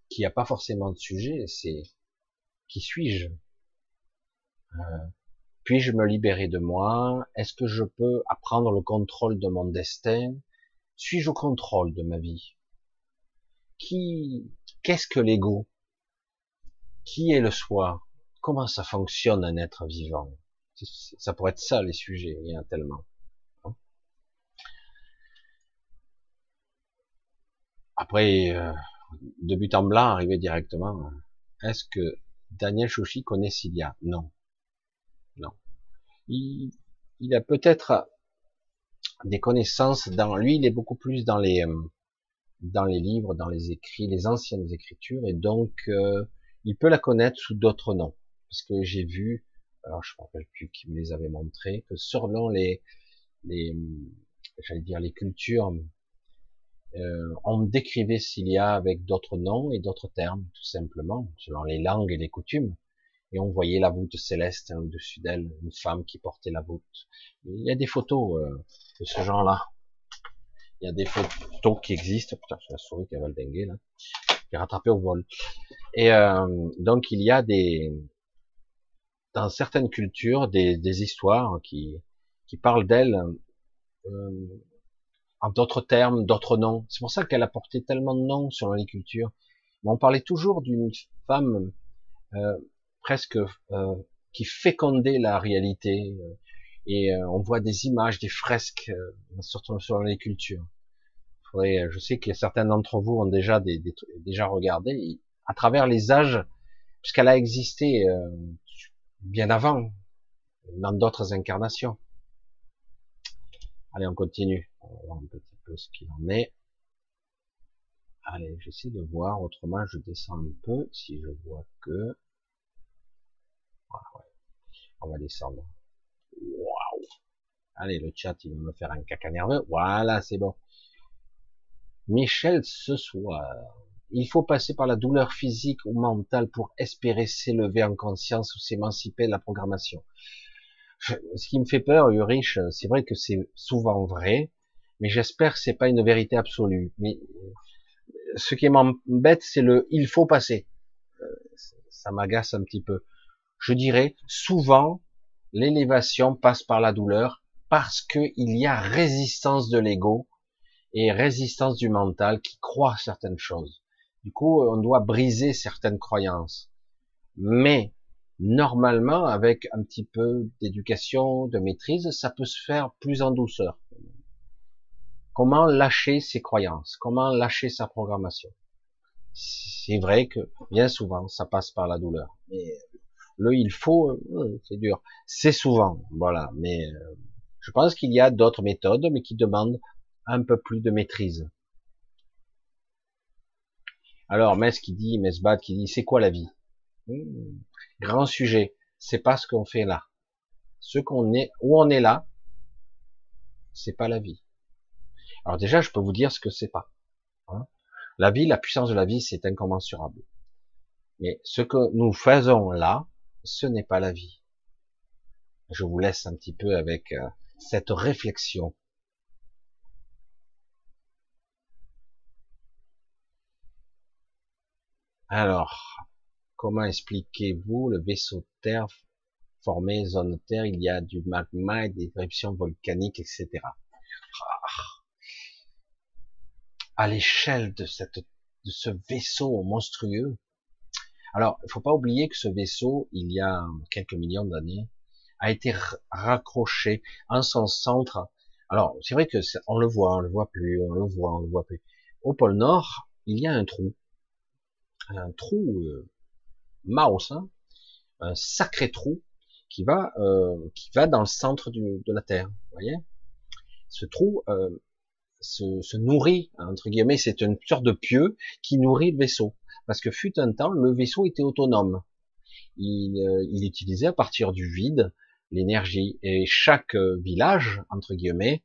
qu'il n'y a pas forcément de sujet, c'est qui suis-je? Euh, Puis-je me libérer de moi? Est-ce que je peux apprendre le contrôle de mon destin? Suis-je au contrôle de ma vie? Qui Qu'est-ce que l'ego? Qui est le soi? Comment ça fonctionne un être vivant? Ça pourrait être ça les sujets, il y en a tellement. Après, euh, de but en blanc, arriver directement. Est-ce que Daniel Chouchi connaît Cilia Non. Non. Il, il a peut-être des connaissances dans lui, il est beaucoup plus dans les euh, dans les livres, dans les écrits, les anciennes écritures, et donc euh, il peut la connaître sous d'autres noms. Parce que j'ai vu, alors je ne me rappelle plus qui me les avait montrés, que selon les les j'allais dire les cultures, euh, on décrivait Cilia avec d'autres noms et d'autres termes, tout simplement, selon les langues et les coutumes et on voyait la voûte céleste hein, au-dessus d'elle, une femme qui portait la voûte. Il y a des photos euh, de ce genre-là. Il y a des photos qui existent. Putain, c'est la souris qui a valdingué là, qui est rattrapée au vol. Et euh, donc il y a des, dans certaines cultures, des, des histoires qui, qui parlent d'elle euh, d'autres termes, d'autres noms. C'est pour ça qu'elle a porté tellement de noms sur. Mais on parlait toujours d'une femme euh, presque euh, qui fécondait la réalité. Euh, et euh, on voit des images, des fresques, surtout sur cultures. Faudrait, je sais que certains d'entre vous ont déjà des, déjà regardé à travers les âges, puisqu'elle a existé bien avant, dans d'autres incarnations. Allez, on continue. On va voir un petit peu ce qu'il en est. Allez, j'essaie de voir. Autrement, je descends un peu si je vois que on va descendre. Waouh. Allez, le chat, il va me faire un caca nerveux. Voilà, c'est bon. Michel, ce soir, il faut passer par la douleur physique ou mentale pour espérer s'élever en conscience ou s'émanciper de la programmation. Ce qui me fait peur, Ulrich, c'est vrai que c'est souvent vrai, mais j'espère que c'est pas une vérité absolue. Mais ce qui m'embête, c'est le il faut passer. Euh, ça m'agace un petit peu je dirais, souvent, l'élévation passe par la douleur parce qu'il y a résistance de l'ego et résistance du mental qui croit certaines choses. Du coup, on doit briser certaines croyances. Mais, normalement, avec un petit peu d'éducation, de maîtrise, ça peut se faire plus en douceur. Comment lâcher ses croyances? Comment lâcher sa programmation? C'est vrai que, bien souvent, ça passe par la douleur. Mais le il faut, euh, c'est dur. C'est souvent, voilà. Mais euh, je pense qu'il y a d'autres méthodes, mais qui demandent un peu plus de maîtrise. Alors, Mes qui dit, Mesbad qui dit, c'est quoi la vie? Hmm, Grand sujet. C'est pas ce qu'on fait là. Ce qu'on est, où on est là, c'est pas la vie. Alors déjà, je peux vous dire ce que c'est pas. Hein. la vie, la puissance de la vie, c'est incommensurable. Mais ce que nous faisons là, ce n'est pas la vie. Je vous laisse un petit peu avec euh, cette réflexion. Alors, comment expliquez-vous le vaisseau Terre formé zone Terre? Il y a du magma et des éruptions volcaniques, etc. Ah. À l'échelle de de ce vaisseau monstrueux, alors, il faut pas oublier que ce vaisseau, il y a quelques millions d'années, a été raccroché en son centre. Alors, c'est vrai que on le voit, on le voit plus, on le voit, on le voit plus. Au pôle Nord, il y a un trou, un trou euh, mouse, hein, un sacré trou qui va, euh, qui va dans le centre de la Terre. Vous voyez? Ce trou euh, se, nourrit entre guillemets, c'est une sorte de pieu qui nourrit le vaisseau parce que fut un temps, le vaisseau était autonome. Il, euh, il utilisait à partir du vide l'énergie, et chaque village, entre guillemets,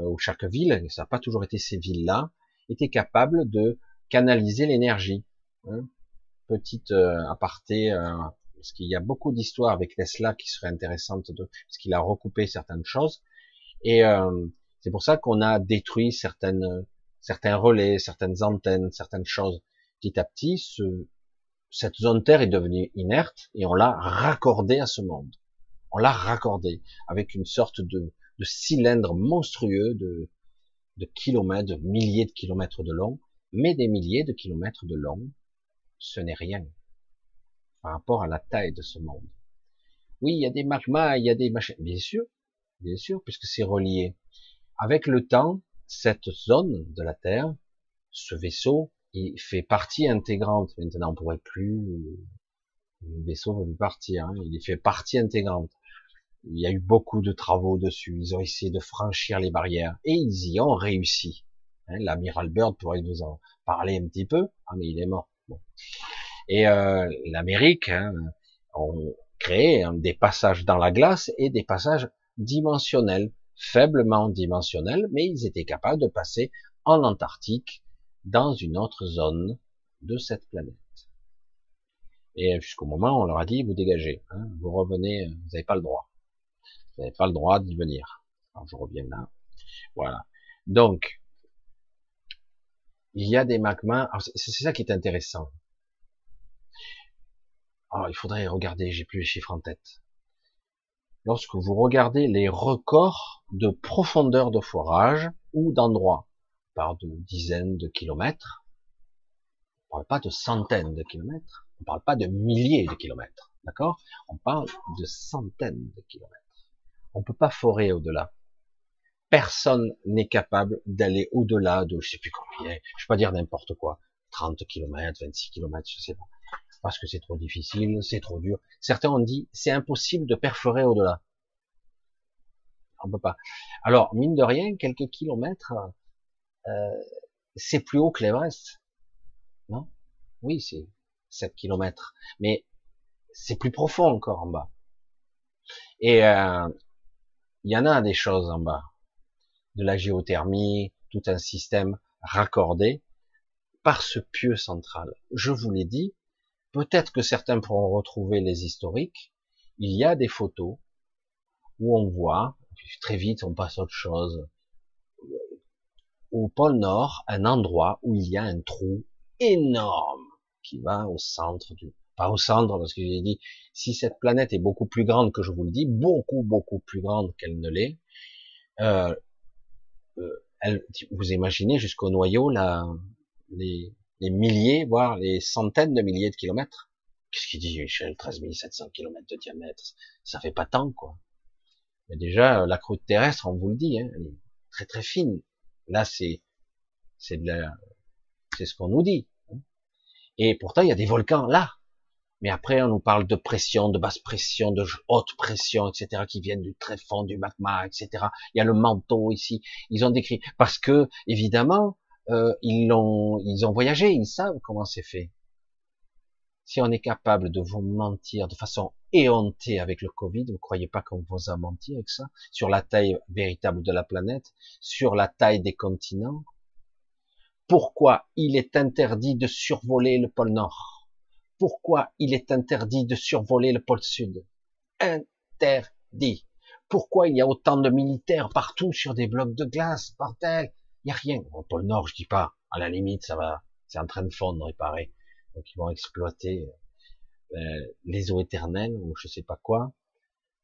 ou chaque ville, ça n'a pas toujours été ces villes-là, était capable de canaliser l'énergie. Hein. Petite aparté, parce qu'il y a beaucoup d'histoires avec Tesla qui seraient intéressantes, de, parce qu'il a recoupé certaines choses, et c'est pour ça qu'on a détruit certaines, certains relais, certaines antennes, certaines choses. Petit à petit, ce, cette zone Terre est devenue inerte et on l'a raccordée à ce monde. On l'a raccordée avec une sorte de, de cylindre monstrueux de, de kilomètres, de milliers de kilomètres de long, mais des milliers de kilomètres de long, ce n'est rien par rapport à la taille de ce monde. Oui, il y a des magmas, il y a des machines, bien sûr, bien sûr, puisque c'est relié. Avec le temps, cette zone de la Terre ce vaisseau, il fait partie intégrante. Maintenant, on pourrait plus, le vaisseau va plus partir, hein. il fait partie intégrante. Il y a eu beaucoup de travaux dessus. Ils ont essayé de franchir les barrières et ils y ont réussi. Hein, L'amiral Bird pourrait vous en parler un petit peu, ah, mais il est mort. Et euh, l'Amérique hein, ont créé des passages dans la glace et des passages dimensionnels, faiblement dimensionnels, mais ils étaient capables de passer en Antarctique dans une autre zone de cette planète. Et jusqu'au moment on leur a dit, vous dégagez, hein, vous revenez, vous n'avez pas le droit. Vous n'avez pas le droit d'y venir. Alors je reviens là. Voilà. Donc, il y a des magmas. C'est ça qui est intéressant. Alors, il faudrait regarder, j'ai plus les chiffres en tête. Lorsque vous regardez les records de profondeur de forage ou d'endroits, par de dizaines de kilomètres, on parle pas de centaines de kilomètres, on parle pas de milliers de kilomètres, d'accord? On parle de centaines de kilomètres. On peut pas forer au-delà. Personne n'est capable d'aller au-delà de, je sais plus combien, je vais pas dire n'importe quoi, 30 km, 26 km, je sais pas. Parce que c'est trop difficile, c'est trop dur. Certains ont dit, c'est impossible de perforer au-delà. On peut pas. Alors, mine de rien, quelques kilomètres, euh, c'est plus haut que l'Everest. Non? Oui, c'est 7 km. Mais c'est plus profond encore en bas. Et euh, il y en a des choses en bas, de la géothermie, tout un système raccordé par ce pieu central. Je vous l'ai dit, peut-être que certains pourront retrouver les historiques. Il y a des photos où on voit, très vite on passe à autre chose, au pôle Nord, un endroit où il y a un trou énorme qui va au centre du, pas au centre parce que j'ai dit, si cette planète est beaucoup plus grande que je vous le dis, beaucoup beaucoup plus grande qu'elle ne l'est, euh, elle, vous imaginez jusqu'au noyau là, les, les, milliers, voire les centaines de milliers de kilomètres. Qu'est-ce qu'il dit Michel? 13 700 kilomètres de diamètre, ça fait pas tant quoi. Mais déjà la croûte terrestre, on vous le dit, hein, elle est très très fine. Là c'est c'est de la, c'est ce qu'on nous dit. Hein. Et pourtant il y a des volcans là. Mais après, on nous parle de pression, de basse pression, de haute pression, etc., qui viennent du très fond du magma, etc. Il y a le manteau ici. Ils ont décrit parce que évidemment, euh, ils l'ont, ils ont voyagé, ils savent comment c'est fait. Si on est capable de vous mentir de façon éhontée avec le Covid, vous croyez pas qu'on vous a menti avec ça? Sur la taille véritable de la planète, sur la taille des continents? Pourquoi il est interdit de survoler le pôle Nord? Pourquoi il est interdit de survoler le pôle Sud? Interdit. Pourquoi il y a autant de militaires partout sur des blocs de glace, bordel? Il n'y a rien. Au pôle Nord, je dis pas. À la limite, ça va, c'est en train de fondre, il paraît. Donc ils vont exploiter euh, les eaux éternelles ou je sais pas quoi.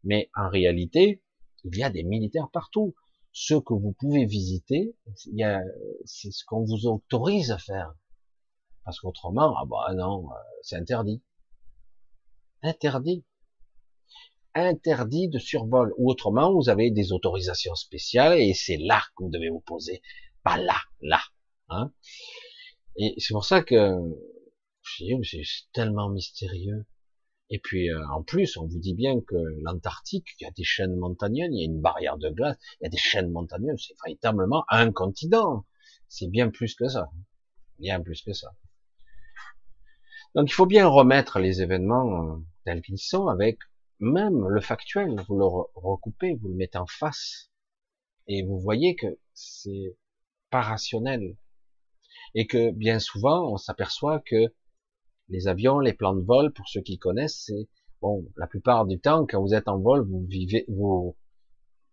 Mais en réalité, il y a des militaires partout. Ceux que vous pouvez visiter, c'est ce qu'on vous autorise à faire. Parce qu'autrement, ah bah non, euh, c'est interdit. Interdit. Interdit de survol. Ou autrement, vous avez des autorisations spéciales et c'est là que vous devez vous poser. Pas là, là. Hein et c'est pour ça que c'est tellement mystérieux. Et puis euh, en plus, on vous dit bien que l'Antarctique, il y a des chaînes montagneuses, il y a une barrière de glace, il y a des chaînes montagneuses, c'est véritablement un continent. C'est bien plus que ça. Bien plus que ça. Donc il faut bien remettre les événements euh, tels qu'ils sont avec même le factuel, vous le recoupez, vous le mettez en face, et vous voyez que c'est pas rationnel. Et que bien souvent, on s'aperçoit que les avions, les plans de vol, pour ceux qui connaissent, c'est bon, la plupart du temps, quand vous êtes en vol, vous vivez, vous,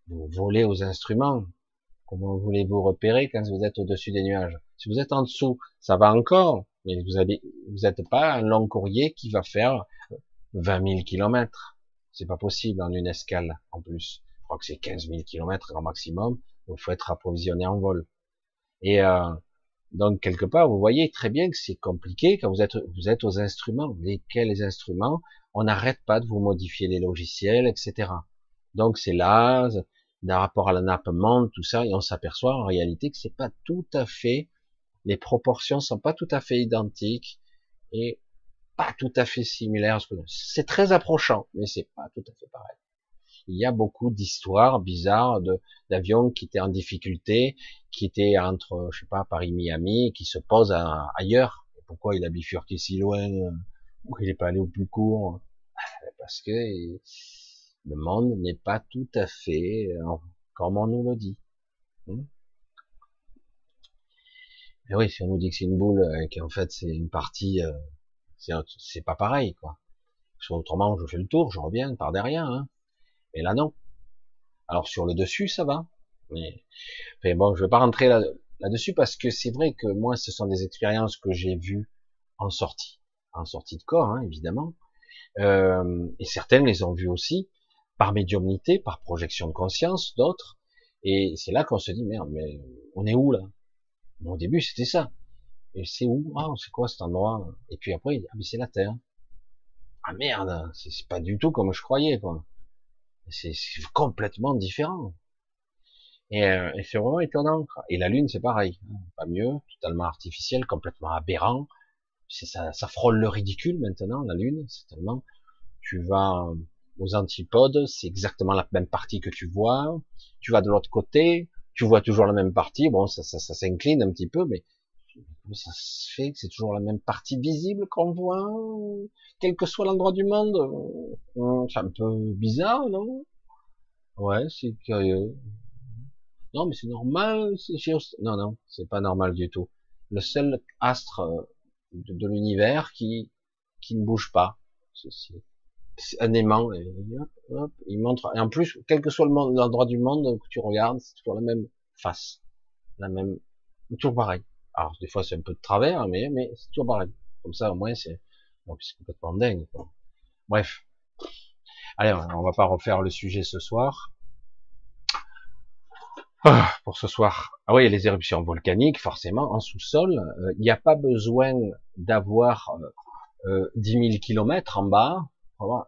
vous volez aux instruments. Comment voulez-vous repérer quand vous êtes au-dessus des nuages? Si vous êtes en dessous, ça va encore, mais vous avez, vous n'êtes pas un long courrier qui va faire 20 000 kilomètres. C'est pas possible en une escale, en plus. Je crois que c'est 15 000 kilomètres grand maximum. Il faut être approvisionné en vol. Et euh, donc quelque part, vous voyez très bien que c'est compliqué quand vous êtes, vous êtes aux instruments. Lesquels instruments? On n'arrête pas de vous modifier les logiciels, etc. Donc c'est là, d'un rapport à la nappe monde, tout ça, et on s'aperçoit en réalité que c'est pas tout à fait les proportions sont pas tout à fait identiques et pas tout à fait similaires. C'est très approchant, mais c'est pas tout à fait pareil. Il y a beaucoup d'histoires bizarres d'avions qui étaient en difficulté, qui étaient entre, je sais pas, Paris-Miami, qui se posent ailleurs. Pourquoi il a bifurqué si loin Pourquoi il n'est pas allé au plus court Parce que le monde n'est pas tout à fait euh, comme on nous le dit. Mais oui, si on nous dit que c'est une boule et qu'en fait c'est une partie, euh, c'est pas pareil, quoi. autrement, je fais le tour, je reviens par derrière, hein. Mais là, non. Alors sur le dessus, ça va. Mais bon, je vais pas rentrer là, là-dessus parce que c'est vrai que moi, ce sont des expériences que j'ai vues en sortie, en sortie de corps, hein, évidemment. Euh, et certaines les ont vues aussi par médiumnité, par projection de conscience, d'autres. Et c'est là qu'on se dit merde, mais on est où là? Au début, c'était ça. Et c'est où? Ah, c'est quoi cet endroit? Et puis après, ah, mais c'est la Terre. Ah merde, c'est pas du tout comme je croyais, quoi. C'est complètement différent. Euh, et, c'est vraiment étonnant. Et la Lune, c'est pareil. Pas mieux, totalement artificiel, complètement aberrant. Ça, ça frôle le ridicule maintenant, la Lune. C'est tellement... Tu vas aux antipodes, c'est exactement la même partie que tu vois. Tu vas de l'autre côté, tu vois toujours la même partie. Bon, ça, s'incline un petit peu, mais ça se fait que c'est toujours la même partie visible qu'on voit, quel que soit l'endroit du monde. Euh, c'est un peu bizarre, non? Ouais, c'est curieux. Non, mais c'est normal. Non, non, c'est pas normal du tout. Le seul astre euh, de, l'univers qui qui ne bouge pas. C'est un aimant. il montre. Et en plus, quel que soit l'endroit du monde que tu regardes, c'est toujours la même face, la même, toujours pareil. Alors des fois c'est un peu de travers, mais mais c'est toujours pareil. Comme ça au moins c'est, c'est complètement dingue. Bref. Allez, on va pas refaire le sujet ce soir. Ah, pour ce soir. Ah oui, les éruptions volcaniques, forcément, en sous-sol, euh, il n'y a pas besoin d'avoir euh, 10 000 kilomètres en bas.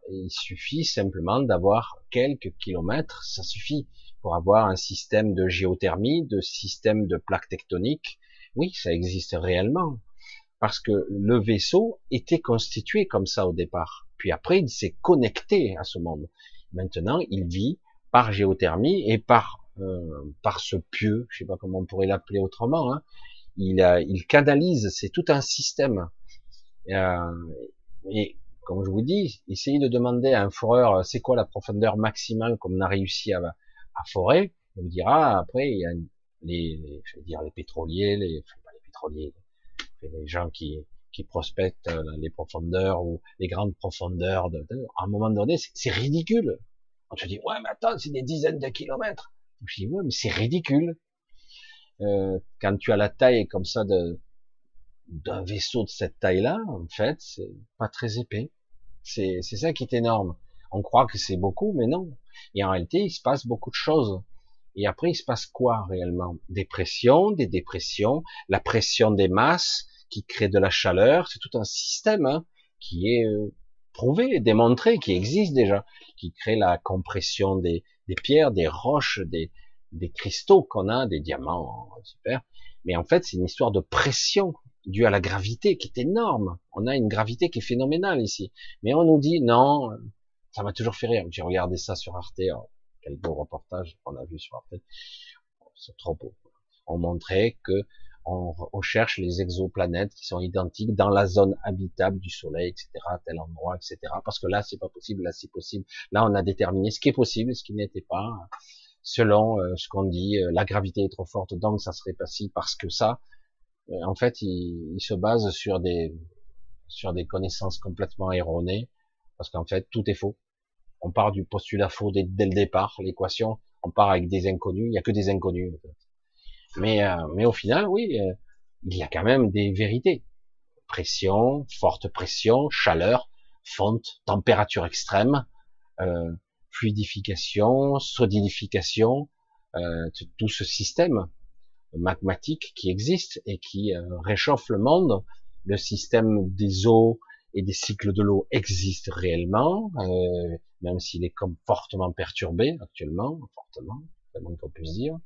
Il suffit simplement d'avoir quelques kilomètres, ça suffit pour avoir un système de géothermie, de système de plaques tectoniques. Oui, ça existe réellement. Parce que le vaisseau était constitué comme ça au départ. Puis après, il s'est connecté à ce monde. Maintenant, il vit par géothermie et par euh, par ce pieu, je sais pas comment on pourrait l'appeler autrement. Hein. Il, il canalise, c'est tout un système. Euh, et comme je vous dis, essayez de demander à un foreur c'est quoi la profondeur maximale qu'on a réussi à, forêt, on vous dira après il y a les, je vais dire les pétroliers, les pas les pétroliers, les gens qui qui prospectent euh, les profondeurs ou les grandes profondeurs. De, à un moment donné, c'est ridicule. On te dit ouais mais attends c'est des dizaines de kilomètres. Je dis ouais mais c'est ridicule. Euh, quand tu as la taille comme ça de d'un vaisseau de cette taille-là, en fait, c'est pas très épais. C'est ça qui est énorme. On croit que c'est beaucoup, mais non. Et en réalité, il se passe beaucoup de choses. Et après, il se passe quoi réellement? Des pressions, des dépressions, la pression des masses qui crée de la chaleur. C'est tout un système hein, qui est euh, prouvé, démontré, qui existe déjà, qui crée la compression des, des pierres, des roches, des, des cristaux qu'on a, des diamants, super. Mais en fait, c'est une histoire de pression due à la gravité qui est énorme. On a une gravité qui est phénoménale ici. Mais on nous dit non, ça m'a toujours fait rire. J'ai regardé ça sur Arte. Oh, quel beau reportage qu'on a vu sur Arte. C'est trop beau. On montrait que on, cherche les exoplanètes qui sont identiques dans la zone habitable du Soleil, etc., tel endroit, etc. Parce que là, c'est pas possible, là, c'est possible. Là, on a déterminé ce qui est possible, ce qui n'était pas, selon euh, ce qu'on dit. Euh, la gravité est trop forte, donc ça serait pas si parce que ça. Euh, en fait, il, il se base sur des sur des connaissances complètement erronées, parce qu'en fait, tout est faux on part du postulat faux dès, le départ, l'équation, on part avec des inconnus, il y a que des inconnus. Mais, euh, mais au final, oui, euh, il y a quand même des vérités. Pression, forte pression, chaleur, fonte, température extrême, euh, fluidification, solidification, tout ce système magmatique qui existe et qui réchauffe le monde, le système des eaux, et des cycles de l'eau existent réellement, euh, même s'il est comme fortement perturbé actuellement, fortement, c'est qu'on puisse dire,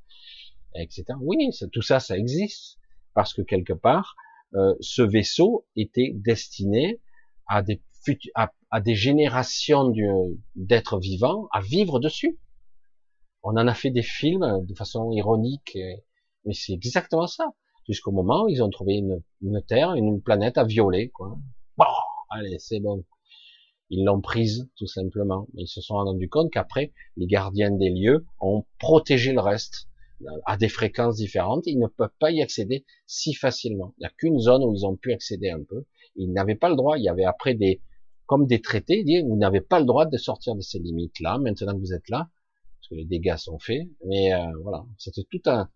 etc. Oui, tout ça, ça existe, parce que quelque part, euh, ce vaisseau était destiné à des, à, à des générations d'êtres vivants à vivre dessus. On en a fait des films de façon ironique, mais c'est exactement ça. Jusqu'au moment où ils ont trouvé une, une Terre, une planète à violer, quoi. Bon, allez, c'est bon. Ils l'ont prise, tout simplement. Ils se sont rendus compte qu'après, les gardiens des lieux ont protégé le reste à des fréquences différentes. Ils ne peuvent pas y accéder si facilement. Il n'y a qu'une zone où ils ont pu accéder un peu. Ils n'avaient pas le droit. Il y avait après des, comme des traités, vous n'avez pas le droit de sortir de ces limites-là, maintenant que vous êtes là, parce que les dégâts sont faits. Mais euh, voilà, c'était tout un,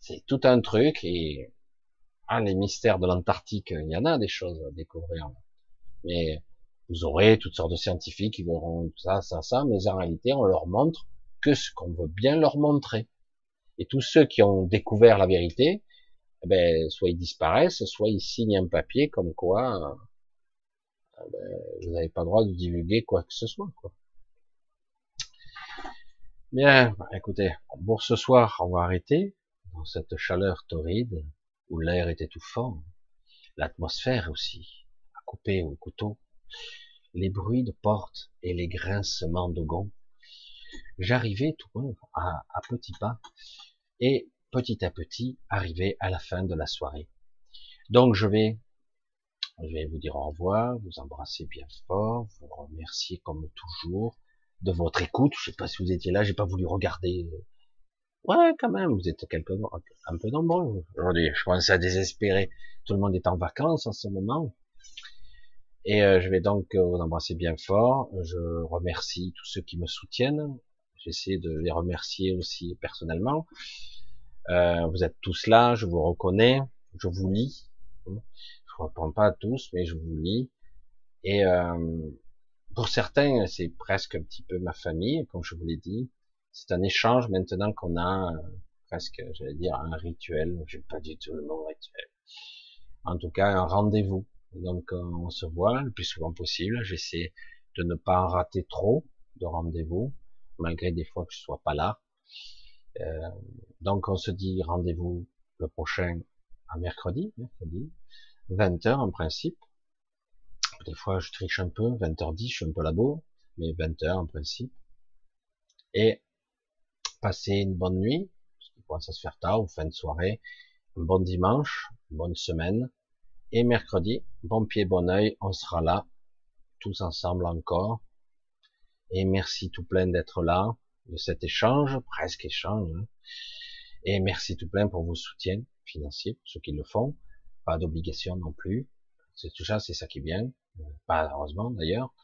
c'est tout un truc et ah, les mystères de l'Antarctique, il y en a des choses à découvrir. Mais vous aurez toutes sortes de scientifiques qui verront ça, ça, ça, mais en réalité, on leur montre que ce qu'on veut bien leur montrer. Et tous ceux qui ont découvert la vérité, eh ben, soit ils disparaissent, soit ils signent un papier comme quoi eh ben, vous n'avez pas le droit de divulguer quoi que ce soit. Quoi. Bien, écoutez, pour ce soir, on va arrêter dans cette chaleur torride où l'air est étouffant, l'atmosphère aussi, à couper au couteau les bruits de portes et les grincements de gonds. J'arrivais tout à, à petits pas et petit à petit arriver à la fin de la soirée. Donc je vais, je vais vous dire au revoir, vous embrasser bien fort, vous remercier comme toujours de votre écoute. Je sais pas si vous étiez là, j'ai pas voulu regarder. Ouais, quand même, vous êtes quelques un peu nombreux aujourd'hui. Je commence à désespérer. Tout le monde est en vacances en ce moment. Et euh, je vais donc euh, vous embrasser bien fort. Je remercie tous ceux qui me soutiennent. J'essaie de les remercier aussi personnellement. Euh, vous êtes tous là, je vous reconnais, je vous lis. Je ne réponds pas à tous, mais je vous lis. Et pour certains, c'est presque un petit peu ma famille, comme je vous l'ai dit. C'est un échange maintenant qu'on a presque, j'allais dire, un rituel. J'ai pas du tout le mot rituel. En tout cas, un rendez-vous donc euh, on se voit le plus souvent possible. J'essaie de ne pas rater trop de rendez-vous, malgré des fois que je sois pas là. Euh, donc on se dit rendez-vous le prochain à mercredi, mercredi, 20h en principe. Des fois je triche un peu, 20h10, je suis un peu labo, mais 20h en principe. Et passer une bonne nuit, parce qu'il commence à se faire tard, ou fin de soirée, bon dimanche, bonne semaine, et mercredi, bon pied, bon oeil, on sera là, tous ensemble encore. Et merci tout plein d'être là, de cet échange, presque échange. Hein. Et merci tout plein pour vos soutiens financiers, pour ceux qui le font. Pas d'obligation non plus. C'est tout ça, c'est ça qui est bien. Pas heureusement d'ailleurs,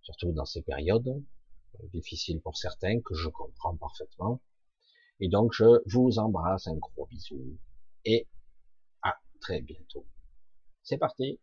surtout dans ces périodes difficiles pour certains que je comprends parfaitement. Et donc je vous embrasse, un gros bisou et à très bientôt. C'est parti